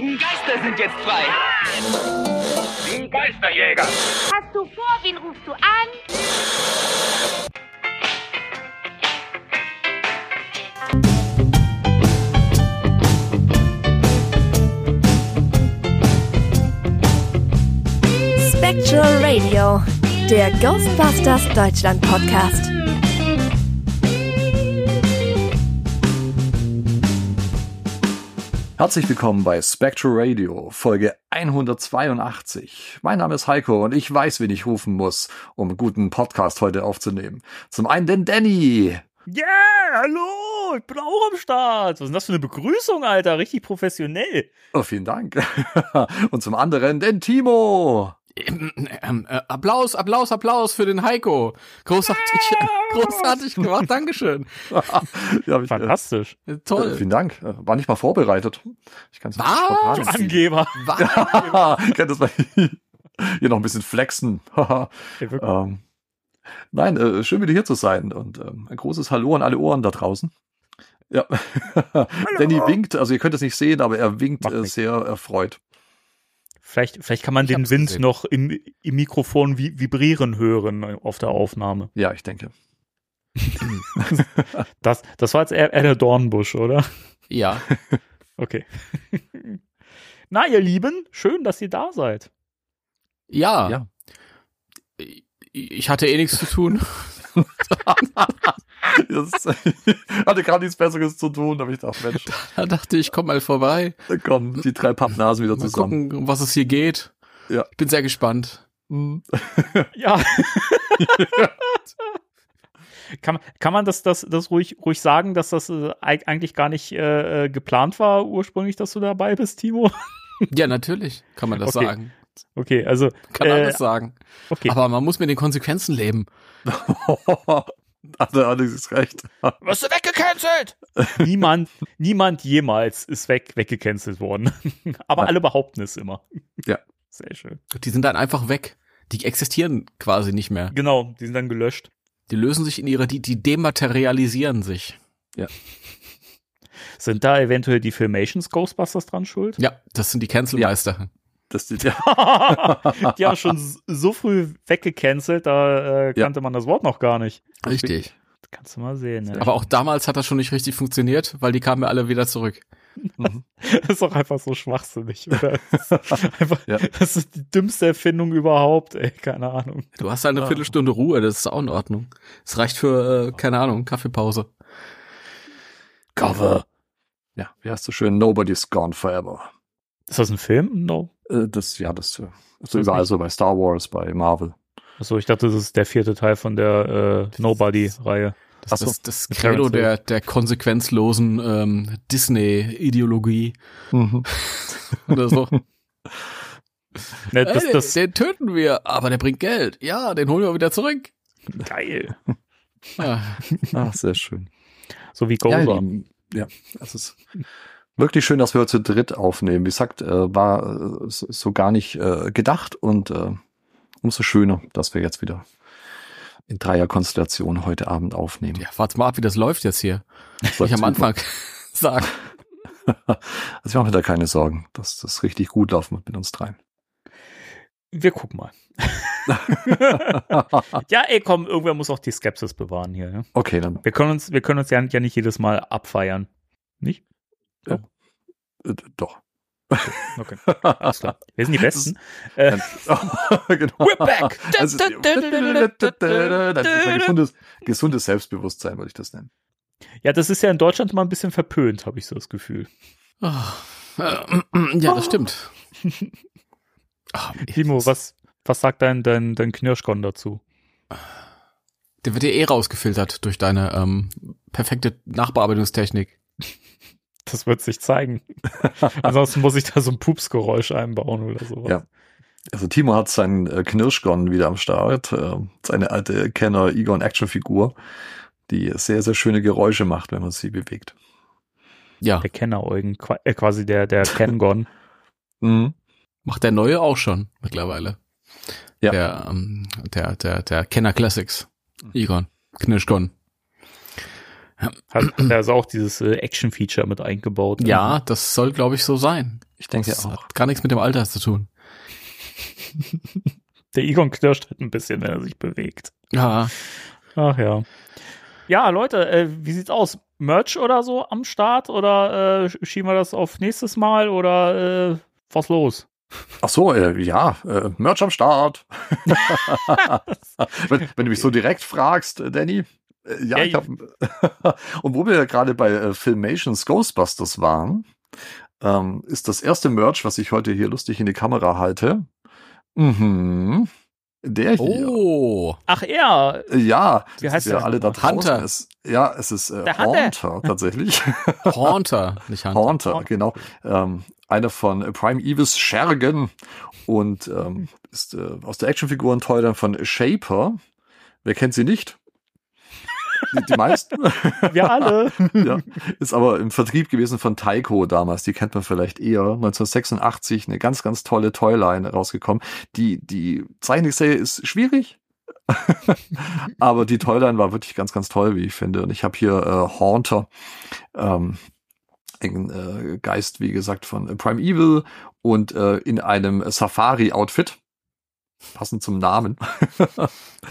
geistigen Geister sind jetzt frei. Die Geisterjäger. Hast du vor, wen rufst du an? Spectral Radio, der Ghostbusters Deutschland Podcast. Herzlich willkommen bei Spectral Radio, Folge 182. Mein Name ist Heiko und ich weiß, wen ich rufen muss, um einen guten Podcast heute aufzunehmen. Zum einen den Danny. Yeah, hallo, ich bin auch am Start. Was ist denn das für eine Begrüßung, Alter? Richtig professionell. Oh, vielen Dank. und zum anderen den Timo. Ähm, ähm, äh, Applaus, Applaus, Applaus für den Heiko. Großartig, großartig gemacht, Dankeschön. ja, ich, Fantastisch. Äh, Äh, toll. vielen Dank. Äh, War nicht mal vorbereitet. Ich kann es Was? Du Angeber. Was? Kennt das mal hier noch ein bisschen flexen. Ja, ähm, nein, äh, schön wieder hier zu sein und ähm, ein großes Hallo an alle Ohren da draußen. Ja, Danny winkt, also ihr könnt es nicht sehen, aber er winkt äh, sehr erfreut. Vielleicht, vielleicht kann man Ich den Wind gesehen. noch im, im Mikrofon vi vibrieren hören auf der Aufnahme. Ja, ich denke. Das, das war jetzt eher, eher der Dornbusch, oder? Ja, Okay. Na, ihr Lieben, schön, dass ihr da seid. ja. Ja. Ich hatte eh nichts zu tun. Das hatte gerade nichts Besseres zu tun, aber ich dachte, Mensch, Da dachte ich, komm mal vorbei. da kommen die drei Pappnasen wieder Mal zusammen. gucken, um was es hier geht. Ja. Ich bin sehr gespannt. Hm. Ja. kann, man- kann man das, das, das ruhig, ruhig sagen, dass das äh, eig- eigentlich gar nicht äh, äh, geplant war, ursprünglich, dass du dabei bist, Timo? Ja, natürlich kann man das Okay. sagen. Okay, also, Kann Äh, alles sagen. okay. Aber man muss mit den Konsequenzen leben. Hatte Alex ist recht. Wirst du weggecancelt? niemand, niemand jemals ist weg, weggecancelt worden. Aber Nein. alle behaupten es immer. Ja. Sehr schön. Die sind dann einfach weg. Die existieren quasi nicht mehr. Genau, die sind dann gelöscht. Die lösen sich in ihre, die, die dematerialisieren sich. Sind da eventuell die Filmations Ghostbusters dran schuld? Ja, das sind die Cancelmeister. Das die, ja, die haben schon so früh weggecancelt, da äh, Ja. kannte man das Wort noch gar nicht. Richtig. Kannst du mal sehen. Ne? Aber auch damals hat das schon nicht richtig funktioniert, weil die kamen ja alle wieder zurück. Das ist doch einfach so schwachsinnig, oder? Das ist, einfach, Ja. das ist die dümmste Erfindung überhaupt, ey, keine Ahnung. Du hast eine Viertelstunde Ruhe, das ist auch in Ordnung. Es reicht für, äh, keine Ahnung, Kaffeepause. Cover. Ja, wie heißt so schön? Nobody's gone forever. Ist das ein Film? No. Äh, Das, ja, das äh, Das so ist überall nicht- so bei Star Wars, bei Marvel. Achso, ich dachte, das ist der vierte Teil von der äh, Nobody-Reihe. Das das Mit Credo der, der konsequenzlosen ähm, Disney-Ideologie oder so. Ne, das, Ey, das, den töten wir, aber der bringt Geld. Ja, den holen wir wieder zurück. geil. Ja. Ach, sehr schön. So wie Ja, Gozer. die- ja, es ist wirklich schön, dass wir heute zu dritt aufnehmen. Wie gesagt, äh, war äh, so gar nicht äh, gedacht und äh, umso schöner, dass wir jetzt wieder in Dreierkonstellation heute Abend aufnehmen. ja, warte mal ab, wie das läuft jetzt hier. Das Soll ich am. Anfang sagen. Also ich mache mir da keine Sorgen, dass das richtig gut laufen wird mit uns dreien. Wir gucken mal. ja, ey, komm, irgendwer muss auch die Skepsis bewahren hier. Ne? Okay, dann Wir können uns, wir können uns ja, ja nicht jedes Mal abfeiern. Nicht? Äh, doch. Okay, alles klar. Wir sind die Besten. Äh, genau. We're back! Also, das ist ein gesundes, gesundes Selbstbewusstsein, würde ich das nennen. ja, das ist ja in Deutschland mal ein bisschen verpönt, habe ich so das Gefühl. Äh, ja, das stimmt. Ah, Timo, was, was sagt dein, dein, dein Knirschkon dazu? Der wird ja eh rausgefiltert durch deine ähm, perfekte Nachbearbeitungstechnik. Das wird sich zeigen. Ansonsten muss ich da so ein Pupsgeräusch einbauen oder sowas. Ja. Also Timo hat seinen äh, Knirschgon wieder am Start, äh, seine alte Kenner Egon Actionfigur, die sehr, sehr schöne Geräusche macht, wenn man sie bewegt. Ja, Der Kenneräugen, qua- äh, quasi der, der Kengon. Mhm. macht der neue auch schon mittlerweile. Ja. Der, ähm, der, der, der Kenner Classics. Egon. Knirschgon. Hat, hat er also auch dieses äh, Action-Feature mit eingebaut. Ja, das soll, glaube ich, so sein. Ich denke Das auch. hat gar nichts mit dem Alter zu tun. Der Egon knirscht halt ein bisschen, wenn er sich bewegt. Ja, Ach ja. Ja, Leute, äh, wie sieht's aus? Merch oder so am Start? Oder äh, schieben wir das auf nächstes Mal? Oder äh, was los? Ach so, äh, ja, äh, Merch am Start. wenn, wenn du mich so direkt fragst, äh, Danny. Äh, ja, Ja, ich hab, und wo wir ja gerade bei äh, Filmations Ghostbusters waren, ähm, ist das erste Merch, was ich heute hier lustig in die Kamera halte. Mhm. Der hier. Oh, Ach, er. Ja, Wie heißt ist ja der? alle da draußen. Hunter. Es, ja, es ist äh. Haunter tatsächlich. Haunter, nicht Hunter. Haunter, genau. Ähm, einer von Prime Evis Schergen und ähm, ist äh, aus der Actionfiguren toll dann von Shaper. Wer kennt sie nicht? Die, die meisten. Wir alle. ja, ist aber im Vertrieb gewesen von Taiko damals. Die kennt man vielleicht eher. 1986 eine ganz, ganz tolle Toyline rausgekommen. Die, die Zeichentrickserie ist schwierig. aber die Toyline war wirklich ganz, ganz toll, wie ich finde. Und ich habe hier äh, Haunter, ähm, ein äh, Geist, wie gesagt, von Prime Evil und äh, in einem Safari-Outfit. Passend zum Namen.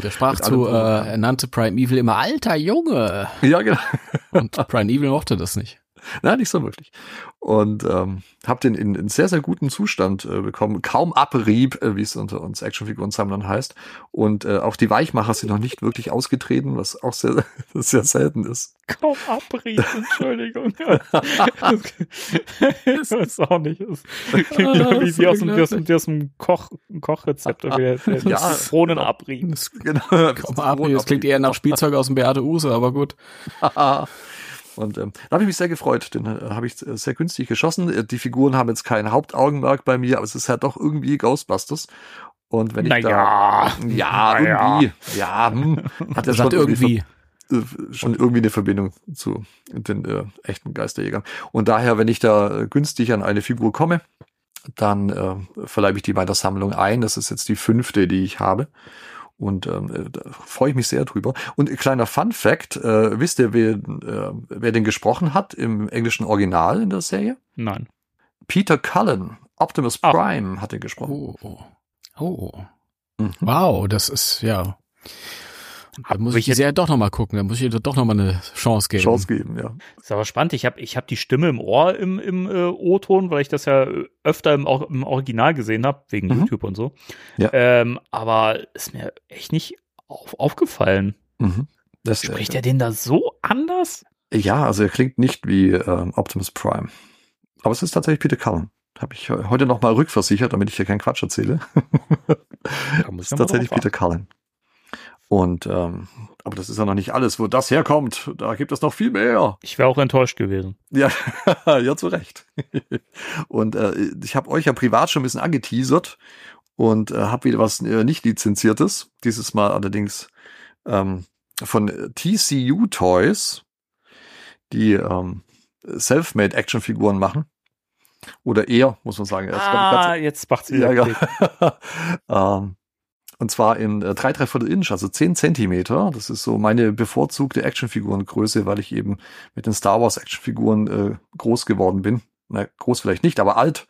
Der sprach zu, äh, er nannte Prime Evil immer alter Junge. ja, genau. Und Prime Evil mochte das nicht. Nein, nicht so wirklich. Und ähm, habe den in, in sehr, sehr guten Zustand äh, bekommen. Kaum Abrieb, äh, wie es unter uns Actionfiguren-Sammlern heißt. Und äh, auch die Weichmacher sind noch nicht wirklich ausgetreten, was auch sehr, sehr selten ist. Kaum abrieb, Entschuldigung. das ist auch nicht. Das klingt Ah, wie, so wie aus dem, aus dem, aus dem Koch, Kochrezept. Ja. Zitronenabrieb. Das, Genau. kaum Abrieb, das klingt eher nach Spielzeug aus dem Beate Use, aber gut. Und ähm, da habe ich mich sehr gefreut. Den äh, habe ich äh, sehr günstig geschossen. Äh, Die Figuren haben jetzt kein Hauptaugenmerk bei mir, aber es ist halt doch irgendwie Ghostbusters. Und wenn ich Naja. da. Ja, Naja. irgendwie. Ja, hm, hat Er schon irgendwie. äh, schon irgendwie eine Verbindung zu den äh, echten Geisterjägern. Und daher, wenn ich da günstig an eine Figur komme, dann äh, verleibe ich die bei der Sammlung ein. Das ist jetzt die fünfte, die ich habe. Und ähm, äh, da freue ich mich sehr drüber. Und ein kleiner Fun Fact, äh, wisst ihr, wer, äh, wer den gesprochen hat im englischen Original in der Serie? Nein. Peter Cullen, Optimus Ach. Prime, hat den gesprochen. Oh. Oh. Mhm. Wow, das ist, ja. Da muss ich die Serie doch nochmal gucken. Da muss ich ihr doch nochmal eine Chance geben. Chance geben, ja. Ist aber spannend. Ich habe ich hab die Stimme im Ohr im, im äh, O-Ton, weil ich das ja öfter im, im Original gesehen habe, wegen Mhm. YouTube und so. Ja. Ähm, aber ist mir echt nicht auf, aufgefallen. Mhm. Das, Spricht äh, er den da so anders? Ja, also er klingt nicht wie ähm, Optimus Prime. Aber es ist tatsächlich Peter Cullen. Habe ich he- heute nochmal rückversichert, damit ich hier keinen Quatsch erzähle. Da muss ist tatsächlich Peter Cullen. Und ähm, aber das ist ja noch nicht alles, wo das herkommt. Da gibt es noch viel mehr. Ich wäre auch enttäuscht gewesen. Ja, ja, zu Recht. und äh, ich habe euch ja privat schon ein bisschen angeteasert und äh, habe wieder was äh, nicht lizenziertes. Dieses Mal allerdings ähm, von TCU Toys, die ähm, Selfmade Actionfiguren machen. Oder eher, muss man sagen. Ah, jetzt macht's ja, wieder ja. Klick. ähm, und zwar in äh, 3 Viertel Inch, also 10 Zentimeter. Das ist so meine bevorzugte Actionfigurengröße, weil ich eben mit den Star Wars Actionfiguren äh, groß geworden bin. Na, groß vielleicht nicht, aber alt.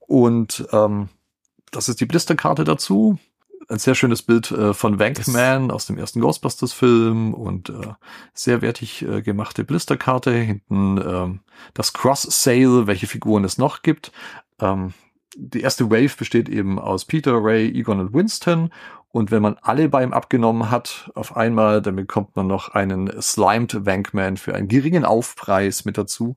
Und ähm, das ist die Blisterkarte dazu. Ein sehr schönes Bild äh, von Wankman aus dem ersten Ghostbusters-Film und äh, sehr wertig äh, gemachte Blisterkarte. Hinten ähm, das Cross-Sale, welche Figuren es noch gibt. Ähm, die erste Wave besteht eben aus Peter, Ray, Egon und Winston. Und wenn man alle bei ihm abgenommen hat, auf einmal, dann bekommt man noch einen Slimed Wankman für einen geringen Aufpreis mit dazu.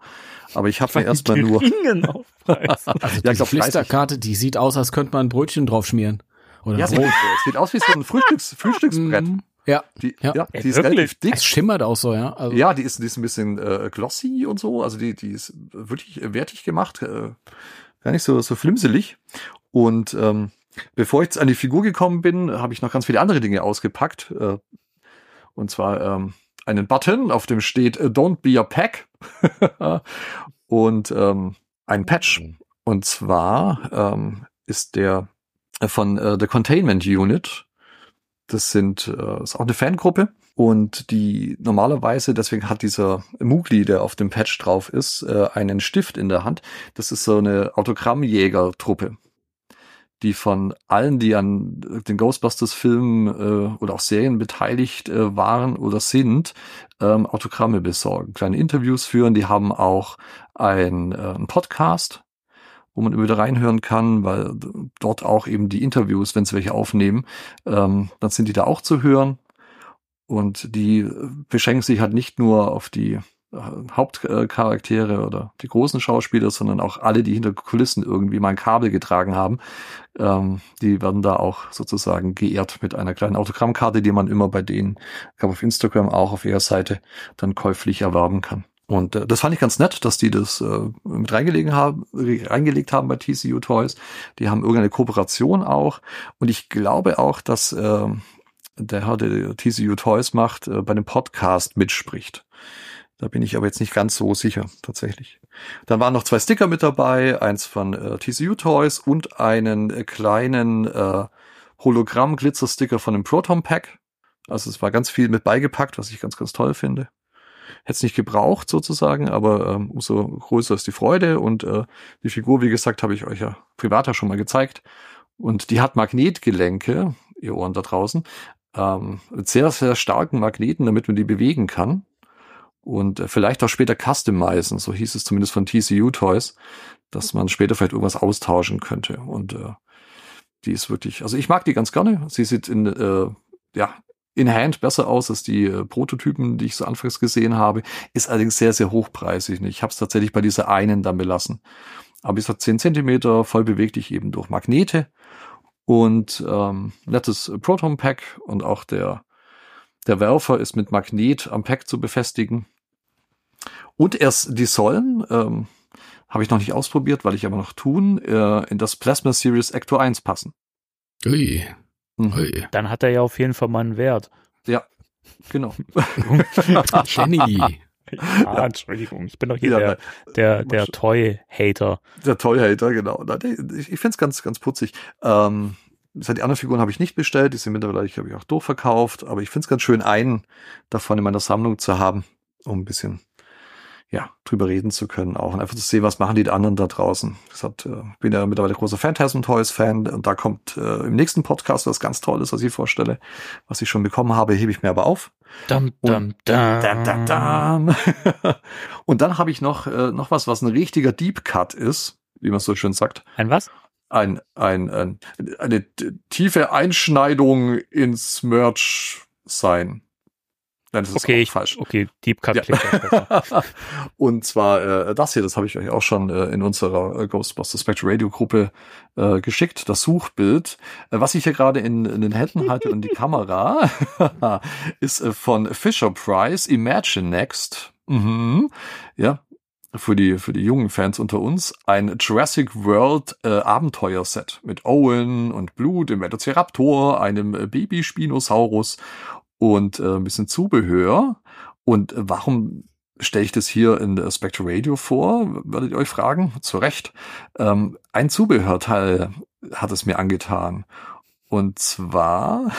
Aber ich habe mir erstmal nur. Geringen Aufpreis. Also Ja, diese 30. Blisterkarte, die sieht aus, als könnte man ein Brötchen drauf schmieren. Oder Ja, sieht, Brot. sieht aus wie so ein Frühstücks, Frühstücksbrett. Mhm. Ja, Die, ja. Ja. die Ja, ist wirklich? relativ dick. es schimmert auch so, ja. Also, Ja, die ist, die ist ein bisschen äh, glossy und so. Also die, die ist wirklich wertig gemacht. Äh, gar nicht so, so flimselig. Und ähm, bevor ich jetzt an die Figur gekommen bin, habe ich noch ganz viele andere Dinge ausgepackt. Äh, und zwar ähm, einen Button, auf dem steht äh, Don't be a pack. und ähm, ein Patch. Und zwar ähm, ist der von äh, The Containment Unit. Das sind äh, ist auch eine Fangruppe und die normalerweise, deswegen hat dieser Mugli, der auf dem Patch drauf ist, äh, einen Stift in der Hand. Das ist so eine Autogrammjägertruppe, die von allen, die an den Ghostbusters-Filmen äh, oder auch Serien beteiligt äh, waren oder sind, ähm, Autogramme besorgen, kleine Interviews führen. Die haben auch ein, einen Podcast, wo man immer wieder reinhören kann, weil dort auch eben die Interviews, wenn sie welche aufnehmen, ähm, dann sind die da auch zu hören. Und die beschränken sich halt nicht nur auf die äh, Hauptcharaktere oder die großen Schauspieler, sondern auch alle, die hinter Kulissen irgendwie mal ein Kabel getragen haben. Ähm, die werden da auch sozusagen geehrt mit einer kleinen Autogrammkarte, die man immer bei denen, ich glaube auf Instagram auch auf ihrer Seite, dann käuflich erwerben kann. Und äh, das fand ich ganz nett, dass die das äh, mit reingelegt haben, reingelegt haben bei TCU Toys. Die haben irgendeine Kooperation auch. Und ich glaube auch, dass äh, der Herr, der TCU Toys macht, äh, bei dem Podcast mitspricht. Da bin ich aber jetzt nicht ganz so sicher, tatsächlich. Dann waren noch zwei Sticker mit dabei, eins von äh, TCU Toys und einen äh, kleinen äh, Hologramm-Glitzer-Sticker von dem Proton Pack. Also es war ganz viel mit beigepackt, was ich ganz, ganz toll finde. Hätte es nicht gebraucht sozusagen, aber ähm, umso größer ist die Freude und äh, die Figur, wie gesagt, habe ich euch ja privater schon mal gezeigt. Und die hat Magnetgelenke, ihr Ohren da draußen, ähm, mit sehr, sehr starken Magneten, damit man die bewegen kann. Und äh, vielleicht auch später customizen, so hieß es zumindest von TCU Toys, dass man später vielleicht irgendwas austauschen könnte. Und äh, die ist wirklich, also ich mag die ganz gerne. Sie sieht in, äh, ja, in Hand besser aus als die äh, Prototypen, die ich so anfangs gesehen habe, ist allerdings sehr, sehr hochpreisig. Ich habe es tatsächlich bei dieser einen dann belassen. Aber es hat 10 Zentimeter, voll beweglich eben durch Magnete und ähm, nettes Proton Pack und auch der der Werfer ist mit Magnet am Pack zu befestigen. Und erst die sollen, ähm, habe ich noch nicht ausprobiert, weil ich aber noch tun, äh, in das Plasma Series Ecto 1 passen. Ui. Mhm. Ui. Dann hat er ja auf jeden Fall mal einen Wert. Ja, genau. Jenny. Ah, Entschuldigung, ich bin doch hier Ja, der, der, der Toy-Hater. Der Toy-Hater, genau. Ich, finde es ganz, ganz putzig. Ähm, die anderen Figuren habe ich nicht bestellt, die sind mittlerweile, ich habe ich auch durchverkauft, aber ich finde es ganz schön, einen davon in meiner Sammlung zu haben, um ein bisschen ja, drüber reden zu können auch und einfach zu sehen, was machen die anderen da draußen. Das hat, äh, ich bin ja mittlerweile großer Phantasm Toys Fan und da kommt äh, im nächsten Podcast was ganz Tolles, was ich vorstelle, was ich schon bekommen habe, hebe ich mir aber auf. Dum, dum, dum. Da, da, da. und dann habe ich noch, äh, noch was, was ein richtiger Deep Cut ist, wie man so schön sagt. Ein was? Ein, ein, ein, eine tiefe Einschneidung ins Merch sein. Nein, das ist Okay, ich, falsch. okay, Deep Cut Ja. Und zwar äh, das hier, das habe ich euch auch schon äh, in unserer äh, Ghostbusters Spectre Radio Gruppe äh, geschickt, das Suchbild. Äh, was ich hier gerade in, in den Händen halte und die Kamera ist äh, von Fisher Price Imagine Next. Mhm. Ja, für die für die jungen Fans unter uns ein Jurassic World äh, Abenteuerset mit Owen und Blut, dem Velociraptor, einem äh, Baby Spinosaurus und äh, ein bisschen Zubehör. Und warum stelle ich das hier in der Spectre Radio vor, werdet ihr euch fragen. Zu Recht. Ähm, ein Zubehörteil hat es mir angetan. Und zwar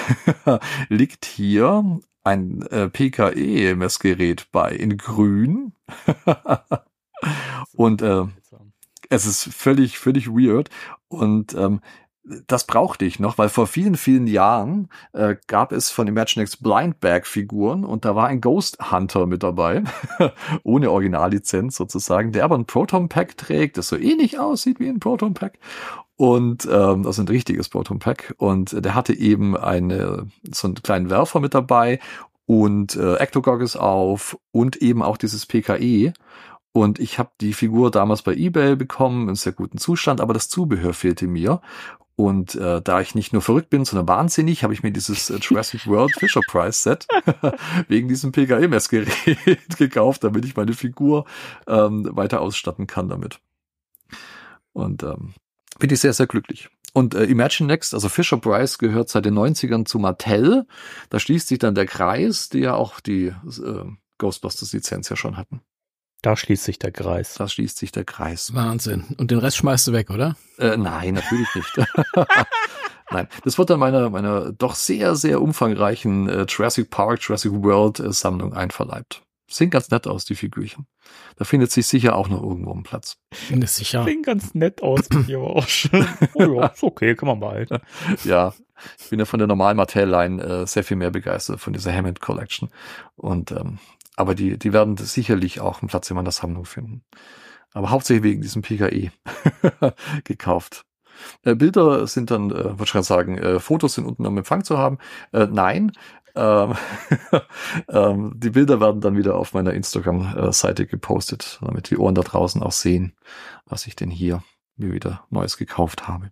liegt hier ein äh, PKE-Messgerät bei in grün. Und äh, es ist völlig, völlig weird. Und ähm, das brauchte ich noch, weil vor vielen, vielen Jahren äh, gab es von Imaginex Blindbag-Figuren und da war ein Ghost Hunter mit dabei, ohne Originallizenz sozusagen, der aber ein Proton-Pack trägt, das so ähnlich aussieht wie ein Proton-Pack. Und ähm, das ist ein richtiges Proton-Pack. Und der hatte eben eine, so einen kleinen Werfer mit dabei und äh, Ectogoggles auf und eben auch dieses PKE. Und ich habe die Figur damals bei eBay bekommen, in sehr gutem Zustand, aber das Zubehör fehlte mir. Und äh, da ich nicht nur verrückt bin, sondern wahnsinnig, habe ich mir dieses äh, Jurassic World Fisher Price Set wegen diesem PKE-Messgerät gekauft, damit ich meine Figur ähm, weiter ausstatten kann damit. Und ähm, bin ich sehr, sehr glücklich. Und äh, Imagine Next, also Fisher Price gehört seit den 90ern zu Mattel. Da schließt sich dann der Kreis, die ja auch die äh, Ghostbusters-Lizenz ja schon hatten. Da schließt sich der Kreis. Da schließt sich der Kreis. Wahnsinn. Und den Rest schmeißt du weg, oder? Äh, nein, natürlich nicht. Nein, das wird dann meiner, meiner doch sehr, sehr umfangreichen äh, Jurassic Park, Jurassic World äh, Sammlung einverleibt. Sehen ganz nett aus, die Figürchen. Da findet sich sicher auch noch irgendwo ein Platz. Ist sicher. Klingt ganz nett aus, finde ich aber auch schön. Oh ja, ist okay, kann man behalten. Ja, ich bin ja von der normalen Mattel-Line äh, sehr viel mehr begeistert von dieser Hammond Collection. Und ähm, aber die, die werden sicherlich auch einen Platz in meiner Sammlung finden. Aber hauptsächlich wegen diesem PKE gekauft. Äh, Bilder sind dann, äh, würde ich gerade sagen, äh, Fotos sind unten am Empfang zu haben. Äh, nein, ähm, ähm, die Bilder werden dann wieder auf meiner Instagram-Seite gepostet, damit die Ohren da draußen auch sehen, was ich denn hier mir wieder Neues gekauft habe.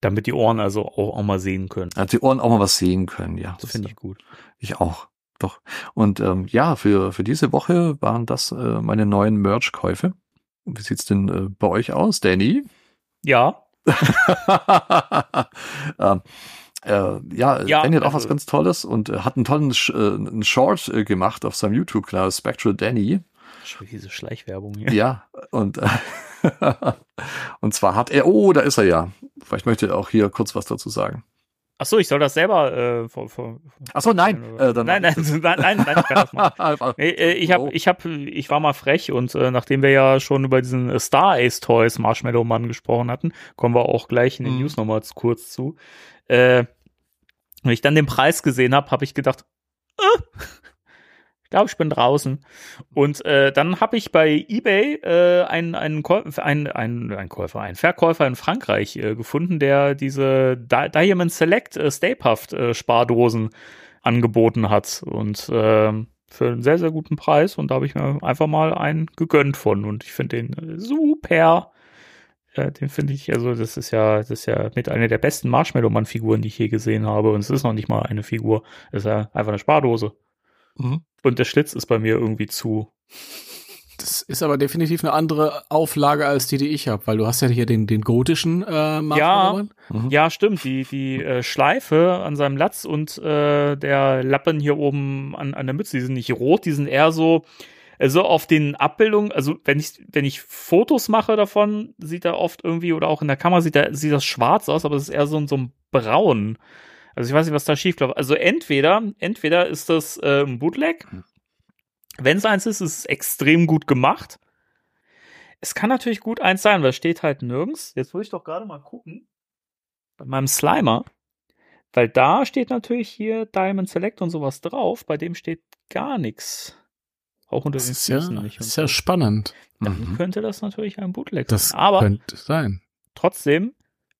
Damit die Ohren also auch, auch mal sehen können. Dass die Ohren auch mal was sehen können, ja. Das finde ich gut. Ich auch. Doch. Und ähm, ja, für, für diese Woche waren das äh, meine neuen Merch-Käufe. Wie sieht's denn äh, bei euch aus, Danny? Ja, ähm, äh, ja, Ja, Danny hat auch also- was ganz Tolles und äh, hat einen tollen Sch äh, einen Short äh, gemacht auf seinem YouTube-Kanal, Spectral Danny. schon diese Schleichwerbung hier. Ja, und, und zwar hat er, oh, da ist er ja. Vielleicht möchte er auch hier kurz was dazu sagen. Ach so, ich soll das selber äh, vor, vor, Ach so, nein. Äh, dann nein, nein, nein, nein, nein, ich kann das machen. Nee, äh, ich hab, Oh. ich hab, ich war mal frech und äh, nachdem wir ja schon über diesen äh, Star Ace Toys Marshmallow Mann gesprochen hatten, kommen wir auch gleich in den Mhm. News nochmal kurz zu. Äh, wenn ich dann den Preis gesehen habe, habe ich gedacht, äh, glaube, ich bin draußen. Und äh, dann habe ich bei eBay äh, einen, einen, einen, einen, einen Käufer, einen Verkäufer in Frankreich äh, gefunden, der diese Di Diamond Select äh, Stay Puft äh, Spardosen angeboten hat. Und ähm, für einen sehr, sehr guten Preis. Und da habe ich mir einfach mal einen gegönnt von. Und ich finde den äh, super. Ja, den finde ich, also das ist ja, das ist ja mit einer der besten Marshmallow-Mann-Figuren, die ich je gesehen habe. Und es ist noch nicht mal eine Figur. Es ist ja einfach eine Spardose. Mhm. Und der Schlitz ist bei mir irgendwie zu. Das ist aber definitiv eine andere Auflage als die, die ich habe, weil du hast ja hier den, den gotischen äh, Marshmallow-Mann. Mhm. Ja, stimmt. Die, die äh, Schleife an seinem Latz und äh, der Lappen hier oben an, an der Mütze, die sind nicht rot, die sind eher so, also auf den Abbildungen, also wenn ich, wenn ich Fotos mache davon, sieht er oft irgendwie, oder auch in der Kamera sieht er, sieht das schwarz aus, aber es ist eher so, ein- so ein Braun. Also ich weiß nicht, was da schief läuft. Also entweder, entweder ist das äh, ein Bootleg. Wenn es eins ist, ist es extrem gut gemacht. Es kann natürlich gut eins sein, weil es steht halt nirgends. Jetzt will ich doch gerade mal gucken. Bei meinem Slimer. Weil da steht natürlich hier Diamond Select und sowas drauf. Bei dem steht gar nichts. Auch unter Das den ist ja, nicht. das ist ja so. spannend. Dann Mhm. könnte das natürlich ein Bootleg Das sein. Aber könnte sein. trotzdem,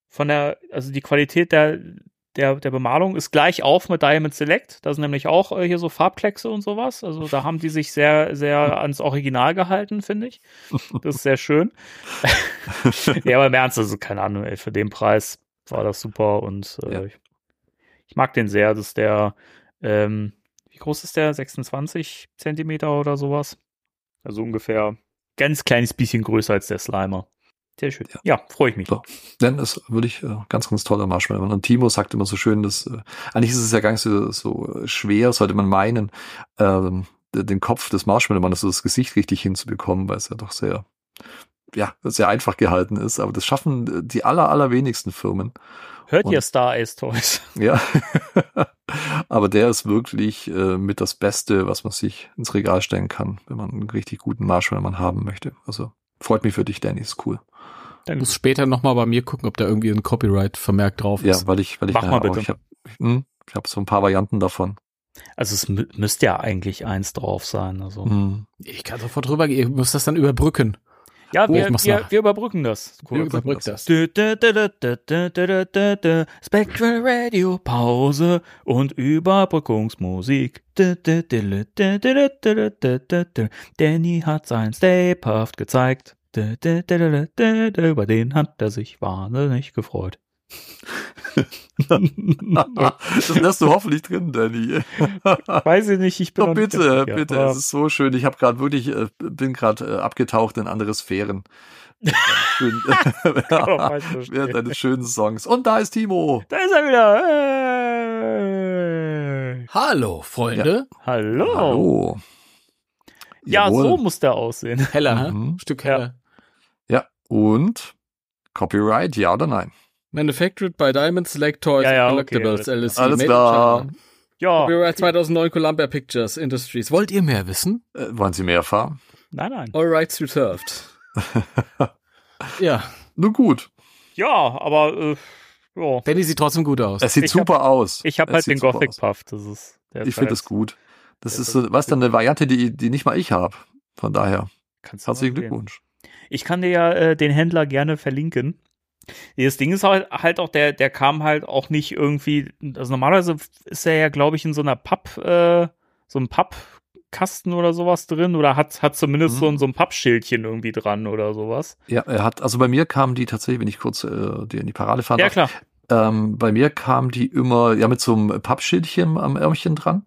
von der, also die Qualität der, der, der Bemalung ist gleich auf mit Diamond Select. Da sind nämlich auch äh, hier so Farbkleckse und sowas. Also da haben die sich sehr, sehr ans Original gehalten, finde ich. Das ist sehr schön. ja, aber im Ernst, also keine Ahnung, ey, für den Preis war das super und äh, Ja. ich, ich mag den sehr. Das ist der, ähm, wie groß ist der? 26 Zentimeter oder sowas? Also ungefähr ganz kleines bisschen größer als der Slimer. Sehr schön. Ja. Ja, freue ich mich. So. Denn es würde ich äh, ganz, ganz toller Marshmallow. Und Timo sagt immer so schön, dass äh, eigentlich ist es ja gar nicht so, so schwer, sollte man meinen, ähm, den Kopf des Marshmallow-Mannes, also das Gesicht richtig hinzubekommen, weil es ja doch sehr, ja, sehr einfach gehalten ist. Aber das schaffen äh, die aller, allerwenigsten Firmen. Hört Und- ihr Star Ace Toys? Ja. Aber der ist wirklich äh, mit das Beste, was man sich ins Regal stellen kann, wenn man einen richtig guten Marshmallow-Mann haben möchte. Also freut mich für dich, Danny, ist cool. Ich muss später nochmal bei mir gucken, ob da irgendwie ein Copyright-Vermerk drauf Ja, ist. weil ich, weil ich Mach mal auch- bitte. ich habe hm, ich hab so ein paar Varianten davon. Also es mü müsste ja eigentlich eins drauf sein. Also. Hm. Ich kann sofort drüber gehen. Ich muss das dann überbrücken. Ja, wir, oh, wir, wir, überbrücken das. Cool, wir überbrücken das. Spectral Radio Pause und Überbrückungsmusik. Danny hat sein Stay gezeigt. Über den hat er sich wahnsinnig gefreut das lässt du hoffentlich drin, Danny. Weiß ich nicht, ich bin Doch noch nicht bitte, bitte, es ist so schön. Ich habe gerade wirklich, äh, bin gerade äh, abgetaucht in andere Sphären. Während deines schönen Songs. Und da ist Timo. Da ist er wieder. Hallo, Freunde. Hallo. Hallo. Ja, Jawohl. so muss der aussehen. Heller? Mhm. Stück Ja. heller. Ja, und Copyright, ja oder nein? Manufactured by Diamond Select Toys Ja, ja, Collectibles okay, alles LLC. Alles Made in klar. China. Ja. Copyright 2009 Columbia Pictures Industries. Wollt ihr mehr wissen? Äh, wollen Sie mehr erfahren? Nein, nein. All rights reserved. ja, Nun gut. Ja, aber äh, ja. Danny sieht trotzdem gut aus. Es sieht Ich super aus. Ich habe halt den Gothic. Puff. Das ist. Der Ich finde halt- das gut. Das ist so, was dann eine Variante, die, die nicht mal ich habe. Von daher, Kannst du herzlichen. Glückwunsch. Ich kann dir ja äh, den Händler gerne verlinken. Das Ding ist halt, halt auch, der, der kam halt auch nicht irgendwie, also normalerweise ist er ja, glaube ich, in so einer Papp, äh, so einem Pappkasten oder sowas drin oder hat, hat zumindest Mhm. so, ein- so ein Pappschildchen irgendwie dran oder sowas. Ja, er hat, also bei mir kamen die tatsächlich, wenn ich kurz äh, die in die Parade fahre, Ja, klar. ähm, bei mir kamen die immer ja mit so einem Pappschildchen am Ärmchen dran.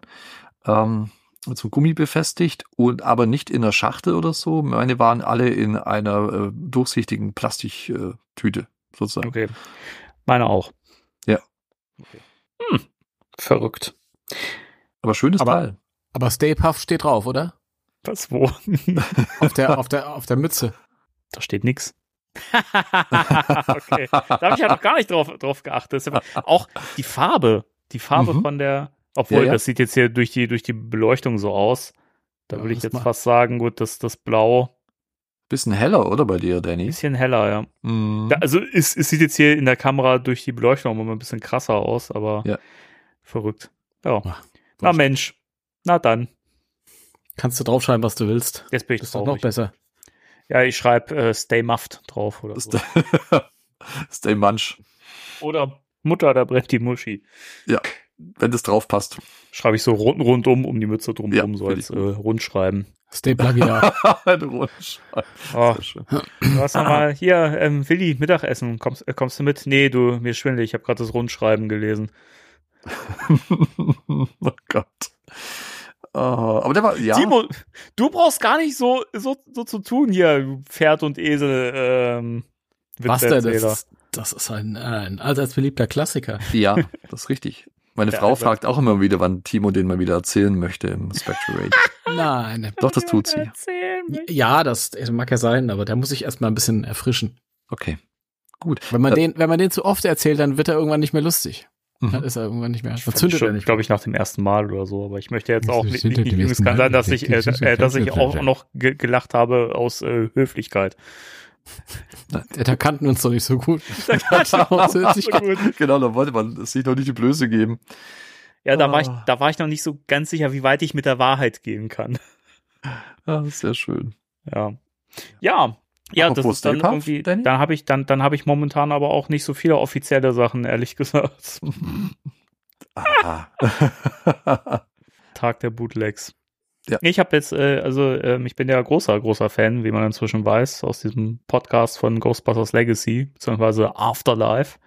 Ähm, mit so einem Gummi befestigt und aber nicht in einer Schachtel oder so. Meine waren alle in einer äh, durchsichtigen Plastiktüte, äh, sozusagen. Okay. Meine auch. Ja. Okay. Hm. Verrückt. Aber schönes Aber- Teil. Aber Stay Puff steht drauf, oder? Was, wo? Auf der, auf der, auf der Mütze. Da steht nix. okay. Da habe ich ja noch gar nicht drauf, drauf geachtet. Auch die Farbe. Die Farbe Mhm. von der, obwohl Ja, ja. das sieht jetzt hier durch die, durch die Beleuchtung so aus. Da Ja, würde ich jetzt macht- fast sagen, gut, dass das Blau Bisschen heller, oder bei dir, ein Danny? bisschen heller, ja. Mhm. Da, also es, es sieht jetzt hier in der Kamera durch die Beleuchtung immer ein bisschen krasser aus, aber Ja. verrückt. Ja. Ach, Na Mensch. Na dann. Kannst du draufschreiben, was du willst. Jetzt bin ich Das ist doch noch traurig. besser. Ja, ich schreibe äh, Stay Muffed drauf oder so. Stay Munch, Oder Mutter, da brennt die Muschi. Wenn das drauf passt. Schreibe ich so rund, rundum um die Mütze drumherum, Ja, so als äh, Rundschreiben. Stay Plagiar. Ein Rundsch. Oh, Sehr schön. du hast nochmal, hier, ähm, Willi, Mittagessen, kommst, äh, kommst du mit? Nee, du, mir schwindelig, ich habe gerade das Rundschreiben gelesen. oh Gott. Ah, aber der war, ja. Timo, du brauchst gar nicht so, so, so zu tun hier, du Pferd und Esel, ähm, Was denn? Das das ist ein, äh, ein allseits beliebter Klassiker. Ja, das ist richtig. Meine Der Frau Albert. fragt auch immer wieder, wann Timo den mal wieder erzählen möchte im Spectral Radio. Nein. Doch, das tut sie. Ja, das das mag ja sein, aber der muss sich erstmal ein bisschen erfrischen. Okay. Gut. Wenn man Äh, den, wenn man den zu oft erzählt, dann wird er irgendwann nicht mehr lustig. Dann Mhm. ist er irgendwann nicht mehr. Ich Dann fand zündet schon, er nicht. glaube ich, nach dem ersten Mal oder so, aber ich möchte jetzt Das auch nicht, ja es kann sein, dass ich, äh, äh, dass ich auch noch ge gelacht habe aus äh, Höflichkeit. Ja, Da kannten wir uns doch nicht so gut. Das hört sich so gut. Genau, da wollte man sich noch nicht die Blöße geben. Ja, da war ich, Ah. da war ich noch nicht so ganz sicher, wie weit ich mit der Wahrheit gehen kann. Ah, sehr schön. Ja. Ja. Ja, das ist dann Puft, irgendwie, Danny? dann habe ich, dann, dann habe ich momentan aber auch nicht so viele offizielle Sachen, ehrlich gesagt. Ah. Tag der Bootlegs. Ja. Ich habe jetzt, äh, also ähm, ich bin ja großer, großer Fan, wie man inzwischen weiß, aus diesem Podcast von Ghostbusters Legacy, beziehungsweise Afterlife.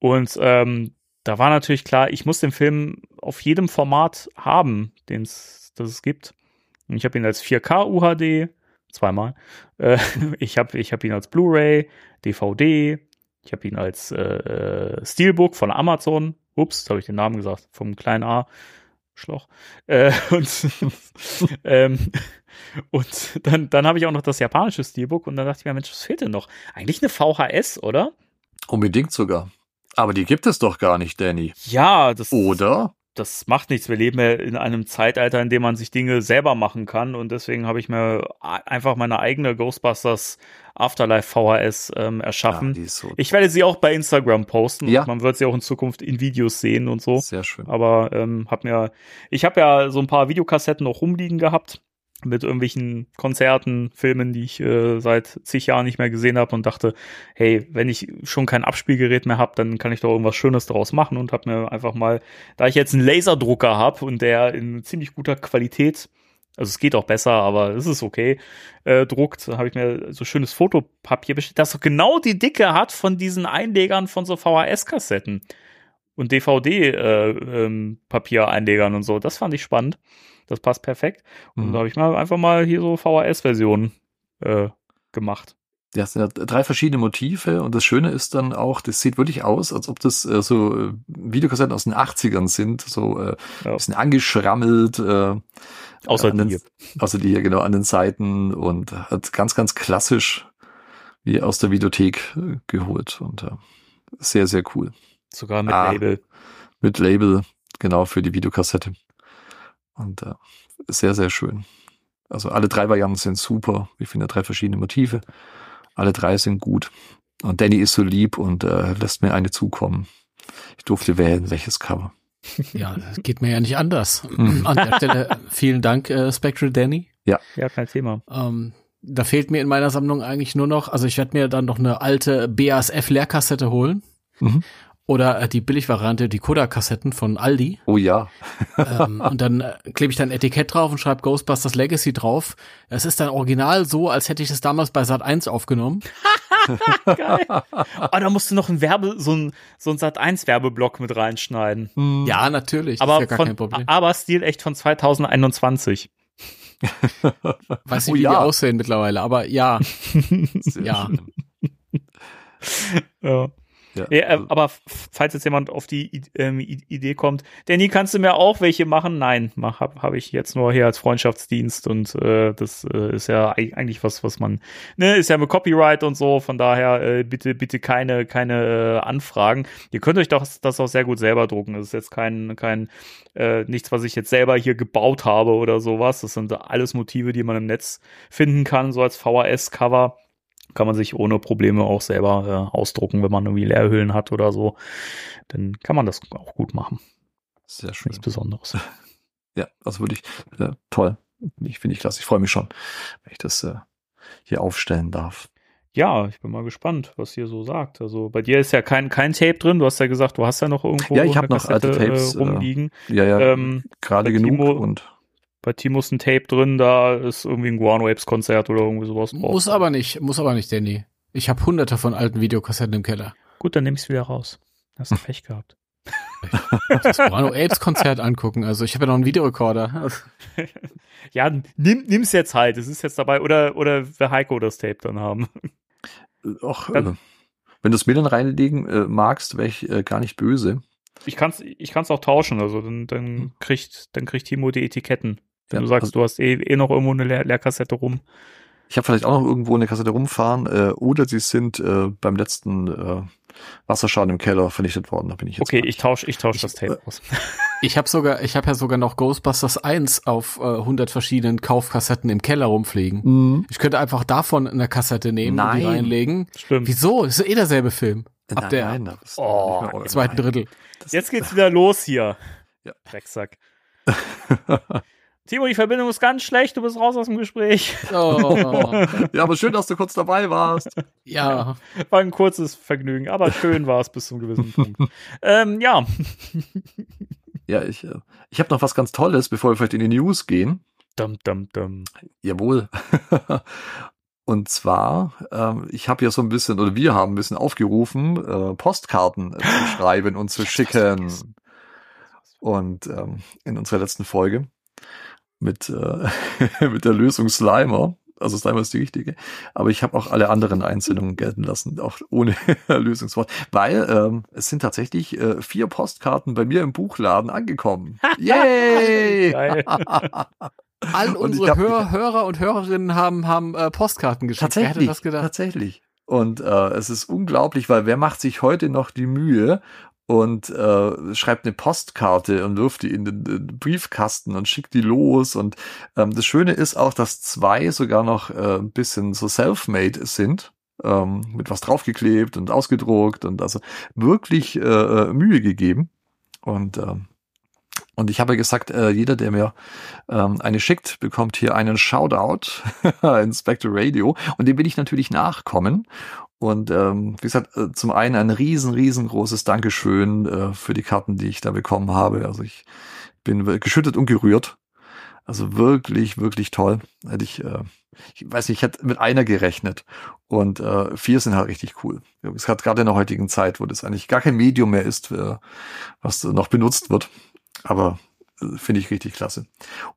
Und ähm, da war natürlich klar, ich muss den Film auf jedem Format haben, den es gibt. Und ich habe ihn als 4K UHD, zweimal. Äh, ich habe ich hab ihn als Blu-ray, DVD. Ich habe ihn als äh, äh, Steelbook von Amazon. Ups, habe ich den Namen gesagt, vom kleinen A. Schloch. Äh, und ähm, und dann, dann habe ich auch noch das japanische Steelbook und dann dachte ich mir, Mensch, was fehlt denn noch? Eigentlich eine VHS, oder? Unbedingt sogar. Aber die gibt es doch gar nicht, Danny. Ja, das, Oder? Das macht nichts. Wir leben ja in einem Zeitalter, in dem man sich Dinge selber machen kann und deswegen habe ich mir einfach meine eigene Ghostbusters Afterlife VHS ähm, erschaffen. Ja, so ich werde sie auch bei Instagram posten. Ja. Man wird sie auch in Zukunft in Videos sehen und so. sehr schön. Aber ähm, hab mir, ich habe ja so ein paar Videokassetten noch rumliegen gehabt mit irgendwelchen Konzerten, Filmen, die ich äh, seit zig Jahren nicht mehr gesehen habe und dachte, hey, wenn ich schon kein Abspielgerät mehr habe, dann kann ich doch irgendwas Schönes daraus machen und habe mir einfach mal, da ich jetzt einen Laserdrucker habe und der in ziemlich guter Qualität, also es geht auch besser, aber es ist okay, äh, druckt, habe ich mir so schönes Fotopapier bestellt, das genau die Dicke hat von diesen Einlegern von so VHS-Kassetten und DVD-Papier-Einlegern und so. Das fand ich spannend. Das passt perfekt. Und Mhm. da habe ich mal einfach mal hier so VHS-Versionen äh, gemacht. Ja, es sind ja drei verschiedene Motive und das Schöne ist dann auch, das sieht wirklich aus, als ob das äh, so äh, Videokassetten aus den 80ern sind, so äh, Ja. bisschen angeschrammelt. Äh, Außer den, die. Außer die hier genau an den Seiten und hat ganz, ganz klassisch wie aus der Videothek äh, geholt. Und äh, sehr, sehr cool. Sogar mit Ah. Label. Mit Label, genau, für die Videokassette. Und äh, sehr, sehr schön. Also alle drei Varianten sind super. Ich finde drei verschiedene Motive. Alle drei sind gut. Und Danny ist so lieb und äh, lässt mir eine zukommen. Ich durfte wählen, welches Cover. Ja, das geht mir ja nicht anders. Mhm. An der Stelle vielen Dank, äh, Spectral Danny. Ja, kein Thema. Ähm, da fehlt mir in meiner Sammlung eigentlich nur noch, also ich werde mir dann noch eine alte BASF Leerkassette holen. Mhm. Oder äh, die Billigvariante, die Kodak-Kassetten von Aldi. Oh ja. ähm, und dann äh, klebe ich dann ein Etikett drauf und schreibe Ghostbusters Legacy drauf. Es ist dann original so, als hätte ich es damals bei Sat 1 aufgenommen. Geil. Oh, da musst du noch ein Werbe, so ein, so ein Sat1-Werbeblock mit reinschneiden. Ja, natürlich. Aber, ist ja gar kein von, Problem. aber Stil echt von 2021. Weiß nicht, Oh wie die ja. aussehen mittlerweile, aber ja. Ja. Ja. Ja, Ja, äh, also- aber falls jetzt jemand auf die ähm, Idee kommt, Danny, kannst du mir auch welche machen? Nein, mach, hab, hab ich jetzt nur hier als Freundschaftsdienst und äh, das äh, ist ja eig- eigentlich was, was man, ne, ist ja mit Copyright und so, von daher äh, bitte, bitte keine, keine äh, Anfragen. Ihr könnt euch doch das auch sehr gut selber drucken. Das ist jetzt kein, kein, äh, nichts, was ich jetzt selber hier gebaut habe oder sowas. Das sind alles Motive, die man im Netz finden kann, so als VHS-Cover kann man sich ohne Probleme auch selber äh, ausdrucken, wenn man irgendwie Leerhüllen hat oder so. Dann kann man das auch gut machen. Sehr schön. Nichts Besonderes. Ja, also wirklich äh, toll. Ich finde ich klasse. Ich freue mich schon, wenn ich das äh, hier aufstellen darf. Ja, ich bin mal gespannt, was ihr so sagt. Also bei dir ist ja kein, kein Tape drin. Du hast ja gesagt, du hast ja noch irgendwo Ja, ich hab eine noch alte Kassette, Tapes, äh, äh, rumliegen. Ja, ja, Ähm, gerade genug Timo- und bei Timo ist ein Tape drin, da ist irgendwie ein Guano Apes Konzert oder irgendwie sowas drauf. Muss aber nicht, muss aber nicht, Danny. Ich habe hunderte von alten Videokassetten im Keller. Gut, dann nehme ich es wieder raus. Hast du Pech gehabt. Das Guano Apes Konzert angucken. Also ich habe ja noch einen Videorekorder. Ja, nimm, nimm's jetzt halt. Es ist jetzt dabei. Oder, oder will Heiko das Tape dann haben. auch, Dann- äh, wenn du es mir dann reinlegen äh, magst, wäre ich äh, gar nicht böse. Ich kann's, ich kann's auch tauschen, also dann, dann kriegt, dann kriegt Timo die Etiketten. Wenn Ja, du sagst, also- du hast eh, eh noch irgendwo eine Leer Leerkassette rum. Ich habe vielleicht auch noch irgendwo eine Kassette rumfahren äh, oder sie sind äh, beim letzten äh, Wasserschaden im Keller vernichtet worden. Da bin ich jetzt. Okay, ich tausche, ich tausche das Tape aus. Ich habe sogar, ich habe ja sogar noch Ghostbusters 1 auf äh, 100 verschiedenen Kaufkassetten im Keller rumfliegen. Mhm. Ich könnte einfach davon eine Kassette nehmen und die Nein. reinlegen. Stimmt. Wieso? Das ist eh derselbe Film. Ab Nein, der nein, Oh, nicht mehr euer- zweiten Drittel. Das- Jetzt geht's wieder los hier. Ja. Drecksack. Timo, die Verbindung ist ganz schlecht, du bist raus aus dem Gespräch. Oh, ja, aber schön, dass du kurz dabei warst. ja. War ein kurzes Vergnügen, aber schön war es bis zum gewissen Punkt. Ähm, ja, Ja, ich, äh, ich habe noch was ganz Tolles, bevor wir vielleicht in die News gehen. dum, dum, dum. Jawohl. Und zwar, ähm, ich habe ja so ein bisschen, oder wir haben ein bisschen aufgerufen, äh, Postkarten äh, zu schreiben und zu schicken. Und ähm, in unserer letzten Folge mit, äh, mit der Lösung Slimer, also Slimer ist die richtige, aber ich habe auch alle anderen Einsendungen gelten lassen, auch ohne Lösungswort, weil ähm, es sind tatsächlich äh, vier Postkarten bei mir im Buchladen angekommen. Yay! All Und unsere hab- Hör, Hörer und Hörerinnen haben, haben äh, Postkarten geschickt. Wer hätte Tatsächlich, das gedacht? tatsächlich. Und äh, es ist unglaublich, weil wer macht sich heute noch die Mühe und äh, schreibt eine Postkarte und wirft die in den, den Briefkasten und schickt die los. Und ähm, das Schöne ist auch, dass zwei sogar noch äh, ein bisschen so self-made sind. Ähm, mit was draufgeklebt und ausgedruckt und also wirklich äh, äh, Mühe gegeben. Und ähm, und ich habe gesagt, äh, jeder, der mir ähm, eine schickt, bekommt hier einen Shoutout in Spectre Radio. Und dem will ich natürlich nachkommen. Und ähm, wie gesagt, äh, zum einen ein riesen, riesengroßes Dankeschön äh, für die Karten, die ich da bekommen habe. Also ich bin geschüttet und gerührt. Also wirklich, wirklich toll. Hätte ich, äh, ich weiß nicht, ich hätte mit einer gerechnet. Und äh, vier sind halt richtig cool. Es hat gerade in der heutigen Zeit, wo das eigentlich gar kein Medium mehr ist, äh, was noch benutzt wird. Aber finde ich richtig klasse.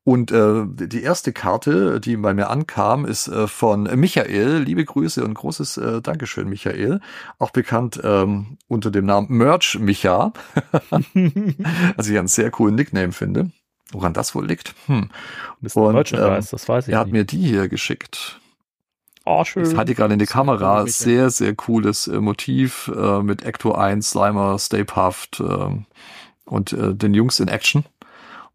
Und äh, die erste Karte, die bei mir ankam, ist äh, von Michael. Liebe Grüße und großes äh, Dankeschön, Michael. Auch bekannt ähm, unter dem Namen Merch Micha. was ich einen sehr coolen Nickname finde. Woran das wohl liegt? Hm. Und, Merchandise, ähm, das weiß ich Er hat nicht. mir die hier geschickt. Oh, schön. Ich halte gerade in die Kamera. Sehr, sehr cooles äh, Motiv äh, mit Ecto 1, Slimer, Stay Puft ähm, und äh, den Jungs in Action.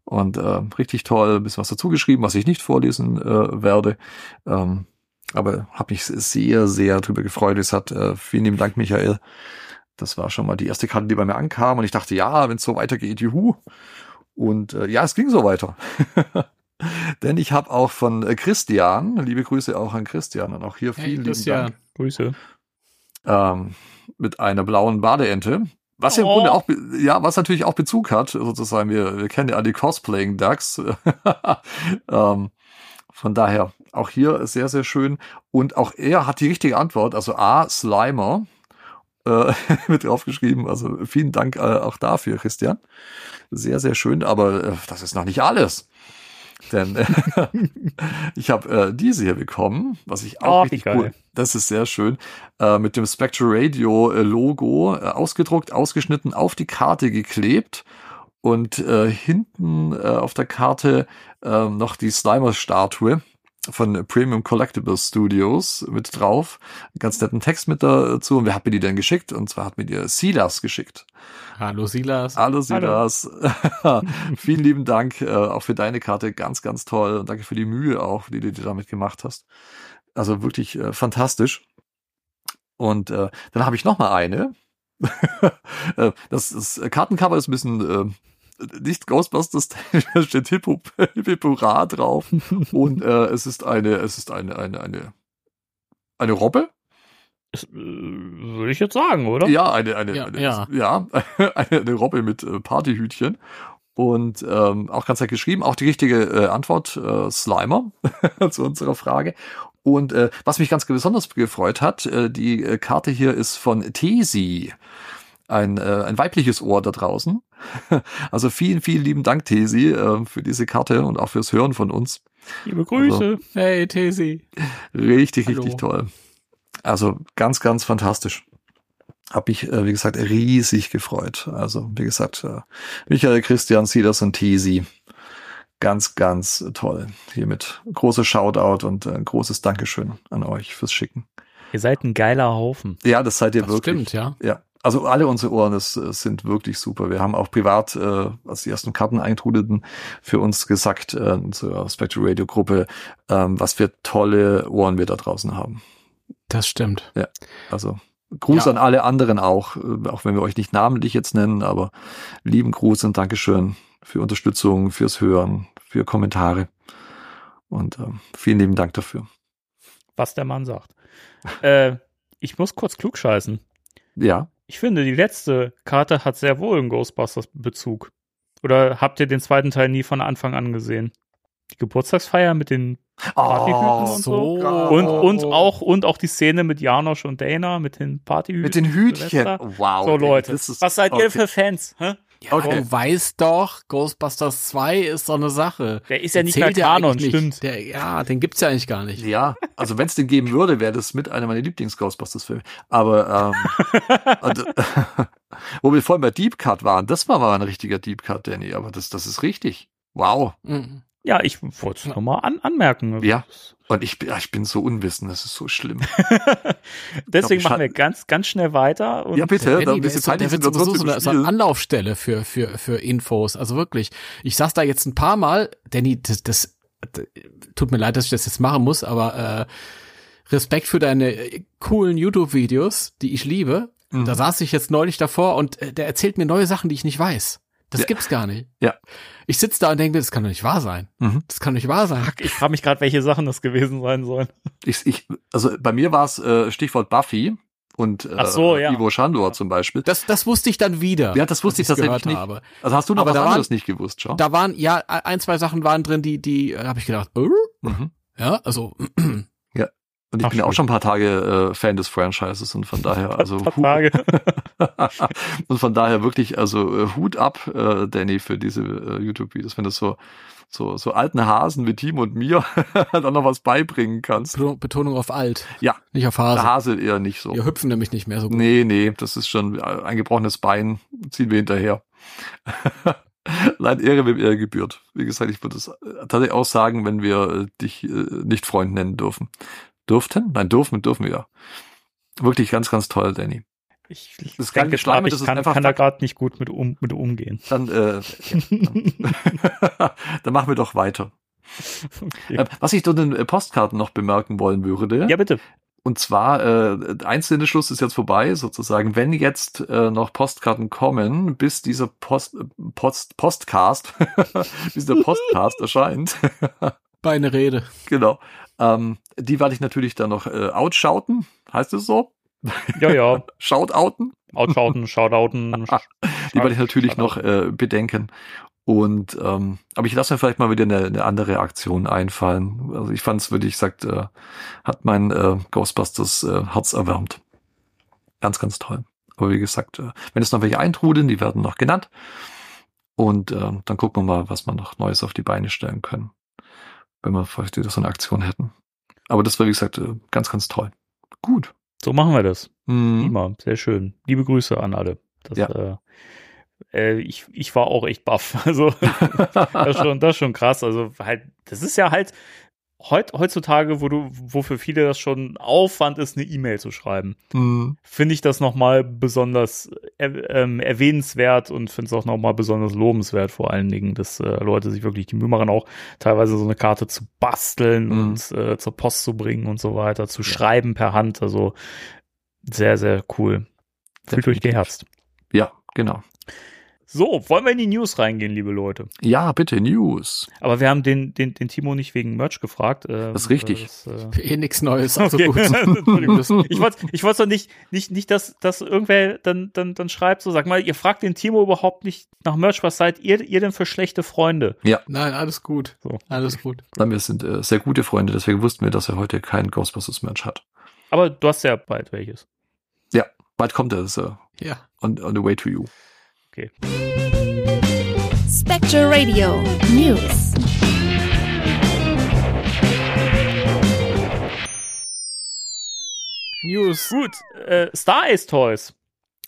Und äh, richtig toll, ein bisschen was dazu geschrieben, was ich nicht vorlesen äh, werde. Ähm, aber habe mich sehr, sehr drüber gefreut. Es hat äh, vielen lieben Dank, Michael. Das war schon mal die erste Karte, die bei mir ankam. Und ich dachte, ja, wenn es so weitergeht, juhu. Und äh, ja, es ging so weiter. Denn ich habe auch von äh, Christian, liebe Grüße auch an Christian und auch hier Hey, vielen lieben Christian. Dank, Grüße. ähm, mit einer blauen Badeente. Was ja im Oh. Grunde auch, be- ja, was natürlich auch Bezug hat, sozusagen, wir, wir kennen ja alle Cosplaying Ducks. ähm, von daher auch hier sehr, sehr schön. Und auch er hat die richtige Antwort, also A, Slimer, äh, mit draufgeschrieben. Also vielen Dank äh, auch dafür, Christian. Sehr, sehr schön, aber äh, das ist noch nicht alles. Denn äh, ich habe äh, diese hier bekommen, was ich auch Oh, richtig cool. Das ist sehr schön. Äh, mit dem Spectral Radio äh, Logo äh, ausgedruckt, ausgeschnitten, auf die Karte geklebt und äh, hinten auf der Karte noch die Slimer-Statue von Premium Collectible Studios mit drauf. Ganz netten Text mit dazu. Und wer hat mir die denn geschickt? Und zwar hat mir die Silas geschickt. Hallo Silas. Hallo Silas. Vielen lieben Dank äh, auch für deine Karte. Ganz, ganz toll. Und danke für die Mühe auch, die du dir damit gemacht hast. Also wirklich äh, fantastisch. Und äh, dann habe ich noch mal eine. Äh, das, das Kartencover ist ein bisschen äh, nicht Ghostbusters, da steht Hippo, Hippora drauf. Und äh, es ist eine, es ist eine, eine, eine, eine Robbe. Das, äh, Würde ich jetzt sagen, oder? Ja, eine, eine, Ja, eine, ja. ja, eine, eine Robbe mit äh, Partyhütchen. Und ähm, auch ganz nett geschrieben, auch die richtige äh, Antwort, äh, Slimer, zu unserer Frage. Und äh, was mich ganz besonders gefreut hat, äh, die äh, Karte hier ist von Tesi, ein, äh, ein weibliches Ohr da draußen. Also vielen, vielen lieben Dank, Tesi, äh, für diese Karte und auch fürs Hören von uns. Liebe Grüße. Hey, Tesi. Richtig, Hallo. richtig toll. Also ganz, ganz fantastisch. Hab mich, äh, wie gesagt, riesig gefreut. Also, wie gesagt, äh, Michael, Christian, Silas und Tesi. Ganz, ganz toll. Hiermit großer Shoutout und äh, großes Dankeschön an euch fürs Schicken. Ihr seid ein geiler Haufen. Ja, das seid ihr Das wirklich. stimmt, ja. Ja, also alle unsere Ohren das, äh, sind wirklich super. Wir haben auch privat, äh, als die ersten Karten eintrudelten, für uns gesagt, äh, zur Spectral Radio Gruppe, ähm, was für tolle Ohren wir da draußen haben. Das stimmt. Also Gruß Ja. an alle anderen auch, äh, auch wenn wir euch nicht namentlich jetzt nennen, aber lieben Gruß und Dankeschön für Unterstützung, fürs Hören, für Kommentare. Und ähm, vielen lieben Dank dafür. Was der Mann sagt. äh, ich muss kurz klugscheißen. Ja, Ich finde, die letzte Karte hat sehr wohl einen Ghostbusters-Bezug. Oder habt ihr den zweiten Teil nie von Anfang an gesehen? Die Geburtstagsfeier mit den Partyhüten Oh, und so. geil. Und, und auch und auch die Szene mit Janosch und Dana mit den Partyhüten. mit den Hütchen. Silvester. Wow. So Leute, das ist- was seid okay. ihr für Fans? Hä? Ja, Okay. du weißt doch, Ghostbusters 2 ist so eine Sache. Der ist ja nicht mehr Kanon, stimmt. nicht. Der, ja, den gibt's ja eigentlich gar nicht. Ja, also wenn es den geben würde, wäre das mit einer meiner Lieblings-Ghostbusters-Filme. Aber ähm, und, wo wir vorhin bei Deep Cut waren, das war mal ein richtiger Deep Cut, Danny. Aber das, das ist richtig. Wow. Mhm. Ja, ich wollte es nochmal an, anmerken. Ja. Und ich, bin- ich bin so unwissend, das ist so schlimm. Deswegen glaub, machen wir ganz, ganz schnell weiter. Und ja, bitte, Danny, der, bisschen ist, doch- der Zeit wird sowieso so eine, so eine. Anlaufstelle für, für, für Infos. Also wirklich. Ich sag's da jetzt ein paar Mal, Danny, das, das, das tut mir leid, dass ich das jetzt machen muss, aber äh, Respekt für deine äh, coolen YouTube-Videos, die ich liebe. Mhm. Da saß ich jetzt neulich davor und äh, der erzählt mir neue Sachen, die ich nicht weiß. Das Ja. gibt's gar nicht. Ja. Ich sitz da und denke mir, das kann doch nicht wahr sein. Mhm. Das kann doch nicht wahr sein. ich frage mich gerade, welche Sachen das gewesen sein sollen. Ich, ich, also bei mir war es äh, Stichwort Buffy und äh, so, ja. Ivo Schandor zum Beispiel. Das, das wusste ich dann wieder. Ja, das wusste ich tatsächlich nicht. Habe. Also hast du noch Aber was da waren- anderes nicht gewusst, schau. Da waren, ja, ein, zwei Sachen waren drin, die, die, äh, habe ich gedacht, äh? Mhm. ja, also, Und ich Ach, bin ja auch schon ein paar Tage äh, Fan des Franchises und von daher, also Ein paar Tage. und von daher wirklich, also äh, Hut ab, äh, Danny, für diese äh, YouTube-Videos, wenn du so so so alten Hasen wie Tim und mir dann noch was beibringen kannst. Beton- Betonung auf alt. Ja. Nicht auf Hase. Hase eher nicht so. Wir hüpfen nämlich nicht mehr so gut. Nee, nee, das ist schon ein gebrochenes Bein, ziehen wir hinterher. Leid Ehre, wem Ehre gebührt. Wie gesagt, ich würde es äh, tatsächlich auch sagen, wenn wir äh, dich äh, nicht Freund nennen dürfen. Durften? Nein, dürfen, dürfen wir. Wirklich ganz, ganz toll, Danny. Ich Das geile denke Schleim, gerade, das ich ist kann, einfach kann da gerade nicht gut mit, um, mit umgehen. Dann, äh, ja, dann machen wir doch weiter. Okay. Äh, Was ich durch den äh, Postkarten noch bemerken wollen würde, Ja, bitte. und zwar, äh, einzelne Schluss ist jetzt vorbei, sozusagen, wenn jetzt äh, noch Postkarten kommen, bis dieser Post, äh, Post, Postcast, bis der Postcast erscheint, Beine Rede. genau, ähm, die werde ich natürlich dann noch äh, outschauten, heißt es so? Ja, ja. Shoutouten? Outschauten, Shoutouten. Die werde ich natürlich noch äh, bedenken. Und ähm, aber ich lasse mir vielleicht mal wieder eine, eine andere Aktion einfallen. Also ich fand es wirklich, sagt, äh, hat mein äh, Ghostbusters äh, Herz erwärmt. Ganz, ganz toll. Aber wie gesagt, äh, wenn es noch welche eintrudeln, die werden noch genannt. Und äh, dann gucken wir mal, was wir noch Neues auf die Beine stellen können. Wenn wir vielleicht wieder so eine Aktion hätten. Aber das war, wie gesagt, äh, ganz, ganz toll. Gut. So machen wir das. Mhm. Prima, sehr schön. Liebe Grüße an alle. Das, Ja. äh, äh, ich, ich war auch echt baff. Also das ist schon, das ist schon krass. Also halt, das ist ja halt heutzutage, wo du, wo für viele das schon Aufwand ist, eine E-Mail zu schreiben, Mhm. finde ich das nochmal besonders er, ähm, erwähnenswert und finde es auch nochmal besonders lobenswert, vor allen Dingen, dass äh, Leute sich wirklich die Mühe machen, auch teilweise so eine Karte zu basteln Mhm. und äh, zur Post zu bringen und so weiter, zu schreiben per Hand. Also sehr, sehr cool. Fühlt euch geherzt. Ja, genau. So, wollen wir in die News reingehen, liebe Leute? Ja, bitte, News. Aber wir haben den, den, den Timo nicht wegen Merch gefragt. Äh, Das ist richtig. Das, äh, Eh nix Neues. Also Okay. gut. Entschuldigung. ich wollte ich wollte doch nicht, nicht, nicht, dass, dass irgendwer dann, dann, dann schreibt, so sag mal, ihr fragt den Timo überhaupt nicht nach Merch, was seid ihr, ihr denn für schlechte Freunde? Nein, alles gut. So. Alles gut. Nein, wir sind äh, sehr gute Freunde, deswegen wussten wir, dass er heute kein Ghostbusters-Merch hat. Aber du hast ja bald welches. Bald kommt er, er Ja. on, on the way to you. Spectre Radio News. News. Gut, äh, Star Ace Toys.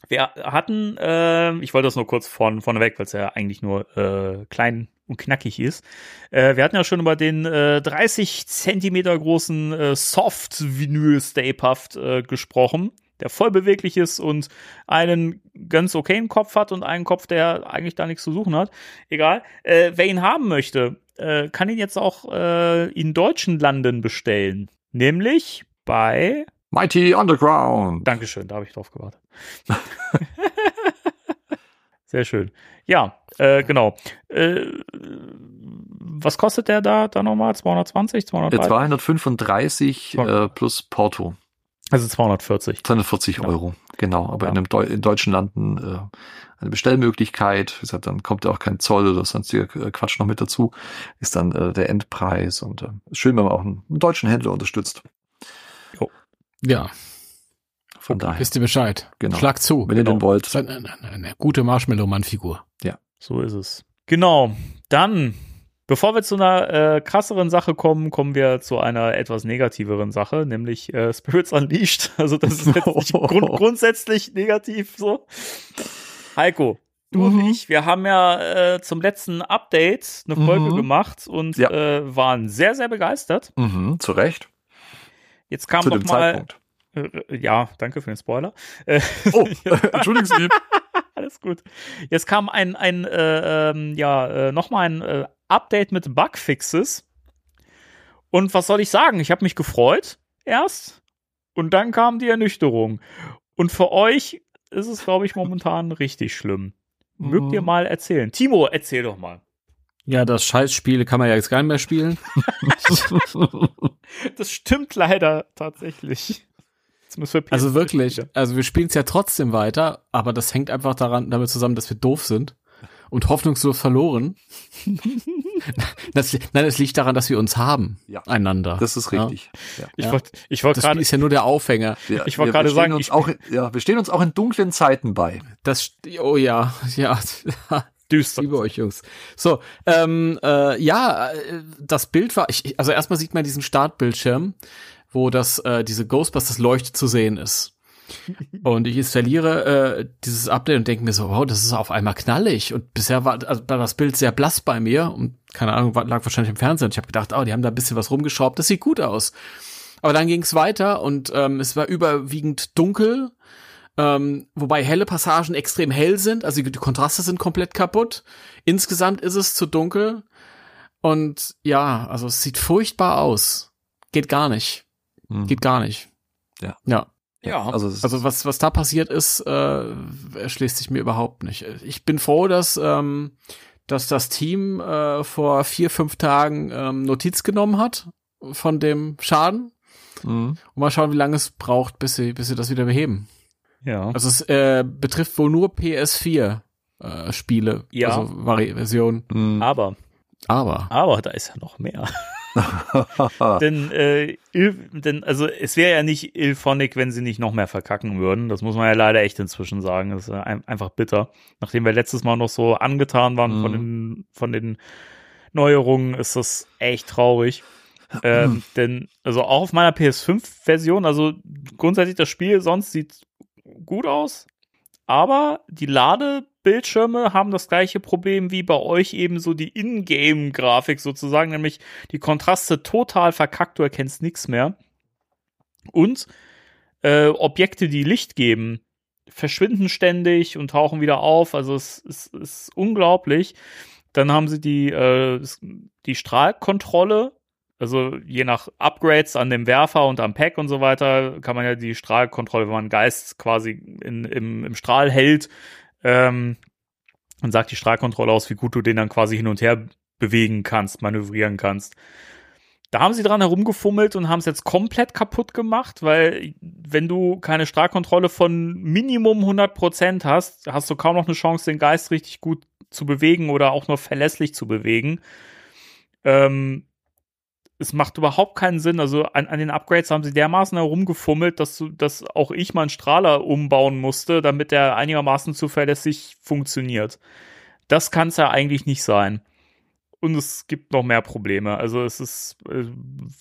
Wir hatten, äh, ich wollte das nur kurz von, vorneweg, weil es ja eigentlich nur äh, klein und knackig ist. Äh, wir hatten ja schon über den äh, 30 Zentimeter großen äh, Soft-Vinyl Stay Puft äh, gesprochen, der voll beweglich ist und einen ganz okayen Kopf hat und einen Kopf, der eigentlich da nichts zu suchen hat. Egal. Äh, wer ihn haben möchte, äh, kann ihn jetzt auch äh, in deutschen Landen bestellen. Nämlich bei Mighty Underground. Dankeschön, da habe ich drauf gewartet. Sehr schön. Ja, äh, genau. Äh, was kostet der da, da nochmal? 220, Äh, 230? 235 äh, plus Porto. Also 240. 240 Euro. Genau, aber Ja. in, einem Deu in deutschen Landen äh, eine Bestellmöglichkeit. Wie gesagt, dann kommt ja auch kein Zoll oder sonstiger äh, Quatsch noch mit dazu. Ist dann äh, der Endpreis und äh, schön, wenn man auch einen, einen deutschen Händler unterstützt. Ja, Von daher, wisst ihr Bescheid. Genau. Schlag zu. wenn ihr den wollt. Eine, eine, eine gute Marshmallow-Mann-Figur. So ist es. Genau. Dann, bevor wir zu einer äh, krasseren Sache kommen, kommen wir zu einer etwas negativeren Sache, nämlich äh, Spirits Unleashed. Also das ist jetzt nicht grund grundsätzlich negativ so. Heiko, du Mhm. und ich, wir haben ja äh, zum letzten Update eine Folge Mhm. gemacht und Ja. äh, waren sehr, sehr begeistert. Mhm, zu Recht. Jetzt kam Zu noch mal, Zeitpunkt. äh, ja, danke für den Spoiler. Äh, Oh, entschuldigen Sie. Alles gut. Jetzt kam ein, ein äh, ähm, ja, äh, nochmal ein Update mit Bugfixes. Und was soll ich sagen? Ich habe mich gefreut erst und dann kam die Ernüchterung. Und für euch ist es, glaube ich, momentan richtig schlimm. Mögt ihr Mhm. mal erzählen? Timo, erzähl doch mal. Ja, das Scheißspiel kann man ja jetzt gar nicht mehr spielen. Das stimmt leider tatsächlich. Für Also PS4 wirklich, also wir spielen es ja trotzdem weiter, aber das hängt einfach daran, damit zusammen, dass wir doof sind und hoffnungslos verloren. das, nein, es liegt daran, dass wir uns haben, Ja. einander. Das ist richtig. Ja. Ich Ja. wollte ich wollt Das Spiel gerade ist ja nur der Aufhänger. Wir, Ich wollte gerade wir stehen sagen, uns ich- auch, ja, wir stehen uns auch in dunklen Zeiten bei. Das, oh ja, ja, düster. liebe euch Jungs. So, ähm, äh, ja, äh, das Bild war, ich, ich- also erstmal sieht man diesen Startbildschirm, wo das, äh, diese Ghostbusters Leuchte zu sehen ist. Und ich installiere äh, dieses Update und denke mir so, wow, das ist auf einmal knallig. Und bisher war, also war das Bild sehr blass bei mir und keine Ahnung, war- lag wahrscheinlich im Fernsehen. Und ich habe gedacht, oh, die haben da ein bisschen was rumgeschraubt, das sieht gut aus. Aber dann ging es weiter und ähm, es war überwiegend dunkel, ähm, wobei helle Passagen extrem hell sind, also die, die Kontraste sind komplett kaputt. Insgesamt ist es zu dunkel und ja, also es sieht furchtbar aus. Geht gar nicht. Hm. Geht gar nicht. Ja. Ja. Ja, Also, Also was, was da passiert ist, äh, erschließt sich mir überhaupt nicht. Ich bin froh, dass, ähm, dass das Team äh, vor vier, fünf Tagen ähm, Notiz genommen hat von dem Schaden. Mhm. Und mal schauen, wie lange es braucht, bis sie, bis sie das wieder beheben. ja. Also es äh, betrifft wohl nur PS4 äh, Spiele, Ja. also Vari Version. Mhm. Aber, Aber aber da ist ja noch mehr. denn, äh, Il, denn, also es wäre ja nicht Ilphonic, wenn sie nicht noch mehr verkacken würden. Das muss man ja leider echt inzwischen sagen. Das ist ja ein, einfach bitter. Nachdem wir letztes Mal noch so angetan waren von Mhm. den, von den Neuerungen, ist das echt traurig. ähm, denn, also auch auf meiner PS5-Version, also grundsätzlich das Spiel sonst sieht gut aus, aber die Ladebildschirme haben das gleiche Problem wie bei euch eben so die Ingame-Grafik sozusagen, nämlich die Kontraste total verkackt, du erkennst nichts mehr. Und äh, Objekte, die Licht geben, verschwinden ständig und tauchen wieder auf. Also es, es ist unglaublich. Dann haben sie die, äh, es- die Strahlkontrolle. Also je nach Upgrades an dem Werfer und am Pack und so weiter kann man ja die Strahlkontrolle, wenn man Geist quasi in, im, im Strahl hält, ähm, dann sagt die Strahlkontrolle aus, wie gut du den dann quasi hin und her bewegen kannst, manövrieren kannst. Da haben sie dran herumgefummelt und haben es jetzt komplett kaputt gemacht, weil wenn du keine Strahlkontrolle von Minimum 100% hast, hast du kaum noch eine Chance, den Geist richtig gut zu bewegen oder auch nur verlässlich zu bewegen. Ähm, es macht überhaupt keinen Sinn. Also an, an den Upgrades haben sie dermaßen herumgefummelt, dass dass auch ich meinen Strahler umbauen musste, damit der einigermaßen zuverlässig funktioniert. Das kann es ja eigentlich nicht sein. Und es gibt noch mehr Probleme. Also es ist äh,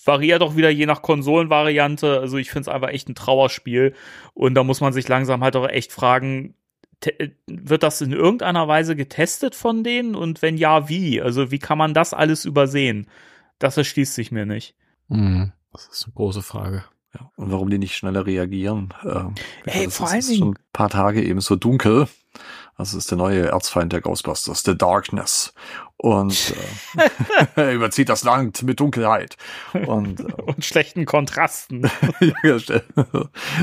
variiert auch wieder je nach Konsolenvariante. Also ich finde es einfach echt ein Trauerspiel. Und da muss man sich langsam halt auch echt fragen, te- wird das in irgendeiner Weise getestet von denen? Und wenn ja, wie? Also wie kann man das alles übersehen? Das erschließt sich mir nicht. mh, das ist eine große Frage. Ja, und warum die nicht schneller reagieren. Ähm, Ey, das vor allen ist Dingen- schon ein paar Tage eben so dunkel. Das ist der neue Erzfeind der Ghostbusters, The Darkness. Und äh, er überzieht das Land mit Dunkelheit. Und äh, Und schlechten Kontrasten.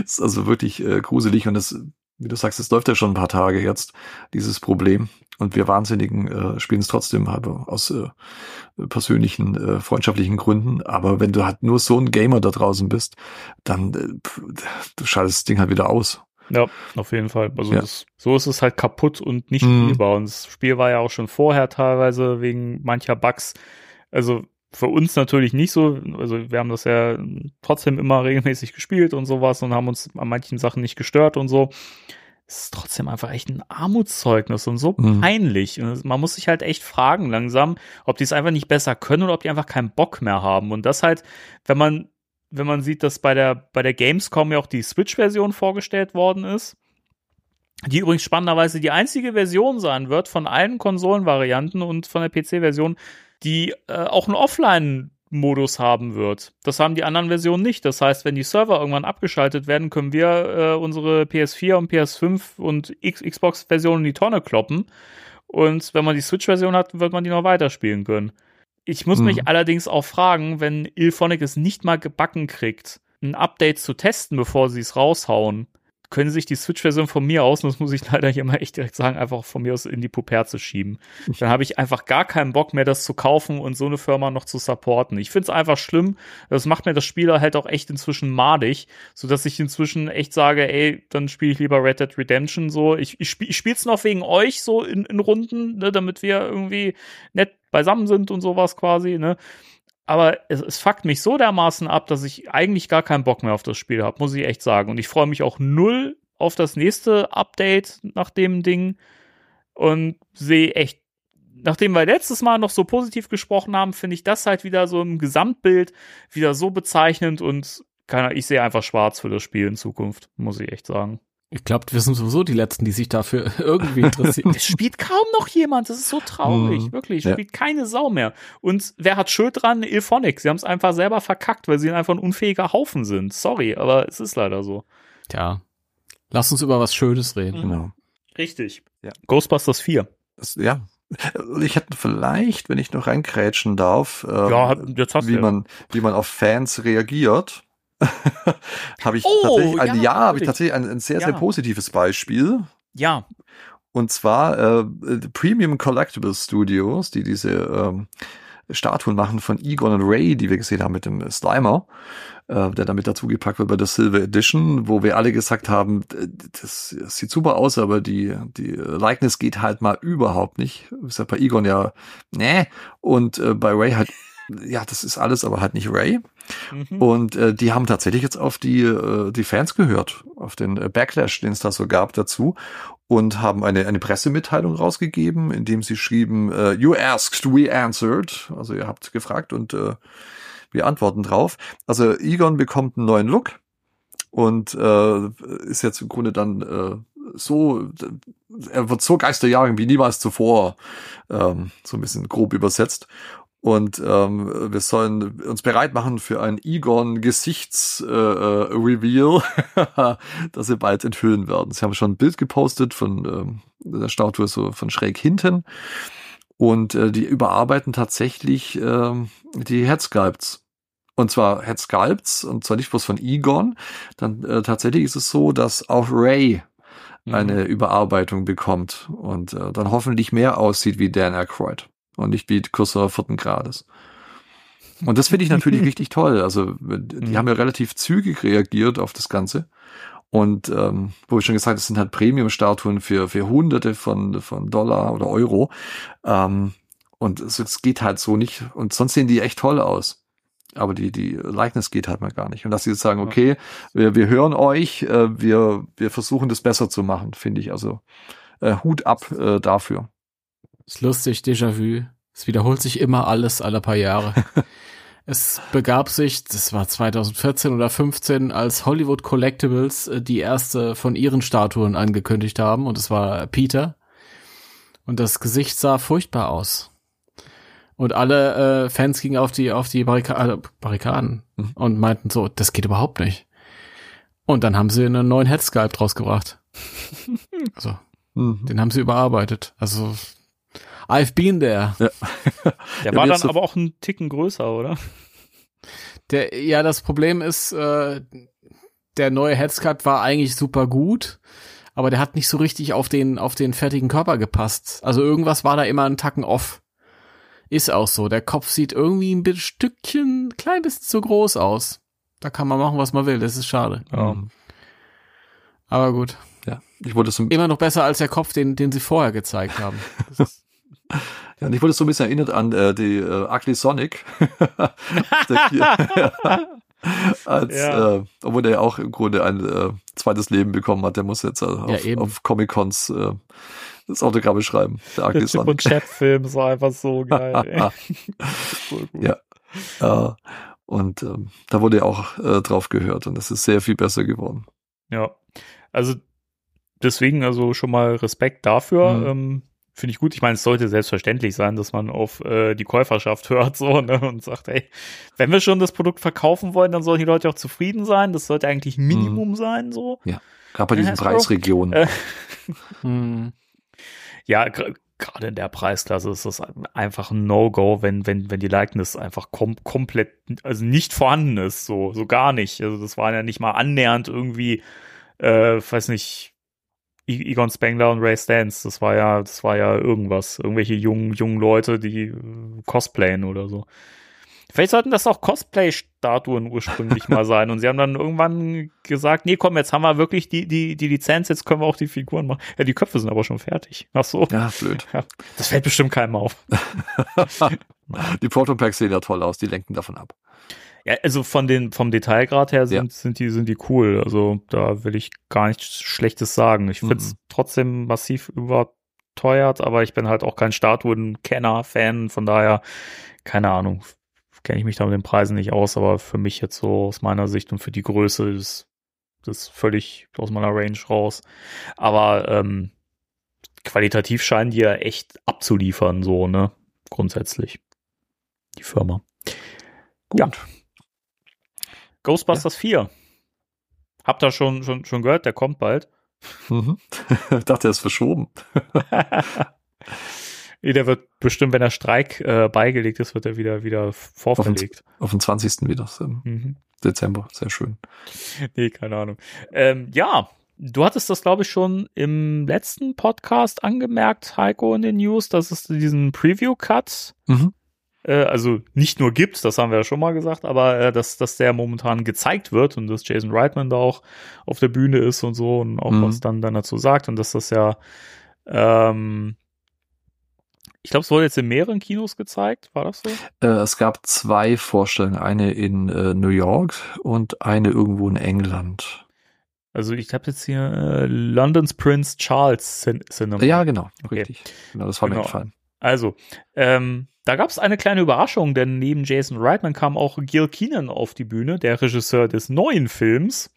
ist also wirklich äh, gruselig und das, wie du sagst, es läuft ja schon ein paar Tage jetzt, dieses Problem. Und wir Wahnsinnigen äh, spielen es trotzdem halt aus äh, persönlichen, äh, freundschaftlichen Gründen. Aber wenn du halt nur so ein Gamer da draußen bist, dann äh, pff, du schaltest das Ding halt wieder aus. Ja, auf jeden Fall. Also Ja. das, so ist es halt kaputt und nicht Mhm. spielbar. Und das Spiel war ja auch schon vorher teilweise wegen mancher Bugs. Also für uns natürlich nicht so. Also wir haben das ja trotzdem immer regelmäßig gespielt und sowas und haben uns an manchen Sachen nicht gestört und so. Es ist trotzdem einfach echt ein Armutszeugnis und so Mhm. peinlich. Und man muss sich halt echt fragen langsam, ob die es einfach nicht besser können oder ob die einfach keinen Bock mehr haben. Und das halt, wenn man wenn man sieht, dass bei der, bei der Gamescom ja auch die Switch-Version vorgestellt worden ist, die übrigens spannenderweise die einzige Version sein wird von allen Konsolenvarianten und von der PC-Version, die äh, auch einen Offline-Modus haben wird. Das haben die anderen Versionen nicht. Das heißt, wenn die Server irgendwann abgeschaltet werden, können wir äh, unsere PS4 und PS5 und Xbox-Versionen in die Tonne kloppen. Und wenn man die Switch-Version hat, wird man die noch weiterspielen können. Ich muss Mhm. mich allerdings auch fragen, wenn Ilphonic es nicht mal gebacken kriegt, ein Update zu testen, bevor sie es raushauen, können sich die Switch-Version von mir aus, und das muss ich leider hier mal echt direkt sagen, einfach von mir aus in die Puperze schieben. Dann habe ich einfach gar keinen Bock mehr, das zu kaufen und so eine Firma noch zu supporten. Ich finde es einfach schlimm. Das macht mir das Spiel halt auch echt inzwischen madig, sodass ich inzwischen echt sage, ey, dann spiele ich lieber Red Dead Redemption so. Ich, ich, spiel, ich spiele es noch wegen euch so in, in Runden, ne, damit wir irgendwie nett beisammen sind und sowas quasi, ne? Aber es, es fuckt mich so dermaßen ab, dass ich eigentlich gar keinen Bock mehr auf das Spiel habe, muss ich echt sagen. Und ich freue mich auch null auf das nächste Update nach dem Ding und sehe echt, nachdem wir letztes Mal noch so positiv gesprochen haben, finde ich das halt wieder so im Gesamtbild wieder so bezeichnend und ich sehe einfach schwarz für das Spiel in Zukunft, muss ich echt sagen. Ich glaube, wir sind sowieso die Letzten, die sich dafür irgendwie interessieren. Es spielt kaum noch jemand. Das ist so traurig. Mhm. Wirklich. Ja. Spielt keine Sau mehr. Und wer hat Schuld dran? Ilphonic. Sie haben es einfach selber verkackt, weil sie einfach ein unfähiger Haufen sind. Sorry, aber es ist leider so. Tja. Lass uns über was Schönes reden. Genau. Richtig. Ja. Ghostbusters 4. Das, ja. Ich hätte vielleicht, wenn ich noch reinkrätschen darf, ähm, Ja, wie man, wie man auf Fans reagiert, habe ich Oh, ja, ja, habe ich tatsächlich ein, ein sehr, sehr Ja. positives Beispiel. Ja. Und zwar äh, Premium Collectible Studios, die diese ähm, Statuen machen von Egon und Ray, die wir gesehen haben mit dem Slimer, äh, der damit dazugepackt wird bei der Silver Edition, wo wir alle gesagt haben, das, das sieht super aus, aber die, die Likeness geht halt mal überhaupt nicht. Ist ja bei Egon ja, ne, und äh, bei Ray halt, ja, das ist alles, aber halt nicht Ray. Mhm. Und äh, die haben tatsächlich jetzt auf die, äh, die Fans gehört, auf den äh, Backlash, den es da so gab dazu und haben eine, eine Pressemitteilung rausgegeben, in dem sie schrieben, äh, you asked, we answered. Also ihr habt gefragt und äh, wir antworten drauf. Also Egon bekommt einen neuen Look und äh, ist jetzt im Grunde dann äh, so, er wird so geisterjagen wie niemals zuvor, ähm, so ein bisschen grob übersetzt. Und ähm, wir sollen uns bereit machen für ein Egon Gesichts äh, äh, das sie bald enthüllen werden. Sie haben schon ein Bild gepostet von ähm, der Statue so von schräg hinten und äh, die überarbeiten tatsächlich ähm, die Headsculpts. Und zwar Headsculpts und zwar nicht bloß von Egon. Dann äh, tatsächlich ist es so, dass auch Ray Mhm. eine Überarbeitung bekommt und äh, dann hoffentlich mehr aussieht wie Dan Aykroyd und nicht wie Cousin vierten Grades. Und das finde ich natürlich richtig toll. Also die haben ja relativ zügig reagiert auf das Ganze. Und ähm, wo ich schon gesagt, habe, das sind halt Premium-Statuen für, für Hunderte von, von Dollar oder Euro. Ähm, und es, es geht halt so nicht. Und sonst sehen die echt toll aus. Aber die, die Likeness geht halt mal gar nicht. Und dass sie jetzt sagen, okay, wir, wir hören euch, äh, wir, wir versuchen das besser zu machen, finde ich. Also äh, Hut ab äh, dafür. Ist lustig, Déjà-vu. Es wiederholt sich immer alles alle paar Jahre. es begab sich, das war 2014 oder 15, als Hollywood Collectibles äh, die erste von ihren Statuen angekündigt haben und es war Peter. Und das Gesicht sah furchtbar aus. Und alle äh, Fans gingen auf die auf die Barrika äh, Barrikaden Mhm. und meinten so, das geht überhaupt nicht. Und dann haben sie einen neuen Headsculpt rausgebracht. Also, Mhm. den haben sie überarbeitet. Also I've been there. Der Ja, war mir dann so- aber auch ein Ticken größer, oder? Der, ja, das Problem ist, äh, der neue Headsculpt war eigentlich super gut, aber der hat nicht so richtig auf den, auf den fertigen Körper gepasst. Also irgendwas war da immer ein Tacken off. Ist auch so. Der Kopf sieht irgendwie ein Stückchen, klein bisschen zu groß aus. Da kann man machen, was man will. Das ist schade. Ja. Aber gut. Ja, ich wurde so, Immer noch besser als der Kopf, den, den sie vorher gezeigt haben. Das ist, ja, und ich wurde so ein bisschen erinnert an äh, die äh, Ugly Sonic. Als, Ja. äh, obwohl der ja auch im Grunde ein äh, zweites Leben bekommen hat. Der muss jetzt äh, auf, eben. auf Comic-Cons äh, das Autogramme schreiben. Der Ugly Der Chip und. Chat-Film ist einfach so geil. ey. Voll gut. Ja. Äh, und ähm, da wurde ja auch äh, drauf gehört und das ist sehr viel besser geworden. Ja, also deswegen also schon mal Respekt dafür. Mhm. Ähm, Finde ich gut. Ich meine, es sollte selbstverständlich sein, dass man auf äh, die Käuferschaft hört so ne, und sagt, ey, wenn wir schon das Produkt verkaufen wollen, dann sollen die Leute auch zufrieden sein. Das sollte eigentlich Minimum sein so. Gerade bei diesen? Preisregionen. Äh, hm. Ja, gerade in der Preisklasse ist das einfach ein No-Go, wenn, wenn, wenn die Likeness einfach kom komplett, also nicht vorhanden ist, so, so gar nicht. Also das war ja nicht mal annähernd irgendwie, äh, weiß nicht, Egon Spengler und Ray Stans, das war ja, das war ja irgendwas. Irgendwelche jungen, jungen Leute, die äh, cosplayen oder so. Vielleicht sollten das auch Cosplay-Statuen ursprünglich mal sein. Und sie haben dann irgendwann gesagt, nee, komm, jetzt haben wir wirklich die, die, die Lizenz, jetzt können wir auch die Figuren machen. Ja, die Köpfe sind aber schon fertig. Ach so. Ja, blöd. Ja, das fällt bestimmt keinem auf. Die Protopacks sehen ja toll aus, die lenken davon ab. Ja, also von den, vom Detailgrad her sind, Ja. sind die, sind die cool. Also da will ich gar nichts Schlechtes sagen. Ich find's Mhm. trotzdem massiv überteuert, aber ich bin halt auch kein Statuen-Kenner, Fan, von daher, keine Ahnung, kenne ich mich da mit den Preisen nicht aus, aber für mich jetzt so aus meiner Sicht und für die Größe ist Das völlig aus meiner Range raus. Aber ähm, qualitativ scheinen die ja echt abzuliefern, so, ne? Grundsätzlich. Die Firma. Gut. Ja. Ghostbusters 4. Habt ihr schon, schon, schon gehört? Der kommt bald. Mhm. ich dachte, er ist verschoben. Nee, Der wird bestimmt, wenn der Streik äh, beigelegt ist, wird er wieder, wieder vorverlegt. Auf den 20. wieder Mhm. Dezember. Sehr schön. Nee, keine Ahnung. Ähm, ja, du hattest das, glaube ich, schon im letzten Podcast angemerkt, Heiko, in den News, dass es diesen Preview-Cut, Mhm. äh, also nicht nur gibt, das haben wir ja schon mal gesagt, aber äh, dass, dass der momentan gezeigt wird und dass Jason Reitman da auch auf der Bühne ist und so und auch Mhm. was dann, dann dazu sagt und dass das ja, ähm, ich glaube, es wurde jetzt in mehreren Kinos gezeigt, war das so? Äh, es gab zwei Vorstellungen. Eine in äh, New York und eine irgendwo in England. Also ich habe jetzt hier äh, Londons Prince Charles Cin Cinema. Ja, genau. Okay. Richtig. Genau, das war Genau. mir gefallen. Also, ähm, da gab es eine kleine Überraschung, denn neben Jason Reitman kam auch Gil Keenan auf die Bühne, der Regisseur des neuen Films.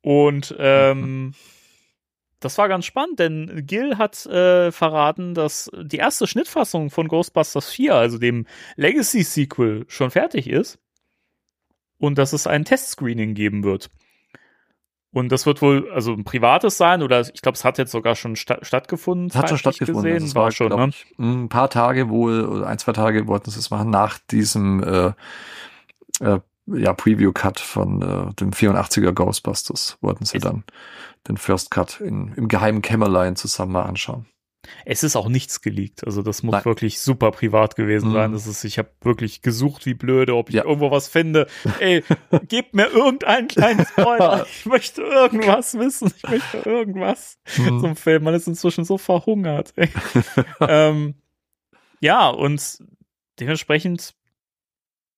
Und ähm, das war ganz spannend, denn Gil hat äh, verraten, dass die erste Schnittfassung von Ghostbusters 4, also dem Legacy-Sequel, schon fertig ist. Und dass es ein Testscreening geben wird. Und das wird wohl also ein privates sein oder ich glaube, es hat jetzt sogar schon sta stattgefunden. Es hat schon stattgefunden. Gesehen. Also es war, schon, glaub ne? ich, ein paar Tage wohl, oder ein, zwei Tage wollten sie es machen nach diesem äh, äh, ja, Preview-Cut von äh, dem 84er Ghostbusters. Wollten sie dann den First Cut in, im geheimen Kämmerlein zusammen mal anschauen. Es ist auch nichts geleakt. Also das muss Nein. wirklich super privat gewesen Mhm. sein. Das ist, ich habe wirklich gesucht wie blöde, ob ich Ja. irgendwo was finde. Ey, gebt mir irgendeinen kleinen Spoiler. Ich möchte irgendwas wissen. Ich möchte irgendwas Mhm. zum Film. Man ist inzwischen so verhungert. Ähm, ja, und dementsprechend,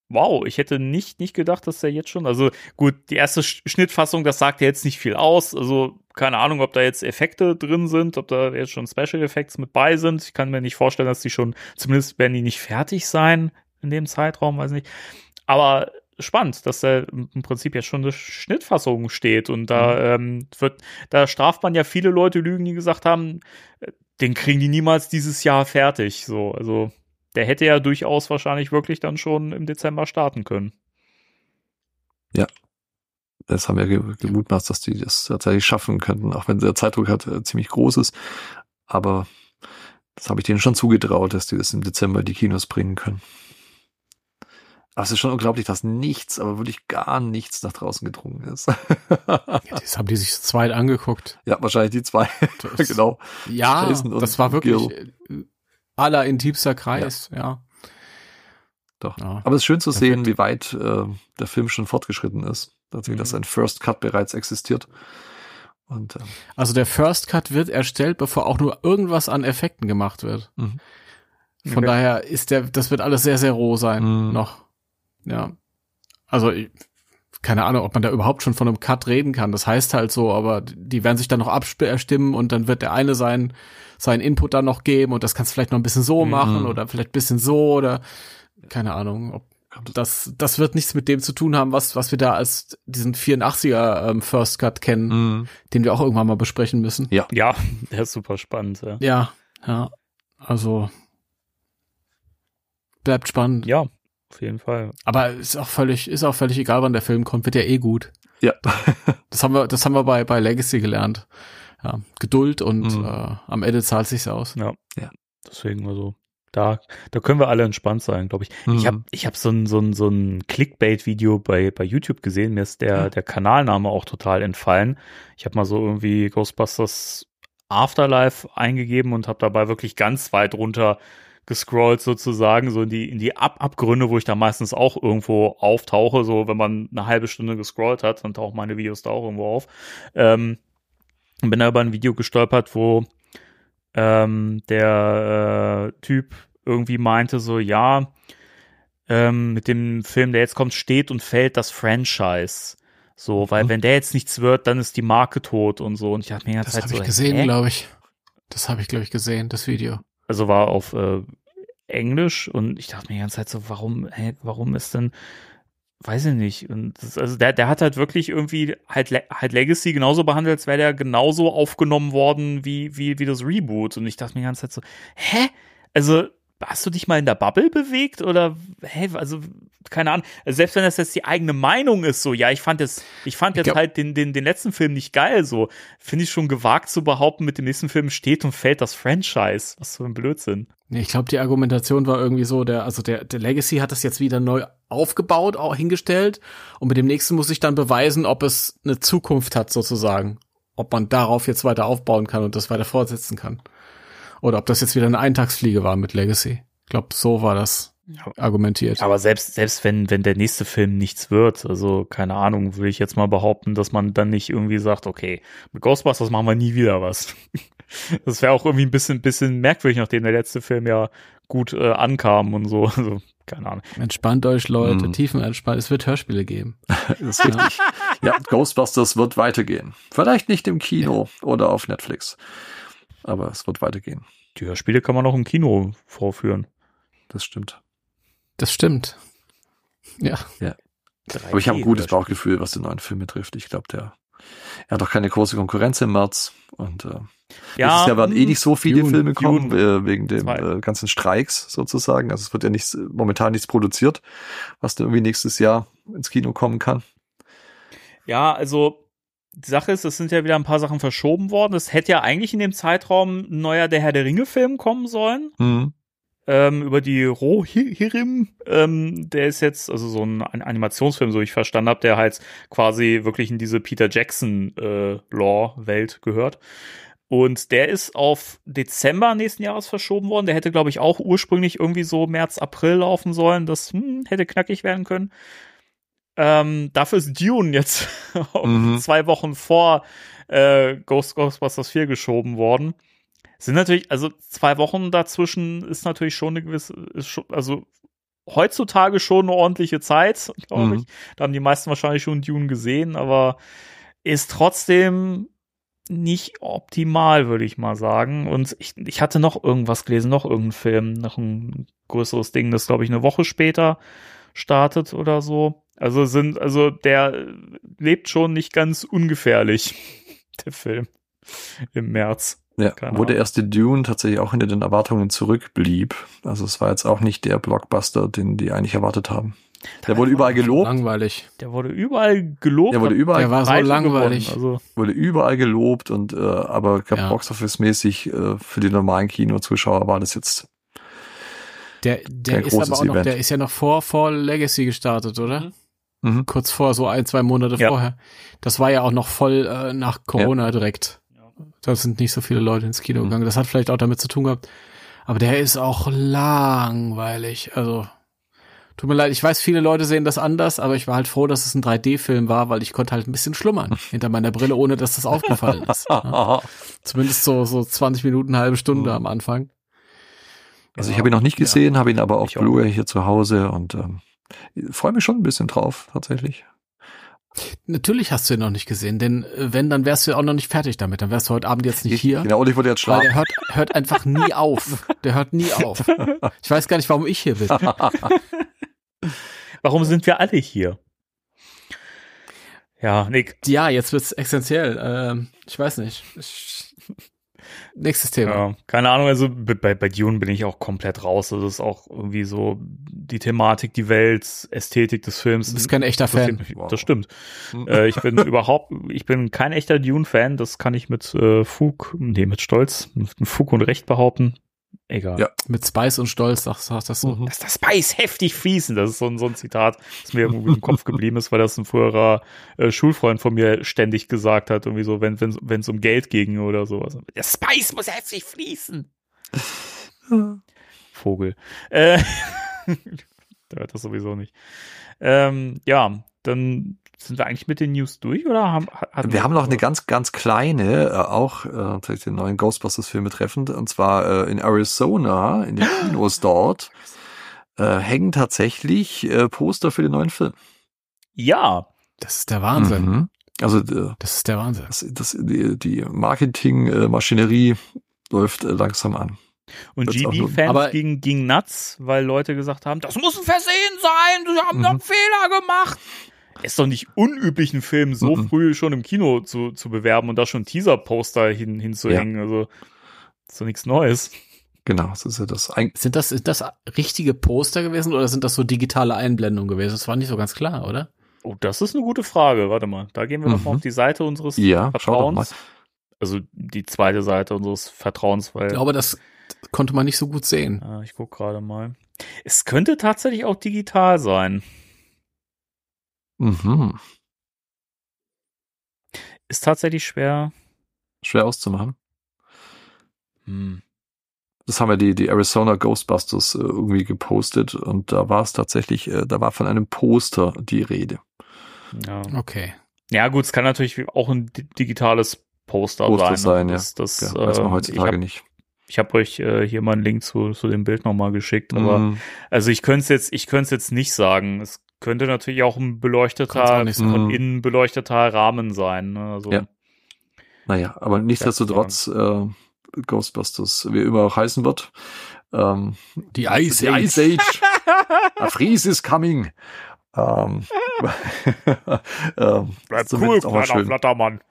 wow, ich hätte nicht, nicht gedacht, dass der jetzt schon, also gut, die erste Sch- Schnittfassung, das sagt ja jetzt nicht viel aus. Also keine Ahnung, ob da jetzt Effekte drin sind, ob da jetzt schon Special Effects mit bei sind. Ich kann mir nicht vorstellen, dass die schon, zumindest werden die nicht fertig sein in dem Zeitraum, weiß nicht. Aber spannend, dass da im Prinzip jetzt schon eine Schnittfassung steht und da ähm, wird, da straft man ja viele Leute Lügen, die gesagt haben, äh, den kriegen die niemals dieses Jahr fertig. So, also der hätte ja durchaus wahrscheinlich wirklich dann schon im Dezember starten können. Das haben wir ge- gemutmaßt, dass die das tatsächlich schaffen könnten, auch wenn der Zeitdruck halt äh, ziemlich groß ist. Aber das habe ich denen schon zugetraut, dass die das im Dezember in die Kinos bringen können. Aber es ist schon unglaublich, dass nichts, aber wirklich gar nichts nach draußen gedrungen ist. Ja, das haben die sich zweit angeguckt. ja, wahrscheinlich die zwei. Genau. Ja, Jason das war wirklich Gil. Aller intimster Kreis, ja. Doch. Ja. Aber es ist schön zu sehen, Perfekt. wie weit äh, der Film schon fortgeschritten ist. Tatsächlich, Mhm. dass ein First Cut bereits existiert. Und äh, Also der First Cut wird erstellt, bevor auch nur irgendwas an Effekten gemacht wird. Mhm. Von Okay. daher ist der, das wird alles sehr, sehr roh sein Mhm. noch. Ja. Also ich, keine Ahnung, ob man da überhaupt schon von einem Cut reden kann. Das heißt halt so, aber die werden sich dann noch abstimmen und dann wird der eine sein, seinen Input dann noch geben und das kannst du vielleicht noch ein bisschen so Mhm. machen oder vielleicht ein bisschen so oder keine Ahnung, ob das, das wird nichts mit dem zu tun haben, was, was wir da als diesen 84er ähm, First Cut kennen, mh, den wir auch irgendwann mal besprechen müssen. Ja. Ja, der ist super spannend. Ja, Ja, ja. Also bleibt spannend. ja auf jeden Fall. Aber ist auch völlig, ist auch völlig egal, wann der Film kommt, wird ja eh gut. ja. Das haben wir, das haben wir bei, bei Legacy gelernt. Ja, Geduld und Mhm. äh, am Ende zahlt sich's aus. Ja. Ja. Deswegen also da da können wir alle entspannt sein, glaube ich. Ich habe Mhm. ich habe so ein so ein so ein Clickbait Video bei bei YouTube gesehen, mir ist der der Kanalname auch total entfallen. Ich habe mal so irgendwie Ghostbusters Afterlife eingegeben und habe dabei wirklich ganz weit runter gescrollt sozusagen, so in die, in die Ab Abgründe, wo ich da meistens auch irgendwo auftauche, so wenn man eine halbe Stunde gescrollt hat, dann tauchen meine Videos da auch irgendwo auf. Ähm, und bin da über ein Video gestolpert, wo ähm, der äh, Typ irgendwie meinte so, ja, ähm, mit dem Film, der jetzt kommt, steht und fällt das Franchise. So, weil Mhm. wenn der jetzt nichts wird, dann ist die Marke tot und so. Und ich habe mir die ganze Das habe so, ich gesehen, glaube ich. Das habe ich, glaube ich, gesehen, das Video. Also war auf äh, Englisch und ich dachte mir die ganze Zeit so, warum, hä, warum ist denn, weiß ich nicht. Und das, also der, der hat halt wirklich irgendwie halt, halt Legacy genauso behandelt, als wäre der genauso aufgenommen worden wie, wie, wie das Reboot. Und ich dachte mir die ganze Zeit so, hä? Also, hast du dich mal in der Bubble bewegt? Oder, hä? Also, keine Ahnung. Also selbst wenn das jetzt die eigene Meinung ist, so, ja, ich fand jetzt, ich fand jetzt glaub- halt den, den, den letzten Film nicht geil, so, finde ich schon gewagt zu behaupten, mit dem nächsten Film steht und fällt das Franchise. Was für ein Blödsinn. Ich glaube, die Argumentation war irgendwie so, der, also der, der Legacy hat das jetzt wieder neu aufgebaut, auch hingestellt. Und mit dem nächsten muss ich dann beweisen, ob es eine Zukunft hat, sozusagen. Ob man darauf jetzt weiter aufbauen kann und das weiter fortsetzen kann. Oder ob das jetzt wieder eine Eintagsfliege war mit Legacy. Ich glaube, so war das argumentiert. Aber selbst, selbst wenn, wenn der nächste Film nichts wird, also keine Ahnung, will ich jetzt mal behaupten, dass man dann nicht irgendwie sagt, okay, mit Ghostbusters machen wir nie wieder was. Das wäre auch irgendwie ein bisschen, bisschen merkwürdig, nachdem der letzte Film ja gut äh, ankam und so. Also, keine Ahnung. Entspannt euch, Leute, Mhm. tiefenentspannt. Es wird Hörspiele geben. Das ist richtig. ja, Ghostbusters wird weitergehen. Vielleicht nicht im Kino oder auf Netflix. Aber es wird weitergehen. Die Hörspiele kann man auch im Kino vorführen. Das stimmt. Das stimmt. Ja. Aber ich habe ein gutes 3D-Hörspiele. Bauchgefühl, was den neuen Film betrifft. Ich glaube, der er hat auch keine große Konkurrenz im März. Und äh, Ja, nächstes Jahr werden eh nicht so viele Dune, Filme kommen, äh, wegen dem äh, ganzen Streiks sozusagen. Also es wird ja nichts, momentan nichts produziert, was dann irgendwie nächstes Jahr ins Kino kommen kann. Ja, also die Sache ist, es sind ja wieder ein paar Sachen verschoben worden. Es hätte ja eigentlich in dem Zeitraum ein neuer Der Herr der Ringe-Film kommen sollen. Mhm. ähm, über die Rohirrim. Ähm, der ist jetzt, also so ein An- Animationsfilm, so ich verstanden habe, der halt quasi wirklich in diese Peter Jackson äh, gehört. Und der ist auf Dezember nächsten Jahres verschoben worden. Der hätte, glaube ich, auch ursprünglich irgendwie so März, April laufen sollen. Das hm, hätte knackig werden können. Ähm, dafür ist Dune jetzt Mhm. zwei Wochen vor äh, Ghost Ghostbusters 4 geschoben worden. Sind natürlich, also zwei Wochen dazwischen ist natürlich schon eine gewisse, ist schon, also heutzutage schon eine ordentliche Zeit, glaube Mhm. ich. Da haben die meisten wahrscheinlich schon Dune gesehen, aber ist trotzdem nicht optimal, würde ich mal sagen. Und ich, ich hatte noch irgendwas gelesen, noch irgendein Film, noch ein größeres Ding, das glaube ich eine Woche später startet oder so. Also sind, also der lebt schon nicht ganz ungefährlich, der Film im März. Ja, Keine wo der Ahnung. erste Dune tatsächlich auch hinter den Erwartungen zurückblieb. Also es war jetzt auch nicht der Blockbuster, den die eigentlich erwartet haben. Der wurde überall gelobt, Langweilig. Der wurde überall gelobt. der wurde überall, Der war so langweilig. Also, wurde überall gelobt und äh, aber Ja. Boxoffice-mäßig äh, für die normalen Kinozuschauer war das jetzt Der, der Kein ist aber auch noch, Event. der ist ja noch vor, vor Legacy gestartet, oder? Mhm. Kurz vor, so ein, zwei Monate Ja. vorher. Das war ja auch noch voll äh, nach Corona direkt. Ja. Da sind nicht so viele Leute ins Kino Mhm. gegangen. Das hat vielleicht auch damit zu tun gehabt. Aber der ist auch langweilig. Also, tut mir leid, ich weiß, viele Leute sehen das anders, aber ich war halt froh, dass es ein 3D-Film war, weil ich konnte halt ein bisschen schlummern hinter meiner Brille, ohne dass das aufgefallen ist. ja. Aha. Zumindest so, so 20 Minuten, eine halbe Stunde Mhm. am Anfang. Also ich habe ihn noch nicht gesehen, habe ihn aber auf Blu-ray hier zu Hause und ähm, freue mich schon ein bisschen drauf, tatsächlich. Natürlich hast du ihn noch nicht gesehen, denn äh, wenn, dann wärst du auch noch nicht fertig damit. Dann wärst du heute Abend jetzt nicht hier. Genau, und ich wollte jetzt Weil schlafen. der hört, hört einfach nie auf. Der hört nie auf. Ich weiß gar nicht, warum ich hier bin. warum sind wir alle hier? Ja, Nick. Ja, jetzt wird's essentiell. Ähm, ich weiß nicht. Ich, nächstes Thema. Ja, keine Ahnung, also bei, bei Dune bin ich auch komplett raus. Das ist auch irgendwie so die Thematik, die Welt, Ästhetik des Films. Du bist kein echter Fan. Das, Wow. das stimmt. äh, ich bin überhaupt, ich bin kein echter Dune-Fan. Das kann ich mit äh, Fug, nee, mit Stolz, mit Fug und Recht behaupten. Egal. Ja. Mit Spice und Stolz sagst, sagst das so. Mhm. Dass das Spice heftig fließen, das ist so ein, so ein Zitat, das mir irgendwie im Kopf geblieben ist, weil das ein früherer äh, Schulfreund von mir ständig gesagt hat, irgendwie so, wenn wenn wenn es um Geld ging oder sowas. Der Spice muss heftig fließen. Vogel. Äh, der hört das sowieso nicht. Ähm, ja, dann sind wir eigentlich mit den News durch oder haben hatten Wir haben noch eine ganz, ganz kleine, äh, auch äh, tatsächlich den neuen Ghostbusters-Film betreffend, und zwar äh, in Arizona, in den Kinos dort, äh, hängen tatsächlich äh, Poster für den neuen Film. ja, Das ist der Wahnsinn. Mhm. Also äh, Das ist der Wahnsinn. das, das, die, die Marketingmaschinerie läuft äh, langsam an. Und GB-Fans gingen, gingen nuts, weil Leute gesagt haben, das muss ein Versehen sein, sie haben da einen Mhm. Fehler gemacht. Ist doch nicht unüblich, einen Film so Mhm. früh schon im Kino zu, zu bewerben und da schon Teaser-Poster hin, hinzuhängen. Also, ist doch nichts Neues. Genau, das ist ja das. Eig Sind das, sind das richtige Poster gewesen oder sind das so digitale Einblendungen gewesen? Das war nicht so ganz klar, oder? Oh, das ist eine gute Frage. Warte mal, da gehen wir Mhm. auf die Seite unseres Ja, schau doch mal. Vertrauens. Also die zweite Seite unseres Vertrauens, weil Ich glaube, das konnte man nicht so gut sehen. Ah, ich guck gerade mal. Es könnte tatsächlich auch digital sein. Mhm. Ist tatsächlich schwer. Schwer auszumachen. Hm. Das haben ja die, die Arizona Ghostbusters äh, irgendwie gepostet und da war es tatsächlich, äh, da war von einem Poster die Rede. Ja. Okay. ja, gut, es kann natürlich auch ein di- digitales Poster, Poster sein. sein, ja. Das, das, Ja, weiß man äh, heutzutage ich habe euch äh, hier mal einen Link zu, zu dem Bild nochmal geschickt, aber Mhm. also ich könnte es jetzt, ich könnte es jetzt nicht sagen. Es könnte natürlich auch ein beleuchteter, auch von innen beleuchteter Rahmen sein. Ne? Also, Ja. Naja, aber nichtsdestotrotz, äh, Ghostbusters, wie immer auch heißen wird. Ähm, Die Ice the Age. Ice Age. A freeze is coming. Ähm, ähm, Bleib cool, kleiner. Flattermann.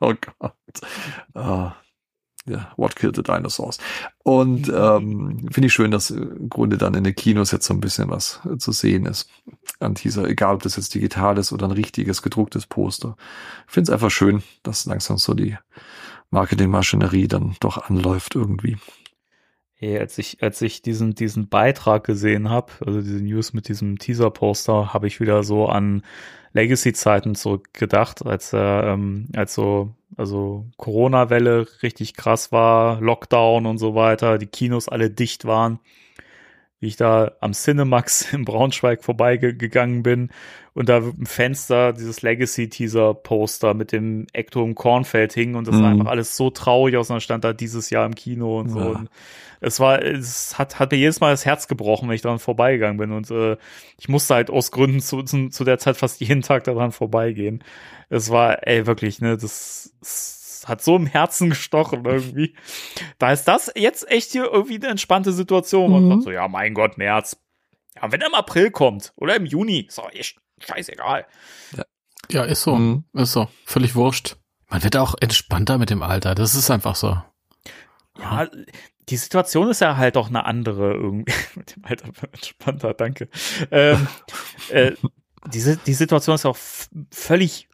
oh Gott. Ah, ja, What Killed the Dinosaurs. Und ähm, finde ich schön, dass im Grunde dann in den Kinos jetzt so ein bisschen was äh, zu sehen ist an Teaser, egal ob das jetzt digital ist oder ein richtiges gedrucktes Poster. Ich finde es einfach schön, dass langsam so die Marketingmaschinerie dann doch anläuft irgendwie. Hey, als ich, als ich diesen, diesen Beitrag gesehen habe, also diese News mit diesem Teaser-Poster, habe ich wieder so an Legacy-Zeiten zurückgedacht, als er, ähm, als so, also Corona-Welle richtig krass war, Lockdown und so weiter, die Kinos alle dicht waren, wie ich da am Cinemax in Braunschweig vorbeigegangen bin und da im Fenster dieses Legacy-Teaser-Poster mit dem Ecto im Kornfeld hing und das Mhm. einfach alles so traurig aus und dann stand da dieses Jahr im Kino und so. Ja. Und es war, es hat, hat mir jedes Mal das Herz gebrochen, wenn ich daran vorbeigegangen bin. Und äh, ich musste halt aus Gründen zu, zu, zu der Zeit fast jeden Tag daran vorbeigehen. Es war, ey, wirklich, ne, das, das hat so im Herzen gestochen irgendwie. Da ist das jetzt echt hier irgendwie eine entspannte Situation. Man Mhm. sagt so, ja, mein Gott, März. Ja, wenn er im April kommt oder im Juni, ist doch echt scheißegal. Ja, ist so. Mhm. Ist so. Völlig wurscht. Man wird auch entspannter mit dem Alter. Das ist einfach so. Ja, die Situation ist ja halt auch eine andere irgendwie. Mit dem Alter entspannter, danke. Ähm, äh, diese, die Situation ist auch völlig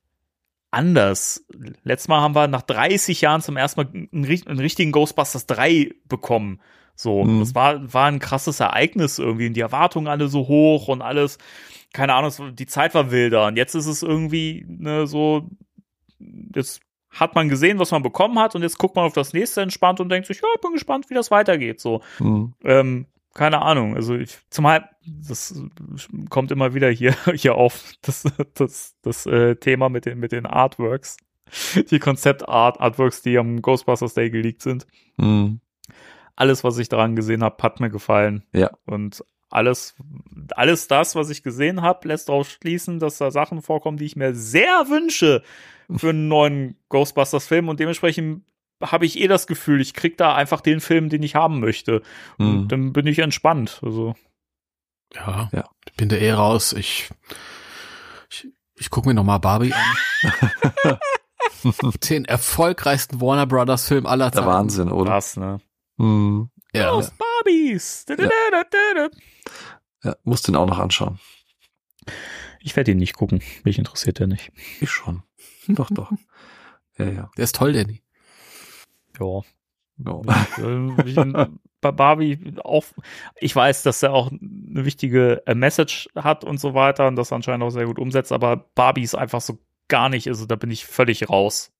anders. Letztes Mal haben wir nach 30 Jahren zum ersten Mal einen, einen richtigen Ghostbusters 3 bekommen. So, Mhm. das war, war ein krasses Ereignis irgendwie und die Erwartungen alle so hoch und alles, keine Ahnung, die Zeit war wilder und jetzt ist es irgendwie ne, so, jetzt hat man gesehen, was man bekommen hat und jetzt guckt man auf das nächste entspannt und denkt sich, ja, ich bin gespannt, wie das weitergeht. So, Mhm. ähm, keine Ahnung. Also ich, zumal das kommt immer wieder hier hier auf das das das äh, Thema mit den mit den Artworks, die Konzept-Art Artworks, die am Ghostbusters Day geleakt sind. Mhm. Alles, was ich daran gesehen habe, hat mir gefallen. Ja. Und alles alles das, was ich gesehen habe, lässt darauf schließen, dass da Sachen vorkommen, die ich mir sehr wünsche für einen neuen Ghostbusters-Film und dementsprechend habe ich eh das Gefühl, ich krieg da einfach den Film, den ich haben möchte. Mhm. Und dann bin ich entspannt. Also, Ja. Ja. Ich bin da eh raus. Ich, ich, ich gucke mir nochmal Barbie an. Den erfolgreichsten Warner Brothers Film aller Der Zeiten. Wahnsinn, oder? krass, ne? Mhm. Ja. Barbies! Da, da, da, da, da. Ja, muss den auch noch anschauen. Ich werde ihn nicht gucken. Mich interessiert der nicht. Ich schon. Doch, doch. Ja, ja. Der ist toll, Danny. Ja. ja. Äh, ich- Bei Barbie auch, ich weiß, dass er auch eine wichtige äh, Message hat und so weiter und das anscheinend auch sehr gut umsetzt, aber Barbie ist einfach so gar nicht, also da bin ich völlig raus.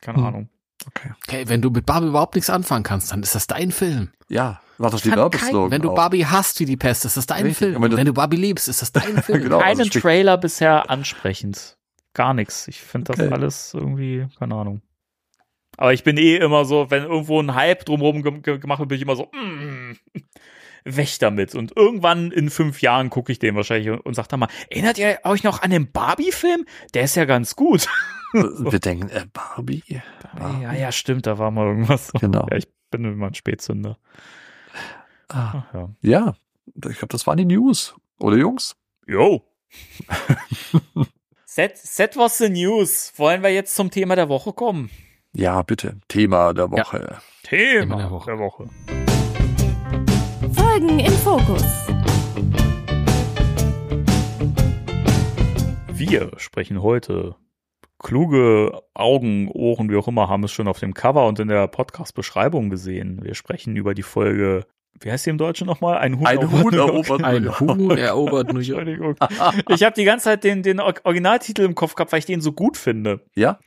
Keine Hm. Ahnung. Okay. Okay, wenn du mit Barbie überhaupt nichts anfangen kannst, dann ist das dein Film. Ja, war doch die Werbeslogan. Wenn du auch. Barbie hast wie die Pest, ist das dein Richtig, Film. Und das- wenn du Barbie liebst, ist das dein Film. Genau. also Keinen sprich- Trailer bisher ansprechend. Gar nichts. Ich finde das Okay. alles irgendwie, keine Ahnung. Aber ich bin eh immer so, wenn irgendwo ein Hype drumherum ge ge gemacht wird, bin ich immer so, mm, weg damit. Und irgendwann in fünf Jahren gucke ich den wahrscheinlich und, und sag dann mal, erinnert ihr euch noch an den Barbie-Film? Der ist ja ganz gut. Wir denken, äh, Barbie. Ja, ja, stimmt, da war mal irgendwas. Genau. Ja, ich bin immer ein Spätzünder. Ah, Ach, ja. ja, ich glaube, das waren die News. Oder Jungs? Jo. Set, Set was the news. Wollen wir jetzt zum Thema der Woche kommen? Ja, bitte. Thema der Woche. Thema, der der Woche. Woche. Folgen im Fokus. Wir sprechen heute. Kluge Augen, Ohren, wie auch immer, haben es schon auf dem Cover und in der Podcast-Beschreibung gesehen. Wir sprechen über die Folge, wie heißt sie im Deutschen nochmal? Ein Huhn, Ein erobert Huhn New York. erobert Ein New York. Huhn erobert New York. Entschuldigung. Ich habe die ganze Zeit den, den Originaltitel im Kopf gehabt, weil ich den so gut finde. Ja?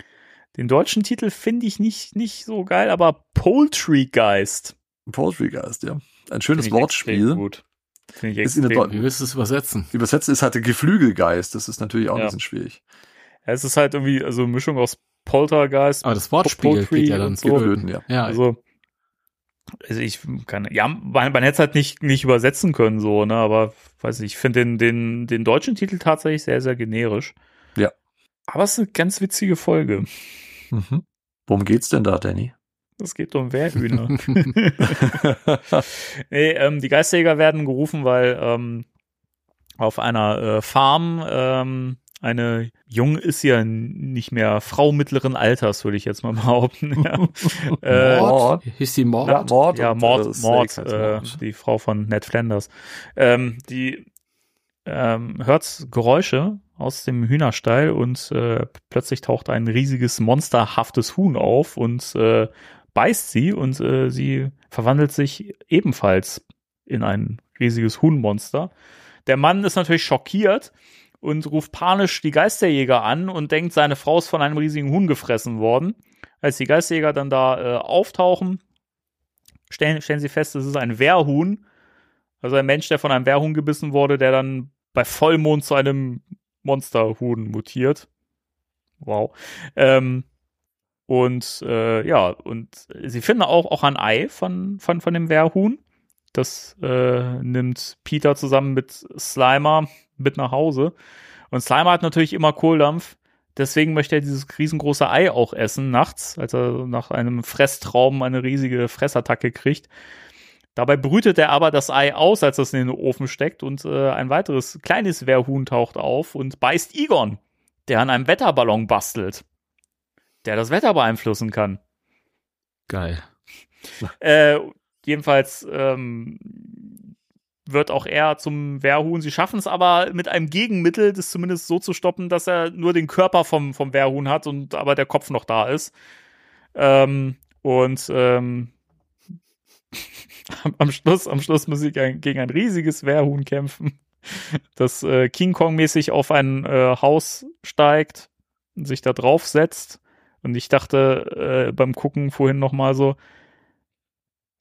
Den deutschen Titel finde ich nicht, nicht so geil, aber Poultrygeist. Poultrygeist, ja. Ein schönes Wortspiel. Gut. Finde ich Ist in der Wie willst du es übersetzen? Übersetzt ist halt der Geflügelgeist. Das ist natürlich auch Ja. ein bisschen schwierig. Ja, es ist halt irgendwie also eine Mischung aus Poltergeist. Aber das Wortspiel geht ja dann so. Geflöten, ja. Ja, Also, also ich kann, ja, man, man hätte es halt nicht, nicht übersetzen können, so, ne, aber weiß nicht, ich finde den, den, den deutschen Titel tatsächlich sehr, sehr generisch. Ja. Aber es ist eine ganz witzige Folge. Mhm. Worum geht's denn da, Danny? Es geht um Wehrhühner. nee, ähm, die Geisterjäger werden gerufen, weil ähm, auf einer äh, Farm ähm, eine jung ist ja nicht mehr Frau mittleren Alters, würde ich jetzt mal behaupten. ja. äh, Mord. Hieß die Mord? Ja, Mord. ja, und, Mord, äh, Mord, heißt äh, Mord. die Frau von Ned Flanders. Ähm, die ähm, hört Geräusche aus dem Hühnerstall und äh, plötzlich taucht ein riesiges, monsterhaftes Huhn auf und äh, beißt sie und äh, sie verwandelt sich ebenfalls in ein riesiges Huhnmonster. Der Mann ist natürlich schockiert und ruft panisch die Geisterjäger an und denkt, seine Frau ist von einem riesigen Huhn gefressen worden. Als die Geisterjäger dann da äh, auftauchen, stellen, stellen sie fest, es ist ein Wehrhuhn. Also ein Mensch, der von einem Wehrhuhn gebissen wurde, der dann bei Vollmond zu einem Monsterhuhn mutiert. Wow. Ähm, und äh, ja, und sie finden auch, auch ein Ei von, von, von dem Wehrhuhn. Das äh, nimmt Peter zusammen mit Slimer mit nach Hause. Und Slimer hat natürlich immer Kohldampf. Deswegen möchte er dieses riesengroße Ei auch essen nachts, als er nach einem Fresstraum eine riesige Fressattacke kriegt. Dabei brütet er aber das Ei aus, als es in den Ofen steckt und äh, ein weiteres kleines Wehrhuhn taucht auf und beißt Egon, der an einem Wetterballon bastelt, der das Wetter beeinflussen kann. Geil. Äh, jedenfalls ähm, wird auch er zum Wehrhuhn. Sie schaffen es aber mit einem Gegenmittel, das zumindest so zu stoppen, dass er nur den Körper vom, vom Wehrhuhn hat und aber der Kopf noch da ist. Ähm, und ähm, am, Schluss, am Schluss muss ich gegen ein riesiges Wehrhuhn kämpfen, das äh, King Kong-mäßig auf ein äh, Haus steigt und sich da drauf setzt. Und ich dachte äh, beim Gucken vorhin noch mal so,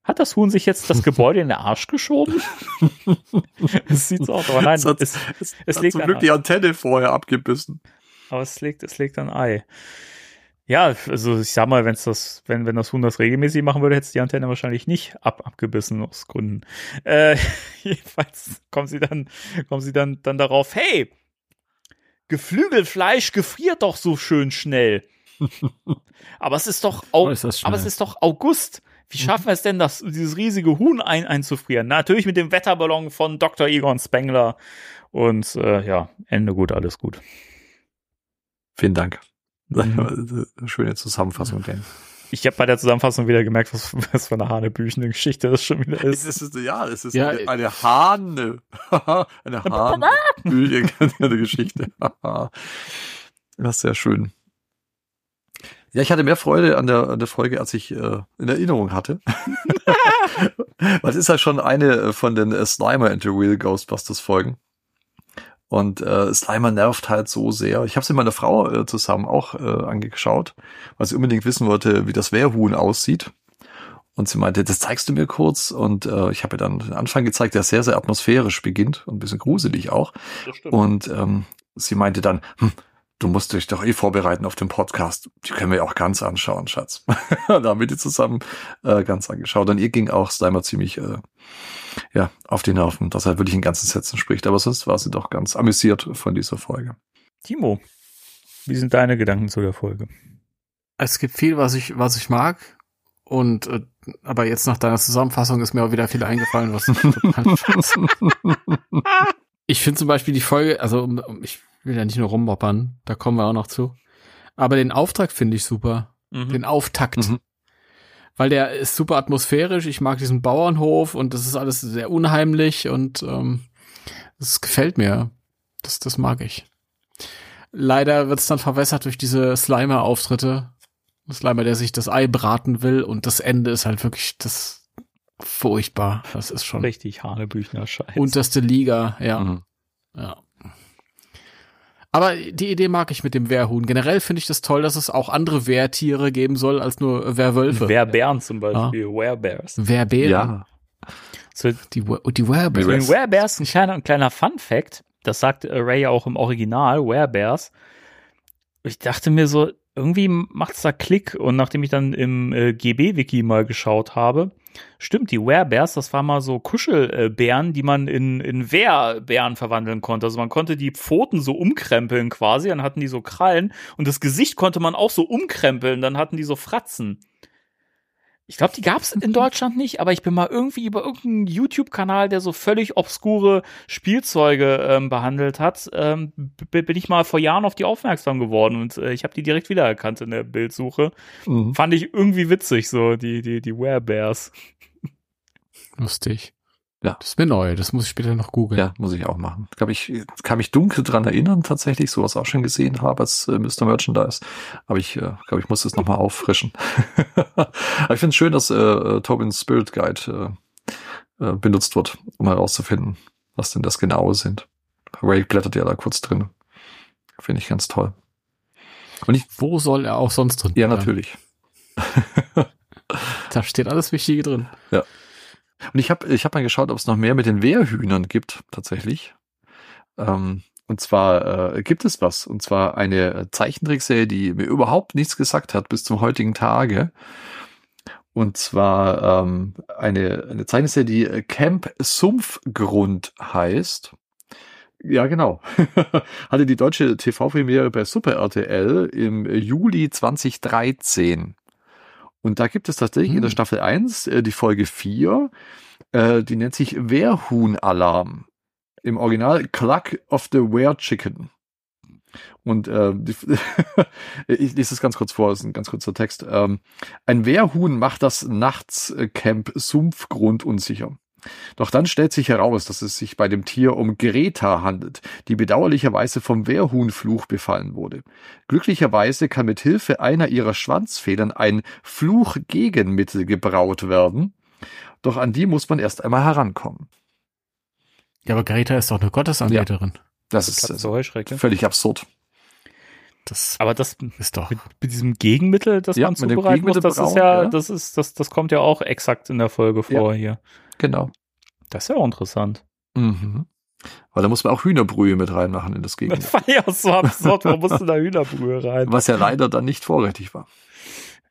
hat das Huhn sich jetzt das Gebäude in den Arsch geschoben? Es sieht so aus, aber nein, Es hat- es, Es, es hat legt zum Glück die Antenne vorher abgebissen. aber es legt, es legt ein Ei. Ja, also ich sag mal, wenn's das, wenn, wenn das Huhn das regelmäßig machen würde, hätte es die Antenne wahrscheinlich nicht ab, abgebissen aus Gründen. Äh, jedenfalls kommen sie dann, kommen sie dann, dann darauf, hey, Geflügelfleisch gefriert doch so schön schnell. Aber es ist doch Oh, auch, ist aber es ist doch August. Wie schaffen wir es denn, das, dieses riesige Huhn ein, einzufrieren? Natürlich mit dem Wetterballon von Dr. Egon Spengler. Und äh, ja, Ende gut, alles gut. Vielen Dank. Mhm. Schöne Zusammenfassung, Dan. Ich habe bei der Zusammenfassung wieder gemerkt, was, was für eine hanebüchene Geschichte das schon wieder Es ist. ist, ja, es ist Ja, eine, eine Hahne. eine Hahn Geschichte. das ist sehr schön. Ja, ich hatte mehr Freude an der, an der Folge, als ich äh, in Erinnerung hatte. Weil es ist ja schon eine äh, von den äh, Slimer the Real Ghostbusters Folgen. Und äh, Slimer nervt halt so sehr. Ich habe sie mit meiner Frau äh, zusammen auch äh, angeschaut, weil sie unbedingt wissen wollte, wie das Wehrhuhn aussieht. Und sie meinte, das zeigst du mir kurz. Und äh, ich habe ihr dann den Anfang gezeigt, der sehr, sehr atmosphärisch beginnt und ein bisschen gruselig auch. Und ähm, sie meinte dann, hm, du musst dich doch eh vorbereiten auf den Podcast. Die können wir auch ganz anschauen, Schatz. da haben wir die zusammen äh, ganz angeschaut. Und ihr ging auch Slimer ziemlich äh, ja, auf die Nerven, dass er wirklich in ganzen Sätzen spricht. Aber sonst war sie doch ganz amüsiert von dieser Folge. Timo, wie sind deine Gedanken zu der Folge? Es gibt viel, was ich, was ich mag. Und äh, aber jetzt nach deiner Zusammenfassung ist mir auch wieder viel eingefallen, was Ich finde zum Beispiel die Folge, also ich will ja nicht nur rummoppern, da kommen wir auch noch zu. Aber den Auftrag finde ich super. Mhm. Den Auftakt. Mhm. Weil der ist super atmosphärisch. Ich mag diesen Bauernhof und das ist alles sehr unheimlich und ähm, das gefällt mir. Das, das mag ich. Leider wird es dann verwässert durch diese Slimer-Auftritte. Slimer, der sich das Ei braten will und das Ende ist halt wirklich das furchtbar. Das ist schon Richtig Hanebüchner Scheiß. unterste Liga, ja. Mhm. Ja. Aber die Idee mag ich mit dem Wehrhuhn. Generell finde ich das toll, dass es auch andere Wehrtiere geben soll als nur Wehrwölfe. Werbären zum Beispiel, Werebears. Wehrbären. Ja, So, Die, die Wehrbears. Den Werebears ein kleiner, ein kleiner Fun Fact. Das sagt Ray ja auch im Original, Werebears. Ich dachte mir so, irgendwie macht's da Klick. Und nachdem ich dann im äh, GB-Wiki mal geschaut habe, stimmt, die Werebears, das waren mal so Kuschelbären, die man in, in Wehrbären verwandeln konnte. Also man konnte die Pfoten so umkrempeln quasi, dann hatten die so Krallen und das Gesicht konnte man auch so umkrempeln, dann hatten die so Fratzen. Ich glaube, die gab's in Deutschland nicht, aber ich bin mal irgendwie über irgendeinen YouTube-Kanal, der so völlig obskure Spielzeuge ähm, behandelt hat, ähm, bin ich mal vor Jahren auf die aufmerksam geworden und äh, ich habe die direkt wiedererkannt in der Bildsuche. Mhm. Fand ich irgendwie witzig, so die, die, die Werebears. Lustig. Ja. Das ist mir neu. Das muss ich später noch googeln. Ja, muss ich auch machen. Ich glaube, ich kann mich dunkel dran erinnern, tatsächlich, sowas auch schon gesehen habe als äh, Mr. Merchandise. Aber ich äh, glaube, ich muss das nochmal auffrischen. Aber ich finde es schön, dass äh, Tobins Spirit Guide äh, äh, benutzt wird, um herauszufinden, was denn das Genaue sind. Ray blättert ja da kurz drin. Finde ich ganz toll. Und ich, Wo soll er auch sonst drin? ja, bleiben? natürlich. Da steht alles Wichtige drin. Und ich habe ich hab mal geschaut, ob es noch mehr mit den Wehrhühnern gibt, tatsächlich. Ähm, und zwar äh, gibt es was. Und zwar eine Zeichentrickserie, die mir überhaupt nichts gesagt hat bis zum heutigen Tage. Und zwar ähm, eine, eine Zeichenserie, die Camp Sumpfgrund heißt. Ja, genau. Hatte die deutsche TV-Premiere bei Super RTL im Juli 2013. Und da gibt es tatsächlich in der Hm. Staffel 1 äh, die Folge 4, äh, die nennt sich Wehrhuhn-Alarm. Im Original Cluck of the Chicken. Und äh, die, ich lese es ganz kurz vor, das ist ein ganz kurzer Text. Ähm, ein Wehrhuhn macht das Nachtscamp Sumpfgrund unsicher. Doch dann stellt sich heraus, dass es sich bei dem Tier um Greta handelt, die bedauerlicherweise vom Wehrhuhnfluch befallen wurde. Glücklicherweise kann mit Hilfe einer ihrer Schwanzfedern ein Fluchgegenmittel gebraut werden. Doch an die muss man erst einmal herankommen. Ja, aber Greta ist doch eine Gottesanbeterin. Das Katze ist äh, Heuschrecke. völlig absurd. Das Aber das ist doch. mit, mit diesem Gegenmittel, das Ja, man mit dem zubereiten muss, Gegenmittel das ist brauen, ja, ja. das ist, das, das kommt ja auch exakt in der Folge vor hier. Genau. Das ist ja auch interessant. Mhm. Weil da muss man auch Hühnerbrühe mit reinmachen in das Das Gegenmittel. war ja so absurd, warum musst du da Hühnerbrühe rein? Was ja leider dann nicht vorrätig war.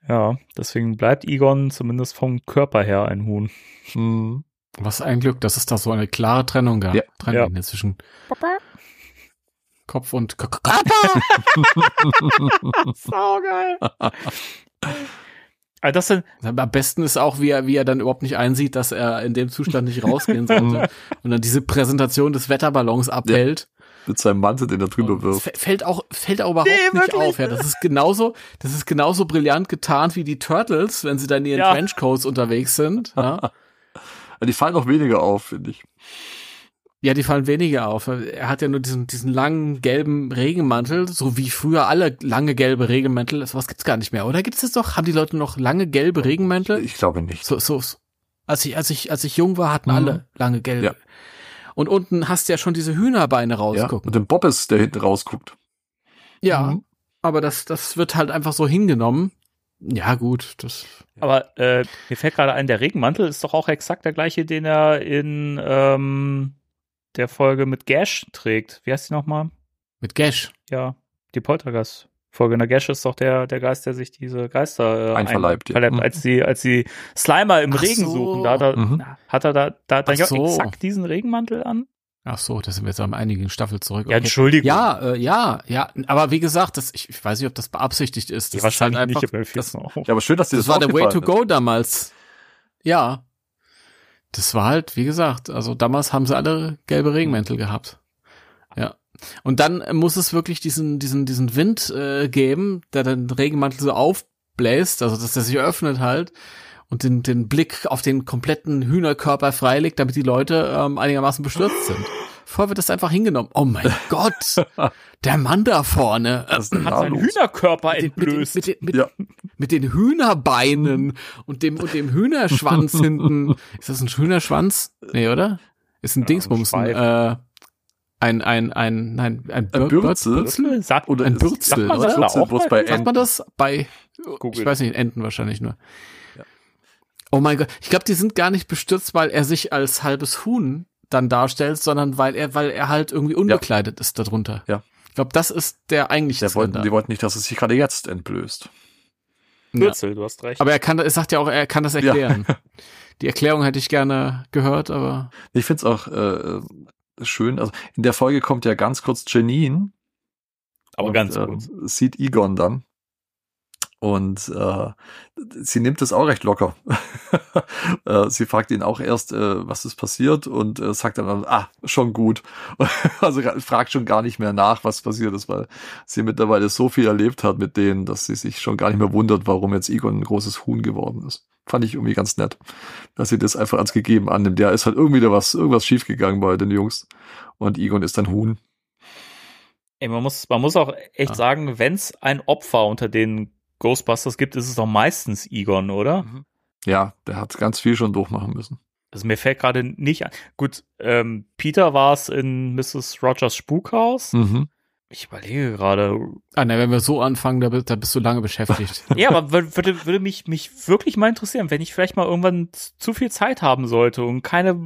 Ja, deswegen bleibt Egon zumindest vom Körper her ein Huhn. Mhm. Was ein Glück, dass es da so eine klare Trennung gab. Ja. Trennlinie zwischen Kopf und K K- Saugeil. Also das sind, Am besten ist auch, wie er, wie er dann überhaupt nicht einsieht, dass er in dem Zustand nicht rausgehen sollte und dann diese Präsentation des Wetterballons abhält. Mit seinem Mantel, den er drüber wirft. fä- fällt auch, fällt auch überhaupt Nee, nicht wirklich auf. Ja, das ist genauso, das ist genauso brillant getarnt wie die Turtles, wenn sie dann in ihren Ja. Trenchcoats unterwegs sind. Ja. Die fallen auch weniger auf, finde ich. Ja, die fallen weniger auf. Er hat ja nur diesen, diesen langen gelben Regenmantel, so wie früher alle lange gelbe Regenmäntel. Was gibt's gar nicht mehr, oder? Gibt's das doch? Haben die Leute noch lange gelbe Regenmäntel? Ich glaube nicht. So, so, so. Als ich, als ich, als ich jung war, hatten Mhm. alle lange gelbe. Ja. Und unten hast du ja schon diese Hühnerbeine Ja, rausgucken. und den Bobbes, der hinten rausguckt. Ja, Mhm. aber das, das wird halt einfach so hingenommen. Ja, gut, das. aber äh, mir fällt gerade ein, der Regenmantel ist doch auch exakt der gleiche, den er in ähm, der Folge mit Gash trägt. Wie heißt die nochmal? Mit Gash. Ja. die Poltergeist-Folge. Nagash ist doch der, der Geist, der sich diese Geister äh, Einverleibt, ja. einverleibt, Mhm. als sie, als sie Slimer im Ach Regen so. suchen. Da, da Mhm. hat er da, da, da Ach so. exakt diesen Regenmantel an. Ach so, da sind wir jetzt am einigen Staffel zurück. Ja, Okay. Entschuldigung. Ja, äh, ja, ja, aber wie gesagt, das, ich, ich weiß nicht, ob das beabsichtigt ist. Ja, Das wahrscheinlich ist halt nicht, einfach, aber fiel's das. Ja, aber schön, dass dir das das, war der Way to aufgefallen go damals. Ja. Das war halt, wie gesagt, also damals haben sie alle gelbe Regenmäntel gehabt. Ja. Und dann muss es wirklich diesen, diesen, diesen Wind äh, geben, der den Regenmantel so aufbläst, also dass der sich öffnet halt und den, den Blick auf den kompletten Hühnerkörper freilegt, damit die Leute ähm, einigermaßen bestürzt sind. Vorher wird das einfach hingenommen. Oh mein Gott, der Mann da vorne. ist. Was ist denn Hat da seinen los? Hühnerkörper Mit mit, entblößt. mit, den, mit, Ja. mit den Hühnerbeinen und dem, und dem Hühnerschwanz hinten. Ist das ein Hühnerschwanz? Nee, oder? Ist ein Ja, Dingsbums. Ein, äh, ein, ein, ein, nein, ein, Bir- Bürzel? Bürzel? Sagt, Oder Ein Bürzel, sagt man das da Bürzel bloß bei- Sagt man Enten. das? Bei, Google. ich weiß nicht, Enten wahrscheinlich nur. Ja. Oh mein Gott. Ich glaube, die sind gar nicht bestürzt, weil er sich als halbes Huhn dann darstellt, sondern weil er, weil er halt irgendwie unbekleidet ist darunter. Ja. Ich glaube, das ist der eigentliche Der wollten, die wollten nicht, dass es sich gerade jetzt entblößt. Ja. Bürzel, du hast recht. Aber er kann, er sagt ja auch, er kann das erklären. Die Erklärung hätte ich gerne gehört, aber Ich find's auch äh, schön. Also in der Folge kommt ja ganz kurz Janine. Aber und, ganz äh, kurz. Sieht Egon dann. Und äh, sie nimmt es auch recht locker. äh, sie fragt ihn auch erst, äh, was ist passiert und äh, sagt dann, ah, schon gut. also fragt schon gar nicht mehr nach, was passiert ist, weil sie mittlerweile so viel erlebt hat mit denen, dass sie sich schon gar nicht mehr wundert, warum jetzt Egon ein großes Huhn geworden ist. Fand ich irgendwie ganz nett, dass sie das einfach als gegeben annimmt. Ja, ist halt irgendwie da was, irgendwas schiefgegangen bei den Jungs. Und Egon ist ein Huhn. Ey, man muss, man muss auch echt Ah. sagen, wenn es ein Opfer unter den Ghostbusters gibt, ist es doch meistens Egon, oder? Ja, der hat ganz viel schon durchmachen müssen. Also mir fällt gerade nicht an. Gut, ähm, Peter war es in Mrs. Rogers Spukhaus. Mhm. Ich überlege gerade. ah, na, wenn wir so anfangen, da, da bist du lange beschäftigt. Ja, aber wür- würde, würde mich, mich wirklich mal interessieren, wenn ich vielleicht mal irgendwann zu viel Zeit haben sollte und keine,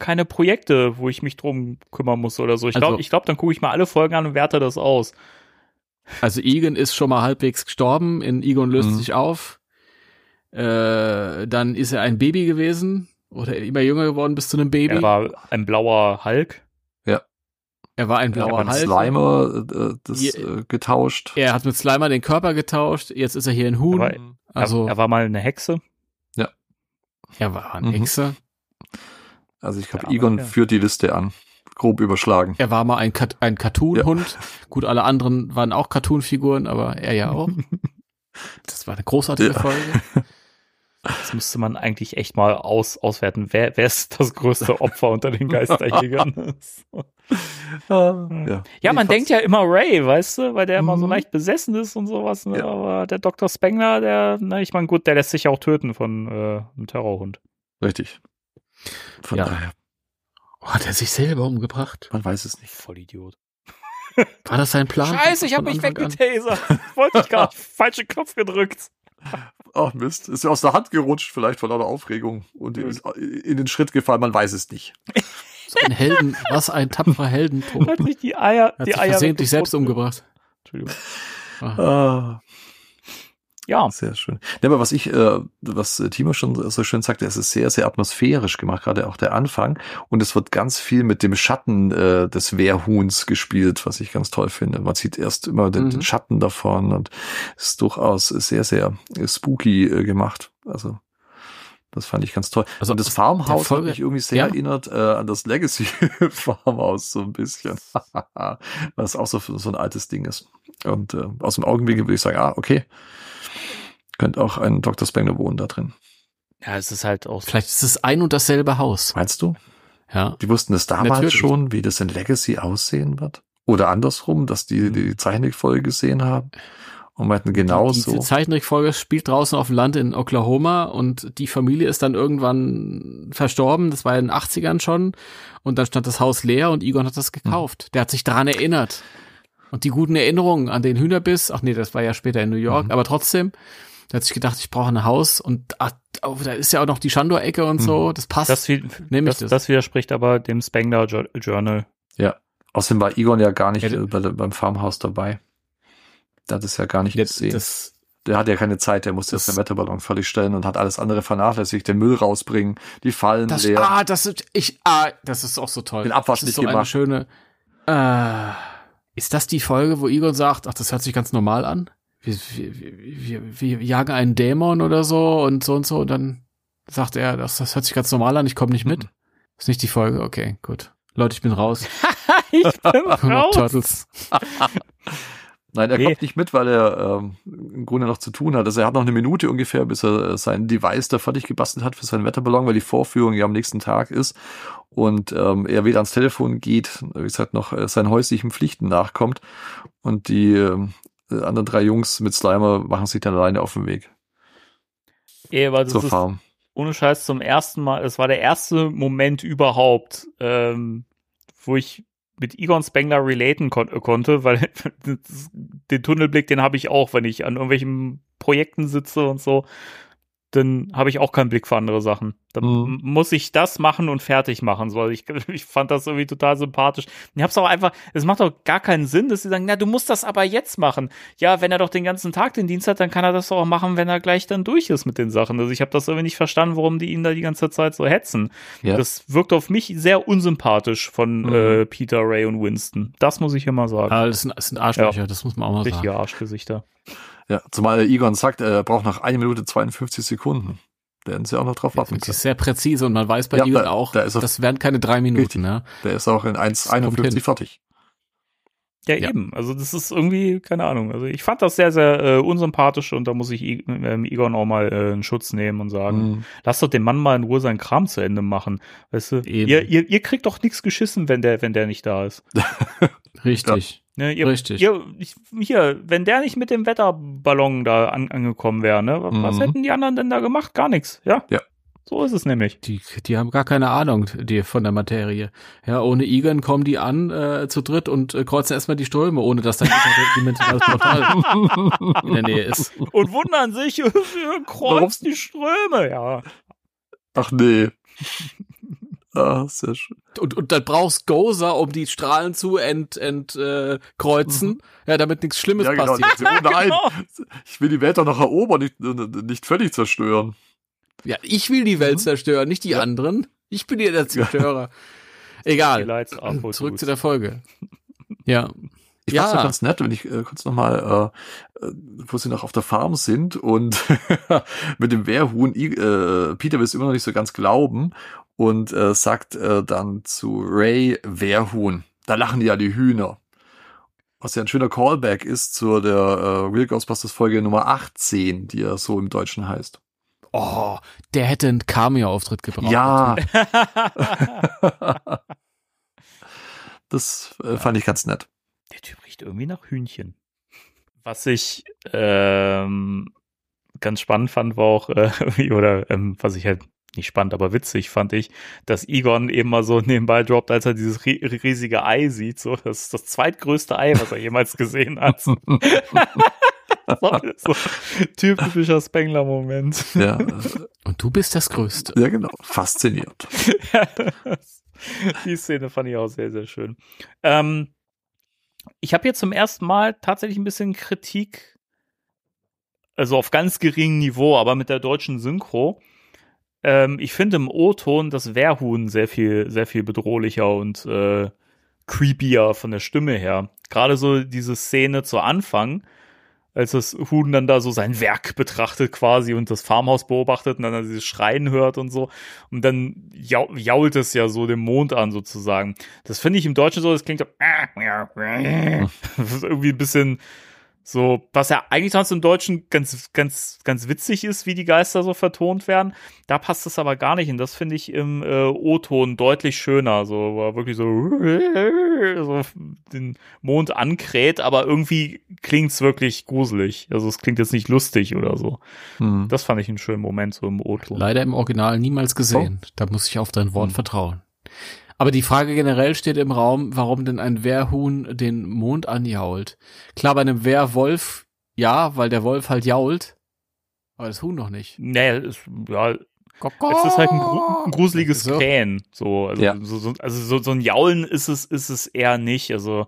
keine Projekte, wo ich mich drum kümmern muss oder so. Ich glaube, Also- ich glaube, dann gucke ich mal alle Folgen an und werte das aus. Also Egon ist schon mal halbwegs gestorben, in Egon löst Mhm. sich auf. Äh, dann ist er ein Baby gewesen oder immer jünger geworden bis zu einem Baby. Er war ein blauer Hulk. Er war ein Er blauer hat Hulk. Slimer äh, das äh, getauscht. Er hat mit Slimer den Körper getauscht. Jetzt ist er hier ein Huhn. Also er, er war mal eine Hexe. er war ein Mhm. Hexe. Also ich glaube, Ja, Egon okay. führt die Liste an. Grob überschlagen. Er war mal ein, Kat ein Cartoon-Hund. Gut, alle anderen waren auch Cartoon-Figuren, aber er ja auch. Das war eine großartige Ja. Folge. Das müsste man eigentlich echt mal aus, auswerten. Wer, wer ist das größte Opfer unter den Geisterjägern? ja, ja, man denkt ja immer Ray, weißt du, weil der immer so Mhm. leicht besessen ist und sowas. Ne? Ja. Aber der Dr. Spengler, der, na, ich meine, gut, der lässt sich ja auch töten von äh, einem Terrorhund. Richtig. Von Ja. daher, Oh, hat er sich selber umgebracht? man weiß es nicht. Vollidiot. War das sein Plan? Scheiße, ich Von habe mich weggetasert. Wollte ich gar nicht. Falschen Knopf gedrückt. Ach Mist, ist ja aus der Hand gerutscht, vielleicht vor lauter Aufregung und ist in den Schritt gefallen, man weiß es nicht. So ein Helden, was ein tapferer Heldentod. Hat sich die Eier, Hat die sich Eier versehentlich selbst umgebracht. Entschuldigung. Ah, Ja, sehr schön. Ja, aber was ich, äh, was äh, Timo schon so schön sagte, es ist sehr, sehr atmosphärisch gemacht, gerade auch der Anfang. Und es wird ganz viel mit dem Schatten äh, des Wehrhuhns gespielt, was ich ganz toll finde. Man sieht erst immer den, Mhm. den Schatten davon und es ist durchaus sehr, sehr äh, spooky äh, gemacht. Also das fand ich ganz toll. Also und das aus Farmhaus hat mich irgendwie sehr Ja. erinnert äh, an das Legacy Farmhaus so ein bisschen. Was auch so, so ein altes Ding ist. Und äh, aus dem Augenwinkel würde ich sagen, ah, okay. Könnte auch ein Dr. Spengler wohnen da drin. ja, es ist halt auch. Vielleicht ist es ein und dasselbe Haus. Meinst du? Ja. Die wussten es damals Natürlich. schon, wie das in Legacy aussehen wird? Oder andersrum, dass die die Zeichentrickfolge gesehen haben und meinten genau die, so. Diese Zeichentrickfolge spielt draußen auf dem Land in Oklahoma und die Familie ist dann irgendwann verstorben. Das war in den 80ern schon. Und dann stand das Haus leer und Egon hat das gekauft. Der hat sich daran erinnert. Und die guten Erinnerungen an den Hühnerbiss, ach nee, das war ja später in New York, Mhm. aber trotzdem, der hat sich gedacht, ich brauche ein Haus und ach, oh, da ist ja auch noch die Schandor-Ecke und so, das passt. Das, wi- Nehm ich das, das. das widerspricht aber dem Spengler Jour- Journal. Ja. Außerdem war Egon ja gar nicht Ja, äh, beim Farmhaus dabei. Hat es ja gar nicht Jetzt, gesehen. das, der hat ja keine Zeit, der musste Das- jetzt den Wetterballon fertigstellen und hat alles andere vernachlässigt, den Müll rausbringen, die Fallen das, leer. ah, das ist, ich, ah, das ist auch so toll. Den Abwasch das ist nicht so eine gemacht. schöne, äh, ist das die Folge, wo Egon sagt, ach, das hört sich ganz normal an? Wir, wir, wir, wir jagen einen Dämon oder so und so und so und dann sagt er, das, das hört sich ganz normal an, ich komme nicht mit. Mhm. Ist nicht die Folge? Okay, gut. Leute, ich bin raus. ich bin raus. Turtles. Nein, er Nee. kommt nicht mit, weil er ähm, im Grunde noch zu tun hat. Also er hat noch eine Minute ungefähr, bis er sein Device da fertig gebastelt hat für seinen Wetterballon, weil die Vorführung ja am nächsten Tag ist und ähm, er wieder ans Telefon geht, wie gesagt, noch äh, seinen häuslichen Pflichten nachkommt und die äh, anderen drei Jungs mit Slimer machen sich dann alleine auf den Weg aber das zur ist Farm. ohne Scheiß zum ersten Mal, es war der erste Moment überhaupt, ähm, wo ich mit Egon Spengler relaten kon konnte, weil den Tunnelblick, den habe ich auch, wenn ich an irgendwelchen Projekten sitze und so, dann habe ich auch keinen Blick für andere Sachen. Dann Mhm. muss ich das machen und fertig machen. So, ich, ich fand das irgendwie total sympathisch. Ich hab's auch einfach, es macht doch gar keinen Sinn, dass sie sagen, na, du musst das aber jetzt machen. Ja, wenn er doch den ganzen Tag den Dienst hat, dann kann er das doch auch machen, wenn er gleich dann durch ist mit den Sachen. Also ich habe das irgendwie nicht verstanden, warum die ihn da die ganze Zeit so hetzen. Ja. Das wirkt auf mich sehr unsympathisch von Mhm. äh, Peter, Ray und Winston. Das muss ich immer sagen. Ah, das sind, das sind Arschlöcher, das muss man auch mal sagen. Richtige Arschgesichter. Ja, zumal Egon sagt, er braucht noch eine Minute 52 Sekunden. Hätten sie auch noch drauf warten Das ist sehr präzise und man weiß bei Ja, da- auch, da das wären keine drei Minuten, Richtig. ne? Der ist auch in kommt 1,51 hin. fertig. Ja, Ja. eben. Also das ist irgendwie, keine Ahnung. Also ich fand das sehr, sehr äh, unsympathisch und da muss ich I- ähm, Egon auch mal äh, einen Schutz nehmen und sagen, Mhm. lass doch den Mann mal in Ruhe seinen Kram zu Ende machen. Weißt du, ihr, ihr, ihr kriegt doch nichts geschissen, wenn der, wenn der nicht da ist. Richtig. Ne, ihr, Richtig. Ihr, ich, hier, wenn der nicht mit dem Wetterballon da an, angekommen wäre, ne, wa- was Mhm. hätten die anderen denn da gemacht? Gar nichts, ja? Ja. So ist es nämlich. Die, die haben gar keine Ahnung die, von der Materie. Ja, ohne Egon kommen die an äh, zu dritt und äh, kreuzen erstmal die Ströme, ohne dass da interdimensionales Portal in der Nähe ist. Und wundern sich, kreuzt die Ströme, ja. Ach nee. ah, sehr schön. Und, und dann brauchst Gozer, um die Strahlen zu ent, ent, äh, kreuzen, ja, damit nichts Schlimmes Ja, genau. passiert. Oh nein, Genau. ich will die Welt doch noch erobern, nicht, nicht völlig zerstören. Ja, ich will die Welt zerstören, nicht die Ja. anderen. Ich bin hier der Zerstörer. Egal. Zurück zu der Folge. Ja. Ich Ja. fand's ja ganz nett, wenn ich äh, kurz nochmal, äh, äh, wo sie noch auf der Farm sind und mit dem Wehrhuhn, äh, Peter will es immer noch nicht so ganz glauben und äh, sagt äh, dann zu Ray Wehrhuhn. Da lachen ja die Hühner. Was ja ein schöner Callback ist zu der äh, Real Ghostbusters Folge Nummer 18, die ja so im Deutschen heißt. Oh, der hätte einen Cameo-Auftritt gebraucht. Ja. das äh, fand ich ganz nett. Der Typ riecht irgendwie nach Hühnchen. Was ich ähm, ganz spannend fand, war auch, äh, oder ähm, was ich halt nicht spannend, aber witzig fand ich, dass Egon eben mal so nebenbei droppt, als er dieses ri riesige Ei sieht. So, das ist das zweitgrößte Ei, was er jemals gesehen hat. So typischer Spengler-Moment. Ja, Und du bist das Größte. ja genau. Fasziniert. Die Szene fand ich auch sehr, sehr schön. Ähm, ich habe jetzt zum ersten Mal tatsächlich ein bisschen Kritik, also auf ganz geringem Niveau, aber mit der deutschen Synchro. Ähm, ich finde im O-Ton das Wehrhuhn sehr viel, sehr viel bedrohlicher und äh, creepier von der Stimme her. Gerade so diese Szene zu Anfang, als das Huhn dann da so sein Werk betrachtet quasi und das Farmhaus beobachtet und dann dieses Schreien hört und so. Und dann jau jault es ja so den Mond an sozusagen. Das finde ich im Deutschen so, das klingt so irgendwie ein bisschen so, was ja eigentlich sonst im Deutschen ganz, ganz, ganz witzig ist, wie die Geister so vertont werden. Da passt es aber gar nicht. Und das finde ich im äh, O-Ton deutlich schöner. So, wo er wirklich so, so den Mond ankräht, aber irgendwie klingt's wirklich gruselig. Also es klingt jetzt nicht lustig oder so. Hm. Das fand ich einen schönen Moment so im O-Ton. Leider im Original niemals gesehen. Da muss ich auf dein Wort Hm. vertrauen. Aber die Frage generell steht im Raum, warum denn ein Wehrhuhn den Mond anjault. Klar, bei einem Wehrwolf, ja, weil der Wolf halt jault. Aber das Huhn noch nicht. Naja, es, ja, es ist halt ein, gru ein gruseliges So. Krähen. So, also, Ja. so, so, also so, so ein Jaulen ist es, ist es eher nicht. Also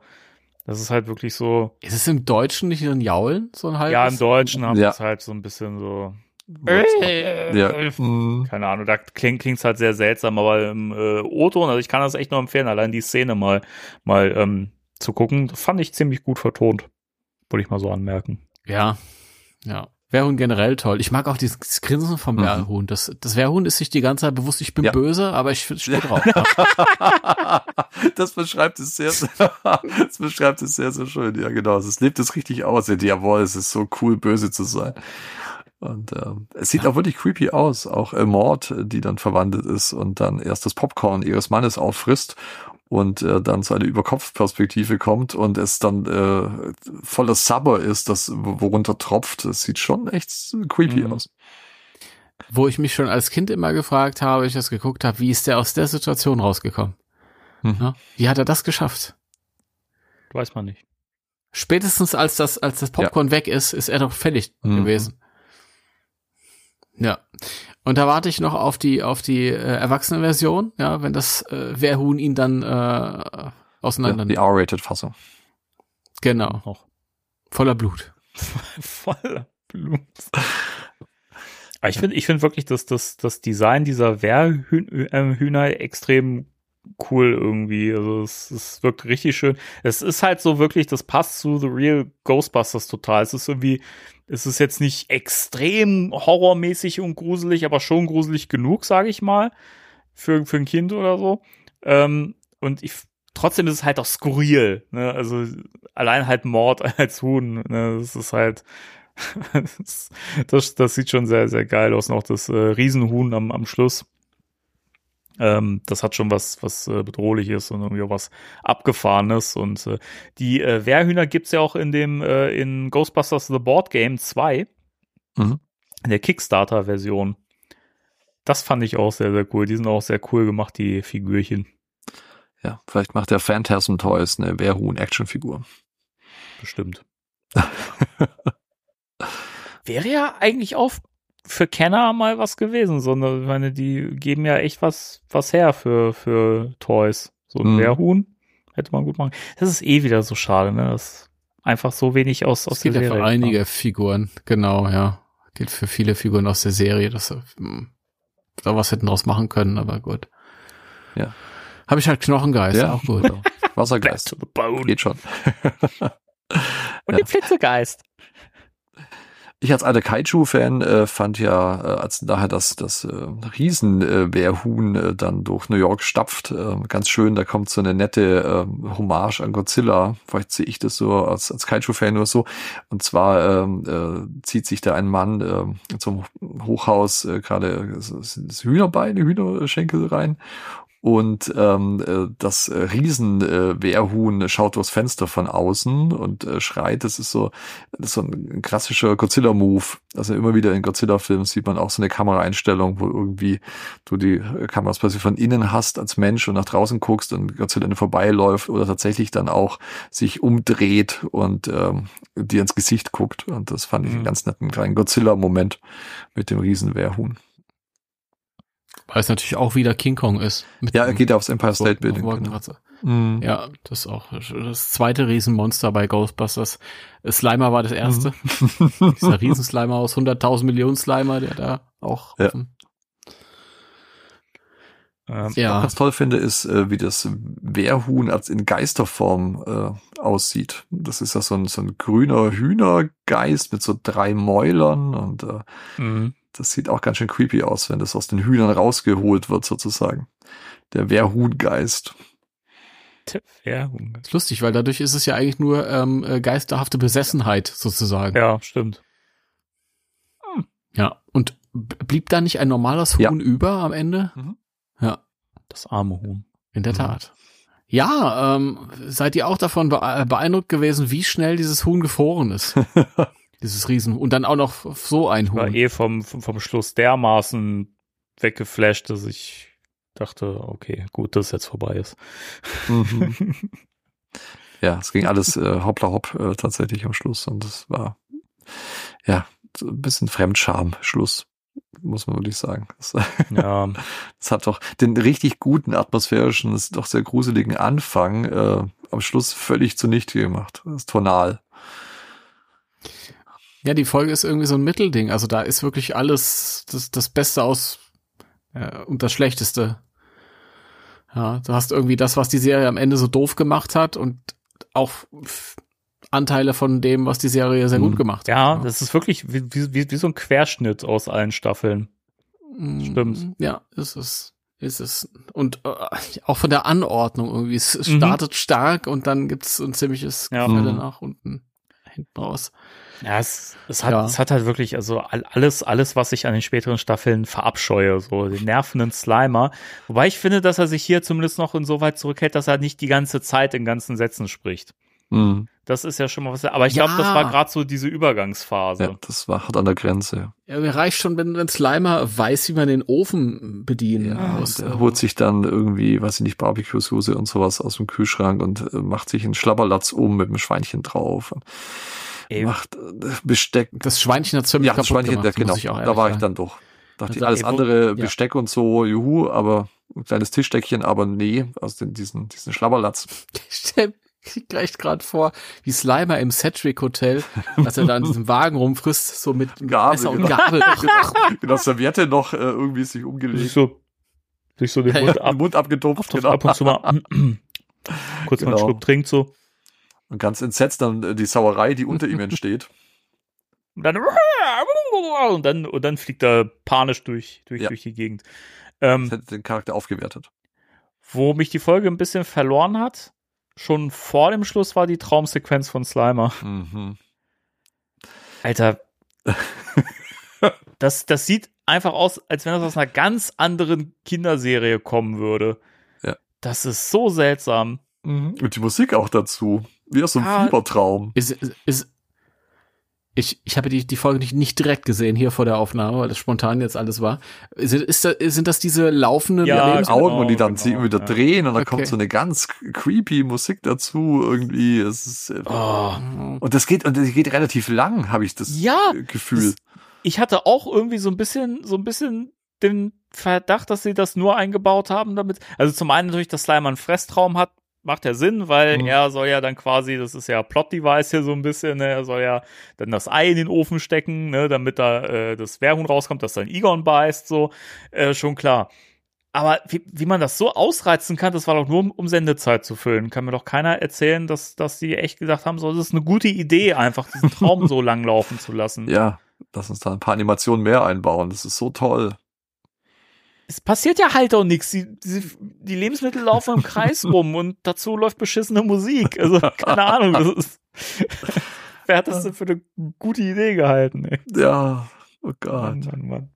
Das ist halt wirklich so, Ist es im Deutschen nicht ein Jaulen, so ein halbes? ja, im Deutschen haben Ja. es halt so ein bisschen so, Ja. Mhm. keine Ahnung, da klingt klingt's halt sehr seltsam, aber im äh, O-Ton, also ich kann das echt nur empfehlen, allein die Szene mal, mal ähm, zu gucken, fand ich ziemlich gut vertont, würde ich mal so anmerken. Ja, ja. Wehrhuhn generell toll. Ich mag auch dieses Grinsen vom Mhm. Wehrhuhn. Das, das Wehrhuhn ist sich die ganze Zeit bewusst, ich bin Ja. böse, aber ich stehe drauf. das beschreibt es sehr, das beschreibt es sehr, sehr schön. Ja, genau. Es lebt es richtig aus. Ja, jawohl, es ist so cool, böse zu sein. Und ähm, es sieht auch wirklich creepy aus. Auch äh, Mord, die dann verwandelt ist und dann erst das Popcorn ihres Mannes auffrisst und äh, dann zu einer Überkopfperspektive kommt und es dann äh, voller Sabber ist, das wo- worunter tropft. Es sieht schon echt creepy Mhm. aus. Wo ich mich schon als Kind immer gefragt habe, ich das geguckt habe, wie ist der aus der Situation rausgekommen? Mhm. Ja? Wie hat er das geschafft? Weiß man nicht. Spätestens als das, als das Popcorn weg ist, ist er doch fertig Mhm. gewesen. Ja. Und da warte ich noch auf die, auf die äh, Erwachsenenversion, ja, wenn das äh, Wehrhuhn ihn dann äh, Ja, auseinander die R-Rated-Fassung. Genau. Noch. Voller Blut. Voller Blut. Aber ich finde, ich finde wirklich, dass das, das Design dieser Wehrhühner extrem cool irgendwie. Also es, es wirkt richtig schön. Es ist halt so wirklich, das passt zu The Real Ghostbusters total. Es ist irgendwie, es ist jetzt nicht extrem horrormäßig und gruselig, aber schon gruselig genug, sage ich mal, für, für ein Kind oder so. Ähm, und ich, trotzdem ist es halt auch skurril. Ne? Also allein halt Mord als Huhn. Ne? Das ist halt, das, das, sieht schon sehr, sehr geil aus. Noch das äh, Riesenhuhn am, am Schluss. Ähm, das hat schon was, was äh, bedrohliches und irgendwie auch was abgefahrenes. Und äh, die äh, Wehrhühner gibt's ja auch in dem, äh, in Ghostbusters The Board Game 2. Mhm. In der Kickstarter-Version. Das fand ich auch sehr, sehr cool. Die sind auch sehr cool gemacht, die Figürchen. Ja, vielleicht macht der Phantasm Toys eine Wehrhuhn-Actionfigur. Bestimmt. Wäre ja eigentlich auch für Kenner mal was gewesen, sondern ich meine, die geben ja echt was, was her für, für Toys. So ein Mhm. Wehrhuhn hätte man gut machen. Das ist eh wieder so schade, ne? Das einfach so wenig aus, aus Das gilt der ja Serie für kam. einige Figuren, genau, ja. Gilt für viele Figuren aus der Serie, dass sie hm, da was hätten draus machen können, aber gut. Ja. Habe ich halt Knochengeist, Ja. auch gut. Back Wassergeist. to the bone. Geht schon. Und den Flitzegeist. Ich als alter Kaiju-Fan äh, fand ja, äh, als daher das, das äh, Riesen-Wehrhuhn äh, dann durch New York stapft, äh, ganz schön, da kommt so eine nette äh, Hommage an Godzilla. Vielleicht sehe ich das so als, als Kaiju-Fan nur so. Und zwar ähm, äh, zieht sich da ein Mann äh, zum Hochhaus äh, gerade das, das Hühnerbeine, Hühnerschenkel rein und ähm, äh, das äh, Riesen-Wehrhuhn schaut durchs Fenster von außen und äh, schreit. Das ist so, das ist so ein klassischer Godzilla-Move. Also immer wieder in Godzilla-Filmen sieht man auch so eine Kameraeinstellung, wo irgendwie du die Kameras plötzlich von innen hast als Mensch und nach draußen guckst und Godzilla an dir vorbeiläuft oder tatsächlich dann auch sich umdreht und ähm, dir ins Gesicht guckt. Und das fand ich einen Mhm. ganz netten kleinen Godzilla-Moment mit dem Riesen-Wehrhuhn. Weil es natürlich auch wieder King Kong ist. Mit Ja, er geht aufs Empire State Building. Genau. Mhm. Ja, das ist auch das zweite Riesenmonster bei Ghostbusters. Slimer war das erste. Mhm. Dieser Riesenslimer aus 100.000 Millionen Slimer, der da auch. Ja. Ähm, Was ich Ja. auch ganz toll finde, ist, äh, wie das Wehrhuhn als in Geisterform äh, aussieht. Das ist ja so ein, so ein grüner Hühnergeist mit so drei Mäulern und äh, mhm. Das sieht auch ganz schön creepy aus, wenn das aus den Hühnern rausgeholt wird sozusagen. Der Wehrhuhngeist. Wehrhuhn. ist lustig, weil dadurch ist es ja eigentlich nur ähm, äh, geisterhafte Besessenheit sozusagen. Ja, stimmt. Ja. Und blieb da nicht ein normales Huhn Ja. über am Ende? Mhm. Ja, Das arme Huhn. in der Mhm. Tat. Ja, ähm, seid ihr auch davon bee- beeindruckt gewesen, wie schnell dieses Huhn gefroren ist? dieses Riesen und dann auch noch so ein war Huhn. eh vom, vom, vom Schluss dermaßen weggeflasht, dass ich dachte, okay, gut, dass es jetzt vorbei ist. Mhm. ja, es ging alles äh, hoppla hopp äh, tatsächlich am Schluss und es war ja so ein bisschen Fremdscham Schluss. muss man wirklich sagen. Das, Ja. das hat doch den richtig guten atmosphärischen, das doch sehr gruseligen Anfang äh, am Schluss völlig zunichte gemacht. Das ist tonal. Ja, die Folge ist irgendwie so ein Mittelding. Also da ist wirklich alles das, das Beste aus äh, und das Schlechteste. Ja, du hast irgendwie das, was die Serie am Ende so doof gemacht hat und auch Anteile von dem, was die Serie sehr Mhm. gut gemacht Ja, hat. das ist wirklich wie, wie, wie, so ein Querschnitt aus allen Staffeln. Mm, stimmt. Ja, ist es. Ist es. Und äh, auch von der Anordnung irgendwie. Es Mhm. startet stark und dann gibt's ein ziemliches Ja. Gefälle Mhm. nach unten hinten raus. Ja, es, es, hat, Ja. es hat halt wirklich, also all- alles, alles, was ich an den späteren Staffeln verabscheue, so den nervenden Slimer. Wobei ich finde, dass er sich hier zumindest noch insoweit zurückhält, dass er nicht die ganze Zeit in ganzen Sätzen spricht. Mhm. Das ist ja schon mal was. Aber ich Ja. glaube, das war gerade so diese Übergangsphase. Ja, das war hart an der Grenze. Ja, mir reicht schon, wenn, wenn Slimer weiß, wie man den Ofen bedienen Ja, muss. und er holt sich dann irgendwie, weiß ich nicht, Barbecue-Soße und sowas aus dem Kühlschrank und äh, macht sich einen Schlabberlatz um mit einem Schweinchen drauf. Ey, Macht äh, Besteck. Das Schweinchen hat ziemlich Ja, das kaputt Schweinchen, gemacht, ja, genau. ich Da war ich dann doch. Dachte ich, Also, alles ey, wo- andere, ja. Besteck und so, juhu, aber ein kleines Tischdeckchen, aber nee, aus den, diesen, diesen Schlabberlatz. Ich gleich gerade vor, wie Slimer im Cedric Hotel, als er da in diesem Wagen rumfrisst, so mit Gabel, Messer und genau. Gabel. In der Serviette noch äh, irgendwie sich sich umgelegt, so, sich so den Ja, Mund den ab, Mund abgetupft, ab, genau. ab und zu mal kurz mal einen Genau. Schluck trinkt so. Und ganz entsetzt dann äh, die Sauerei, die unter ihm entsteht. Und dann, und dann, und dann fliegt er panisch durch, durch, Ja. durch die Gegend. Ähm, Das hätte den Charakter aufgewertet. Wo mich die Folge ein bisschen verloren hat, schon vor dem Schluss war die Traumsequenz von Slimer. Mhm. Alter. das, das sieht einfach aus, als wenn das aus einer ganz anderen Kinderserie kommen würde. Ja. Das ist so seltsam. Mhm. Und die Musik auch dazu. Wie aus so einem Ah. Fiebertraum. Ist, ist, ist, ich, ich habe die, die Folge nicht, nicht direkt gesehen hier vor der Aufnahme, weil das spontan jetzt alles war. Ist, ist da, sind das diese laufenden Ja, genau, Augen und die dann genau, sie wieder ja. drehen und dann Okay. kommt so eine ganz creepy Musik dazu irgendwie. Es ist, äh, Oh. Und das geht und das geht relativ lang, habe ich das Ja, Gefühl. Ich hatte auch irgendwie so ein bisschen, so ein bisschen den Verdacht, dass sie das nur eingebaut haben, damit. Also zum einen natürlich, dass Slimer einen Fresstraum hat, macht ja Sinn, weil Mhm. er soll ja dann quasi, das ist ja Plot-Device hier so ein bisschen, ne, er soll ja dann das Ei in den Ofen stecken, ne, damit da äh, das Wehrhuhn rauskommt, dass dann Egon beißt, so, äh, schon klar. Aber wie, wie man das so ausreizen kann, das war doch nur, um, um Sendezeit zu füllen. Kann mir doch keiner erzählen, dass, dass die echt gesagt haben, so, das ist eine gute Idee, einfach diesen Traum so lang laufen zu lassen. Ja, lass uns da ein paar Animationen mehr einbauen. Das ist so toll. Es passiert ja halt auch nichts. Die, die, die Lebensmittel laufen im Kreis rum und dazu läuft beschissene Musik. Also, keine Ahnung. Das ist, wer hat das denn für eine gute Idee gehalten? Ey? Ja, oh Mann, Gott. Mann, Mann.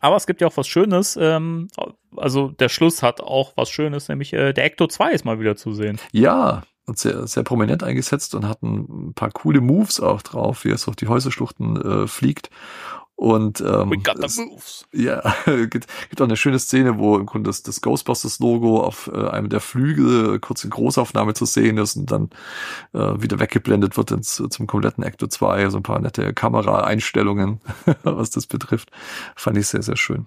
Aber es gibt ja auch was Schönes. Ähm, also, der Schluss hat auch was Schönes, nämlich äh, der Ecto 2 ist mal wieder zu sehen. Ja, und sehr, sehr prominent eingesetzt und hat ein paar coole Moves auch drauf, wie es auf die Häuserschluchten äh, fliegt. Und ähm, es- moves. Ja, gibt, gibt auch eine schöne Szene, wo im Grunde das, das Ghostbusters-Logo auf äh, einem der Flügel kurz in Großaufnahme zu sehen ist und dann äh, wieder weggeblendet wird ins, zum kompletten Ecto 2. So ein paar nette Kameraeinstellungen, was das betrifft. Fand ich sehr, sehr schön.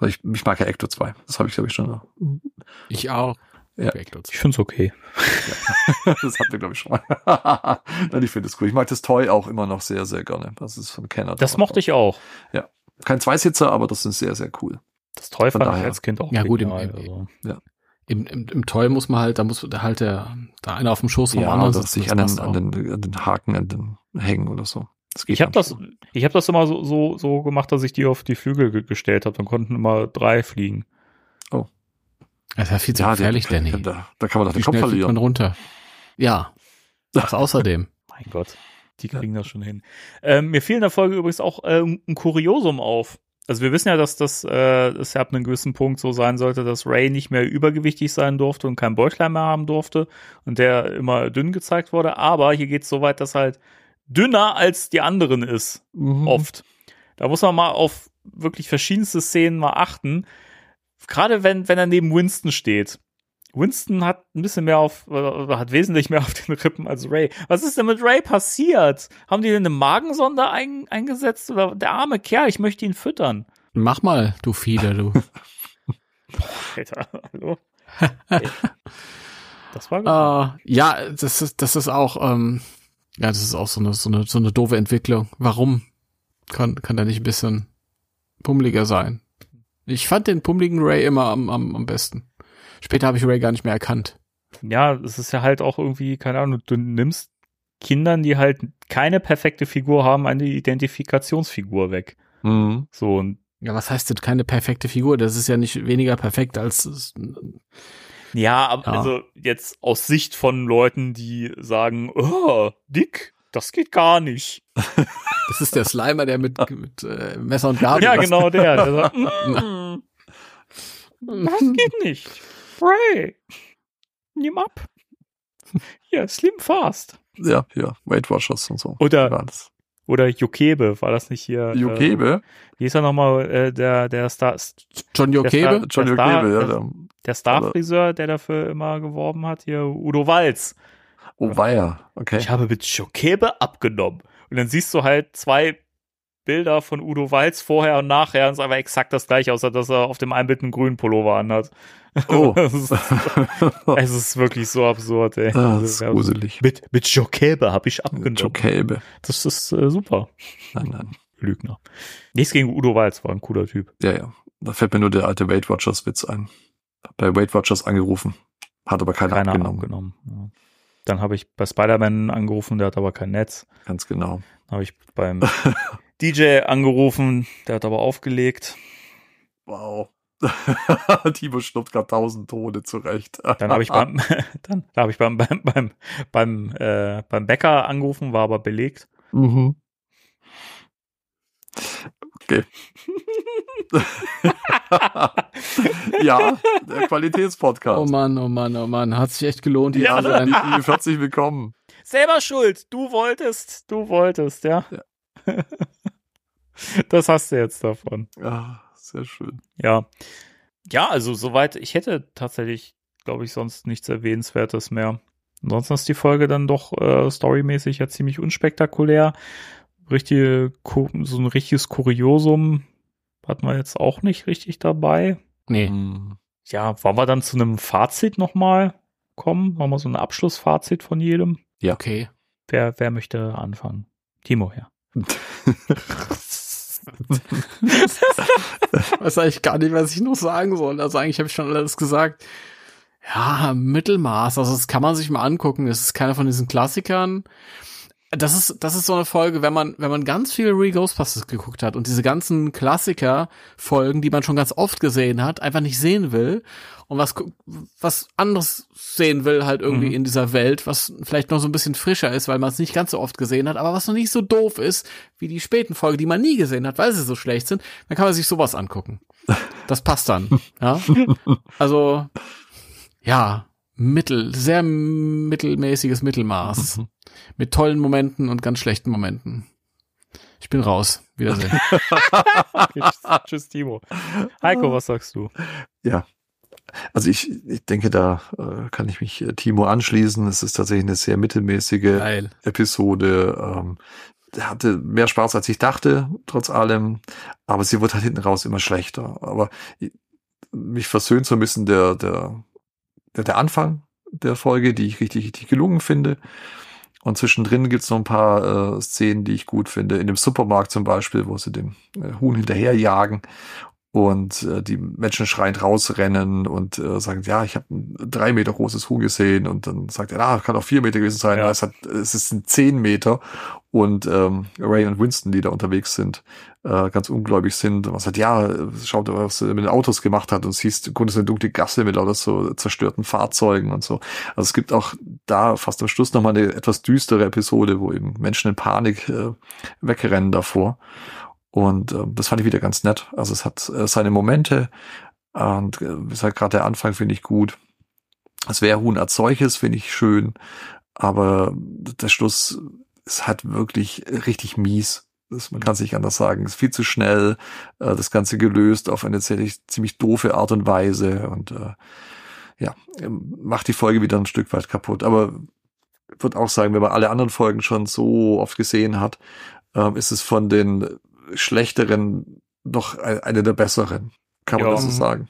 Also ich, ich mag ja Ecto 2. Das habe ich, glaube ich, schon. Ich auch. Ja. Ich find's okay. das hatten wir, glaube ich, schon mal. Nein, ich finde es cool. Ich mag das Toy auch immer noch sehr, sehr gerne. Das ist von Kenner. Das mochte ich auch. Kein Zweisitzer, aber das ist sehr, sehr cool. Das Toll Von fand ich daher. als Kind auch Ja, gut, im- also. Im, im, Im Toy muss man halt, da muss da halt der, da einer auf dem Schoß vom Ja, anderen sitzen, sich das an den, an, den, an den Haken an den hängen oder so. Ich habe das, ich habe das immer so, so, so gemacht, dass ich die auf die Flügel ge gestellt habe. Dann konnten immer drei fliegen. Das ist ja viel zu Ja, gefährlich, der, Danny. Da, da kann man doch den Kopf fliegt man verlieren. runter? Ja. Das außerdem. Mein Gott, die kriegen das schon hin. Ähm, mir fiel in der Folge übrigens auch ähm, ein Kuriosum auf. Also wir wissen ja, dass das äh, es ja ab einem gewissen Punkt so sein sollte, dass Ray nicht mehr übergewichtig sein durfte und kein Bäuchlein mehr haben durfte und der immer dünn gezeigt wurde. Aber hier geht es so weit, dass halt dünner als die anderen ist. Mhm. oft. Da muss man mal auf wirklich verschiedenste Szenen mal achten. Gerade wenn, wenn er neben Winston steht Winston hat ein bisschen mehr auf, oder hat wesentlich mehr auf den Rippen als Ray. Was ist denn mit Ray passiert? Haben die denn eine Magensonde ein, eingesetzt? Oder der arme Kerl, ich möchte ihn füttern. Mach mal, du Fieder, du. Alter, hallo? Ey. Das war gut. Äh, ja, das ist, das ist auch, ähm, ja, das ist auch so eine, so eine, so eine doofe Entwicklung. Warum kann, kann der nicht ein bisschen pummeliger sein? Ich fand den pummeligen Ray immer am, am, am besten. Später habe ich Ray gar nicht mehr erkannt. ja, es ist ja halt auch irgendwie, keine Ahnung, du nimmst Kindern, die halt keine perfekte Figur haben, eine Identifikationsfigur weg. Mhm. So, und Ja, was heißt denn keine perfekte Figur? Das ist ja nicht weniger perfekt als ja, aber Ja. also jetzt aus Sicht von Leuten, die sagen, oh, dick, das geht gar nicht. das ist der Slimer, der mit, mit äh, Messer und Gabel. ja, was- genau der. der sagt, mm, das geht nicht. Ray, nimm ab. Hier, Slim Fast. Ja, ja, Weight Watchers und so. Oder-. Oder Jokebe, war das nicht hier? Äh, Jokebe? wie ist er nochmal, äh, der, der Star, John Der Jokebe? Star- John Jokebe, ja. der- Der, der Starfriseur, der dafür immer geworben hat, hier Udo Walz. oh, weia. Okay. Ich habe mit Jokebe abgenommen. Und dann siehst du halt zwei Bilder von Udo Walz vorher und nachher und es ist einfach exakt das gleiche, außer dass er auf dem einen Bild einen grünen Pullover anhat. Oh. es, ist, es ist wirklich so absurd, ey. Ah, das ist gruselig. Mit, mit Jokebe habe ich abgenommen. Jokebe. Das ist äh, super. Nein, nein. Lügner. Nichts gegen Udo Walz, war ein cooler Typ. Ja, ja. Da fällt mir nur der alte Weight Watchers Witz ein. Hab Bei Weight Watchers angerufen. Hat aber keiner, Keiner abgenommen. abgenommen. Ja. Dann habe ich bei Spider-Man angerufen, der hat aber kein Netz. Ganz genau. Dann habe ich beim DJ angerufen, der hat aber aufgelegt. Wow. Timo schnuppt gerade tausend Tode zurecht. Dann habe ich beim, dann habe ich beim, beim, beim, beim, äh, beim Bäcker angerufen, war aber belegt. Mhm. Okay. ja, der Qualitätspodcast. Oh Mann, oh Mann, oh Mann. Hat sich echt gelohnt, hier Ja. zu sein. Herzlich- willkommen. Selber schuld, du wolltest, du wolltest, ja. Das hast du jetzt davon. Ja, sehr schön. Ja. Ja, also soweit, ich hätte tatsächlich, glaube ich, sonst nichts Erwähnenswertes mehr. Ansonsten ist die Folge dann doch äh, storymäßig ja ziemlich unspektakulär. Richtige, so ein richtiges Kuriosum hatten wir jetzt auch nicht richtig dabei. Nee. Hm. Ja, wollen wir dann zu einem Fazit nochmal kommen? Wollen wir so ein Abschlussfazit von jedem? Okay. Wer, wer möchte anfangen? Timo, ja. weiß eigentlich gar nicht, was ich noch sagen soll. Also eigentlich habe ich schon alles gesagt. Ja, Mittelmaß. Also das kann man sich mal angucken. Es ist keiner von diesen Klassikern. Das ist, das ist so eine Folge, wenn man, wenn man ganz viel Re Ghostbusters geguckt hat und diese ganzen Klassiker-Folgen, die man schon ganz oft gesehen hat, einfach nicht sehen will und was, was anderes sehen will halt irgendwie Mhm. in dieser Welt, was vielleicht noch so ein bisschen frischer ist, weil man es nicht ganz so oft gesehen hat, aber was noch nicht so doof ist, wie die späten Folgen, die man nie gesehen hat, weil sie so schlecht sind, dann kann man sich sowas angucken. Das passt dann, ja. Also, ja, mittel, sehr mittelmäßiges Mittelmaß. Mit tollen Momenten und ganz schlechten Momenten. Ich bin raus. Wiedersehen. Okay, tschüss, tschüss, Timo. Heiko, was sagst du? Ja. Also ich, ich denke, da äh, kann ich mich äh, Timo anschließen. Es ist tatsächlich eine sehr mittelmäßige Geil. Episode. Ähm, hatte mehr Spaß, als ich dachte, trotz allem. Aber sie wird halt hinten raus immer schlechter. Aber ich- mich versöhnt so ein bisschen der, der, der, der Anfang der Folge, die ich richtig, richtig gelungen finde. Und zwischendrin gibt's noch ein paar äh, Szenen, die ich gut finde. In dem Supermarkt zum Beispiel, wo sie dem äh, Huhn hinterherjagen und äh, die Menschen schreiend rausrennen und äh, sagen, ja, ich habe ein drei Meter großes Huhn gesehen und dann sagt er, ah, kann auch vier Meter gewesen sein, Ja. es, hat, es ist ein zehn Meter und ähm, Ray und Winston, die da unterwegs sind, äh, ganz ungläubig sind, was sagt, ja, schaut, was er mit den Autos gemacht hat und siehst, du konntest eine dunkle Gasse mit lauter so zerstörten Fahrzeugen und so. Also es gibt auch da fast am Schluss nochmal eine etwas düstere Episode, wo eben Menschen in Panik äh, wegrennen davor. Und äh, das fand ich wieder ganz nett. Also es hat äh, seine Momente und äh, wie gesagt, gerade der Anfang finde ich gut. Das Wehrhuhn als solches finde ich schön, aber der Schluss ist halt wirklich richtig mies. Das, man kann es nicht anders sagen. Es ist viel zu schnell, äh, das Ganze gelöst auf eine ziemlich, ziemlich doofe Art und Weise und äh, ja, ähm, macht die Folge wieder ein Stück weit kaputt. Aber würde auch sagen, wenn man alle anderen Folgen schon so oft gesehen hat, ähm, ist es von den schlechteren noch eine der besseren. Kann man Ja. das so Mhm. sagen?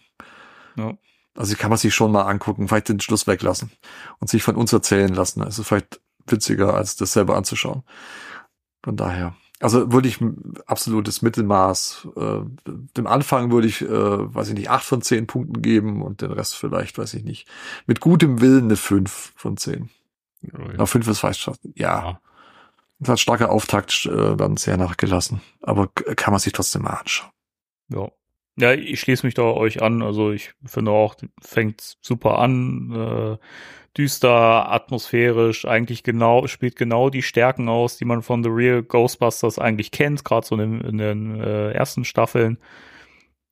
Ja. Also kann man sich schon mal angucken, vielleicht den Schluss weglassen und sich von uns erzählen lassen. Also vielleicht witziger, als das selber anzuschauen. Von daher. Also würde ich absolutes Mittelmaß. Äh, dem Anfang würde ich, äh, weiß ich nicht, acht von zehn Punkten geben und den Rest vielleicht, weiß ich nicht. Mit gutem Willen eine fünf von zehn. Na, fünf ist falsch. Ja. Ja. Das hat starker Auftakt, äh, dann sehr nachgelassen. Aber kann man sich trotzdem mal anschauen. Ja. Ja, ich schließe mich da euch an. Also ich finde auch, fängt super an. Äh, düster, atmosphärisch, eigentlich genau, spielt genau die Stärken aus, die man von The Real Ghostbusters eigentlich kennt, gerade so in den, in den äh, ersten Staffeln.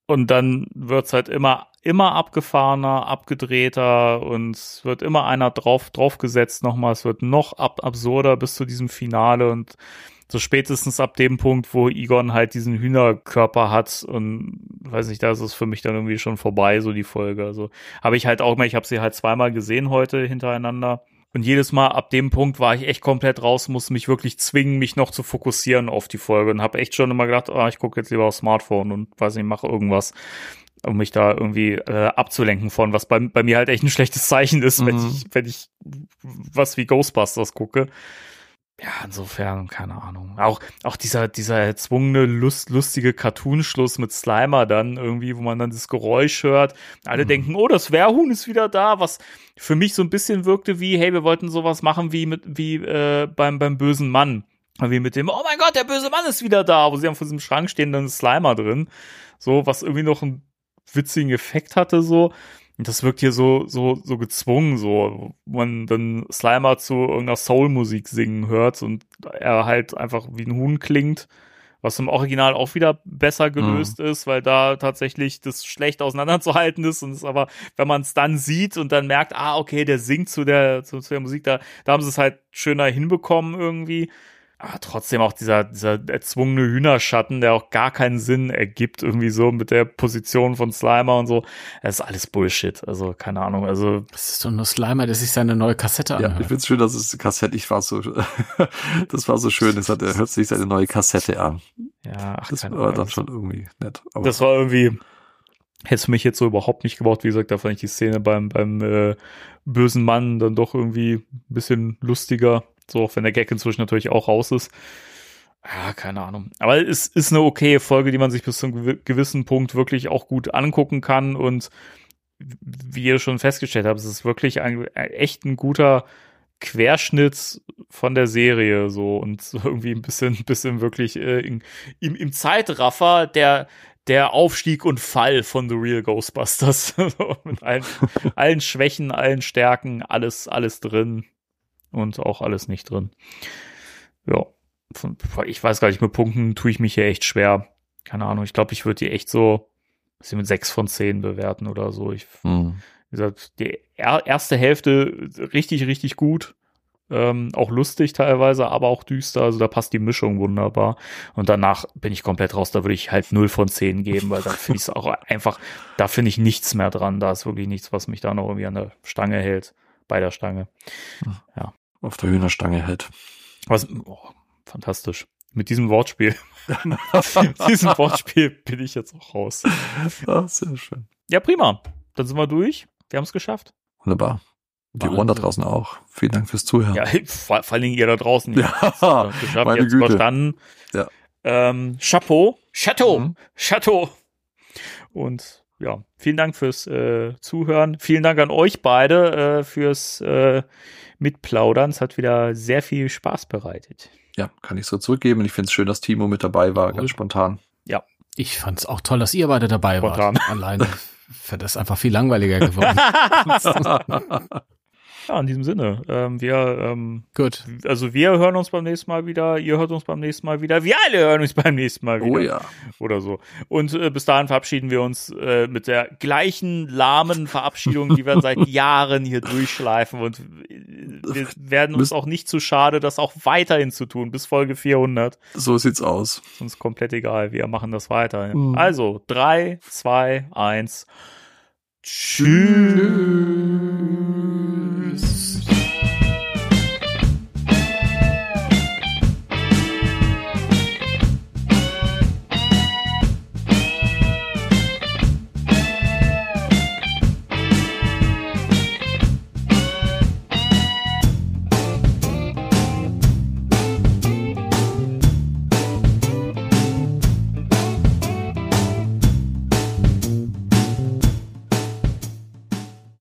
Und dann wird's halt immer, immer abgefahrener, abgedrehter und es wird immer einer drauf, draufgesetzt nochmal. Es wird noch ab, absurder bis zu diesem Finale und so spätestens ab dem Punkt, wo Egon halt diesen Hühnerkörper hat und weiß nicht, da ist es für mich dann irgendwie schon vorbei, so die Folge. Also habe ich halt auch mal, ich habe sie halt zweimal gesehen heute hintereinander. Und jedes Mal ab dem Punkt war ich echt komplett raus, musste mich wirklich zwingen, mich noch zu fokussieren auf die Folge und habe echt schon immer gedacht, ah, ich gucke jetzt lieber aufs Smartphone und weiß nicht, mache irgendwas, um mich da irgendwie äh, abzulenken von, was bei, bei mir halt echt ein schlechtes Zeichen ist, wenn Mhm. ich, wenn ich was wie Ghostbusters gucke. Ja, insofern, keine Ahnung. Auch, auch dieser, dieser erzwungene, lust, lustige Cartoon-Schluss mit Slimer dann irgendwie, wo man dann das Geräusch hört. Alle Mhm. denken, oh, das Wehrhuhn ist wieder da, was für mich so ein bisschen wirkte wie, hey, wir wollten sowas machen wie mit, wie äh, beim, beim bösen Mann. Wie mit dem, oh mein Gott, der böse Mann ist wieder da, wo sie haben vor diesem Schrank stehen, dann ist Slimer drin. So, was irgendwie noch einen witzigen Effekt hatte, so. Und das wirkt hier so, so, so gezwungen, so, wo man dann Slimer zu irgendeiner Soul-Musik singen hört und er halt einfach wie ein Huhn klingt, was im Original auch wieder besser gelöst ist, weil da tatsächlich das schlecht auseinanderzuhalten ist und es aber, wenn man es dann sieht und dann merkt, ah, okay, der singt zu der, zu, zu der Musik, da, da haben sie es halt schöner hinbekommen irgendwie. Aber trotzdem auch dieser, dieser erzwungene Hühnerschatten, der auch gar keinen Sinn ergibt, irgendwie so mit der Position von Slimer und so. Das ist alles Bullshit. Also, keine Ahnung. Also, Das ist doch nur Slimer, der sich seine neue Kassette Ja, ich anhört. find's schön, dass es Kassette, ich war so, das war so schön, es hat, er hört sich seine neue Kassette an. ja, ach, Das keine war Ahnung. dann schon irgendwie nett. Aber Das war irgendwie, hätte es für mich jetzt so überhaupt nicht gebraucht. Wie gesagt, da fand ich die Szene beim, beim äh, bösen Mann dann doch irgendwie ein bisschen lustiger. So, auch wenn der Gag inzwischen natürlich auch raus ist. Ja, keine Ahnung. Aber es ist eine okaye Folge, die man sich bis zu einem gewi- gewissen Punkt wirklich auch gut angucken kann. Und wie ihr schon festgestellt habt, es ist wirklich ein, echt ein guter Querschnitt von der Serie so und irgendwie ein bisschen, bisschen wirklich äh, in, im, im Zeitraffer der der Aufstieg und Fall von The Real Ghostbusters mit allen, allen Schwächen, allen Stärken, alles alles drin und auch alles nicht drin. Ja, von- ich weiß gar nicht, mit Punkten tue ich mich hier echt schwer. Keine Ahnung, ich glaube, ich würde die echt so sie mit sechs von zehn bewerten oder so. Ich Hm. wie gesagt, die er erste Hälfte richtig, richtig gut. Ähm, auch lustig teilweise, aber auch düster. Also da passt die Mischung wunderbar. Und danach bin ich komplett raus. Da würde ich halt 0 von 10 geben, weil dann finde ich es auch einfach, da finde ich nichts mehr dran. Da ist wirklich nichts, was mich da noch irgendwie an der Stange hält. Bei der Stange. Auf der Hühnerstange hält. Was, oh, fantastisch. Mit diesem Wortspiel. Mit diesem Wortspiel bin ich jetzt auch raus. Ah, sehr schön. Ja, prima. Dann sind wir durch. Wir haben es geschafft. Wunderbar. Die. Ohren da draußen auch. Vielen Dank fürs Zuhören. Ja, vor, vor allen Dingen ihr da draußen. Ja, Ja, geschafft, meine jetzt Güte. verstanden. Ja. Ähm, Chapeau. Chateau. Mhm. Chateau. Und ja, vielen Dank fürs äh, Zuhören. Vielen Dank an euch beide äh, fürs äh, Mitplaudern. Es hat wieder sehr viel Spaß bereitet. Ja, kann ich so zurückgeben. Ich finde es schön, dass Timo mit dabei war, Cool. ganz spontan. Ich fand's auch toll, dass ihr beide dabei Spontan. wart. Alleine wäre das einfach viel langweiliger geworden. Ja, in diesem Sinne. Ähm, wir, ähm, Gut. also wir hören uns beim nächsten Mal wieder. Ihr hört uns beim nächsten Mal wieder. Wir alle hören uns beim nächsten Mal wieder. oh ja. oder so. Und äh, bis dahin verabschieden wir uns äh, mit der gleichen lahmen Verabschiedung, die wir seit Jahren hier durchschleifen. Und äh, wir werden uns auch nicht zu schade, das auch weiterhin zu tun, bis Folge 400. So sieht's aus. Ist uns komplett egal. Wir machen das weiter. Mhm. Also, drei, zwei, eins. Tschüss.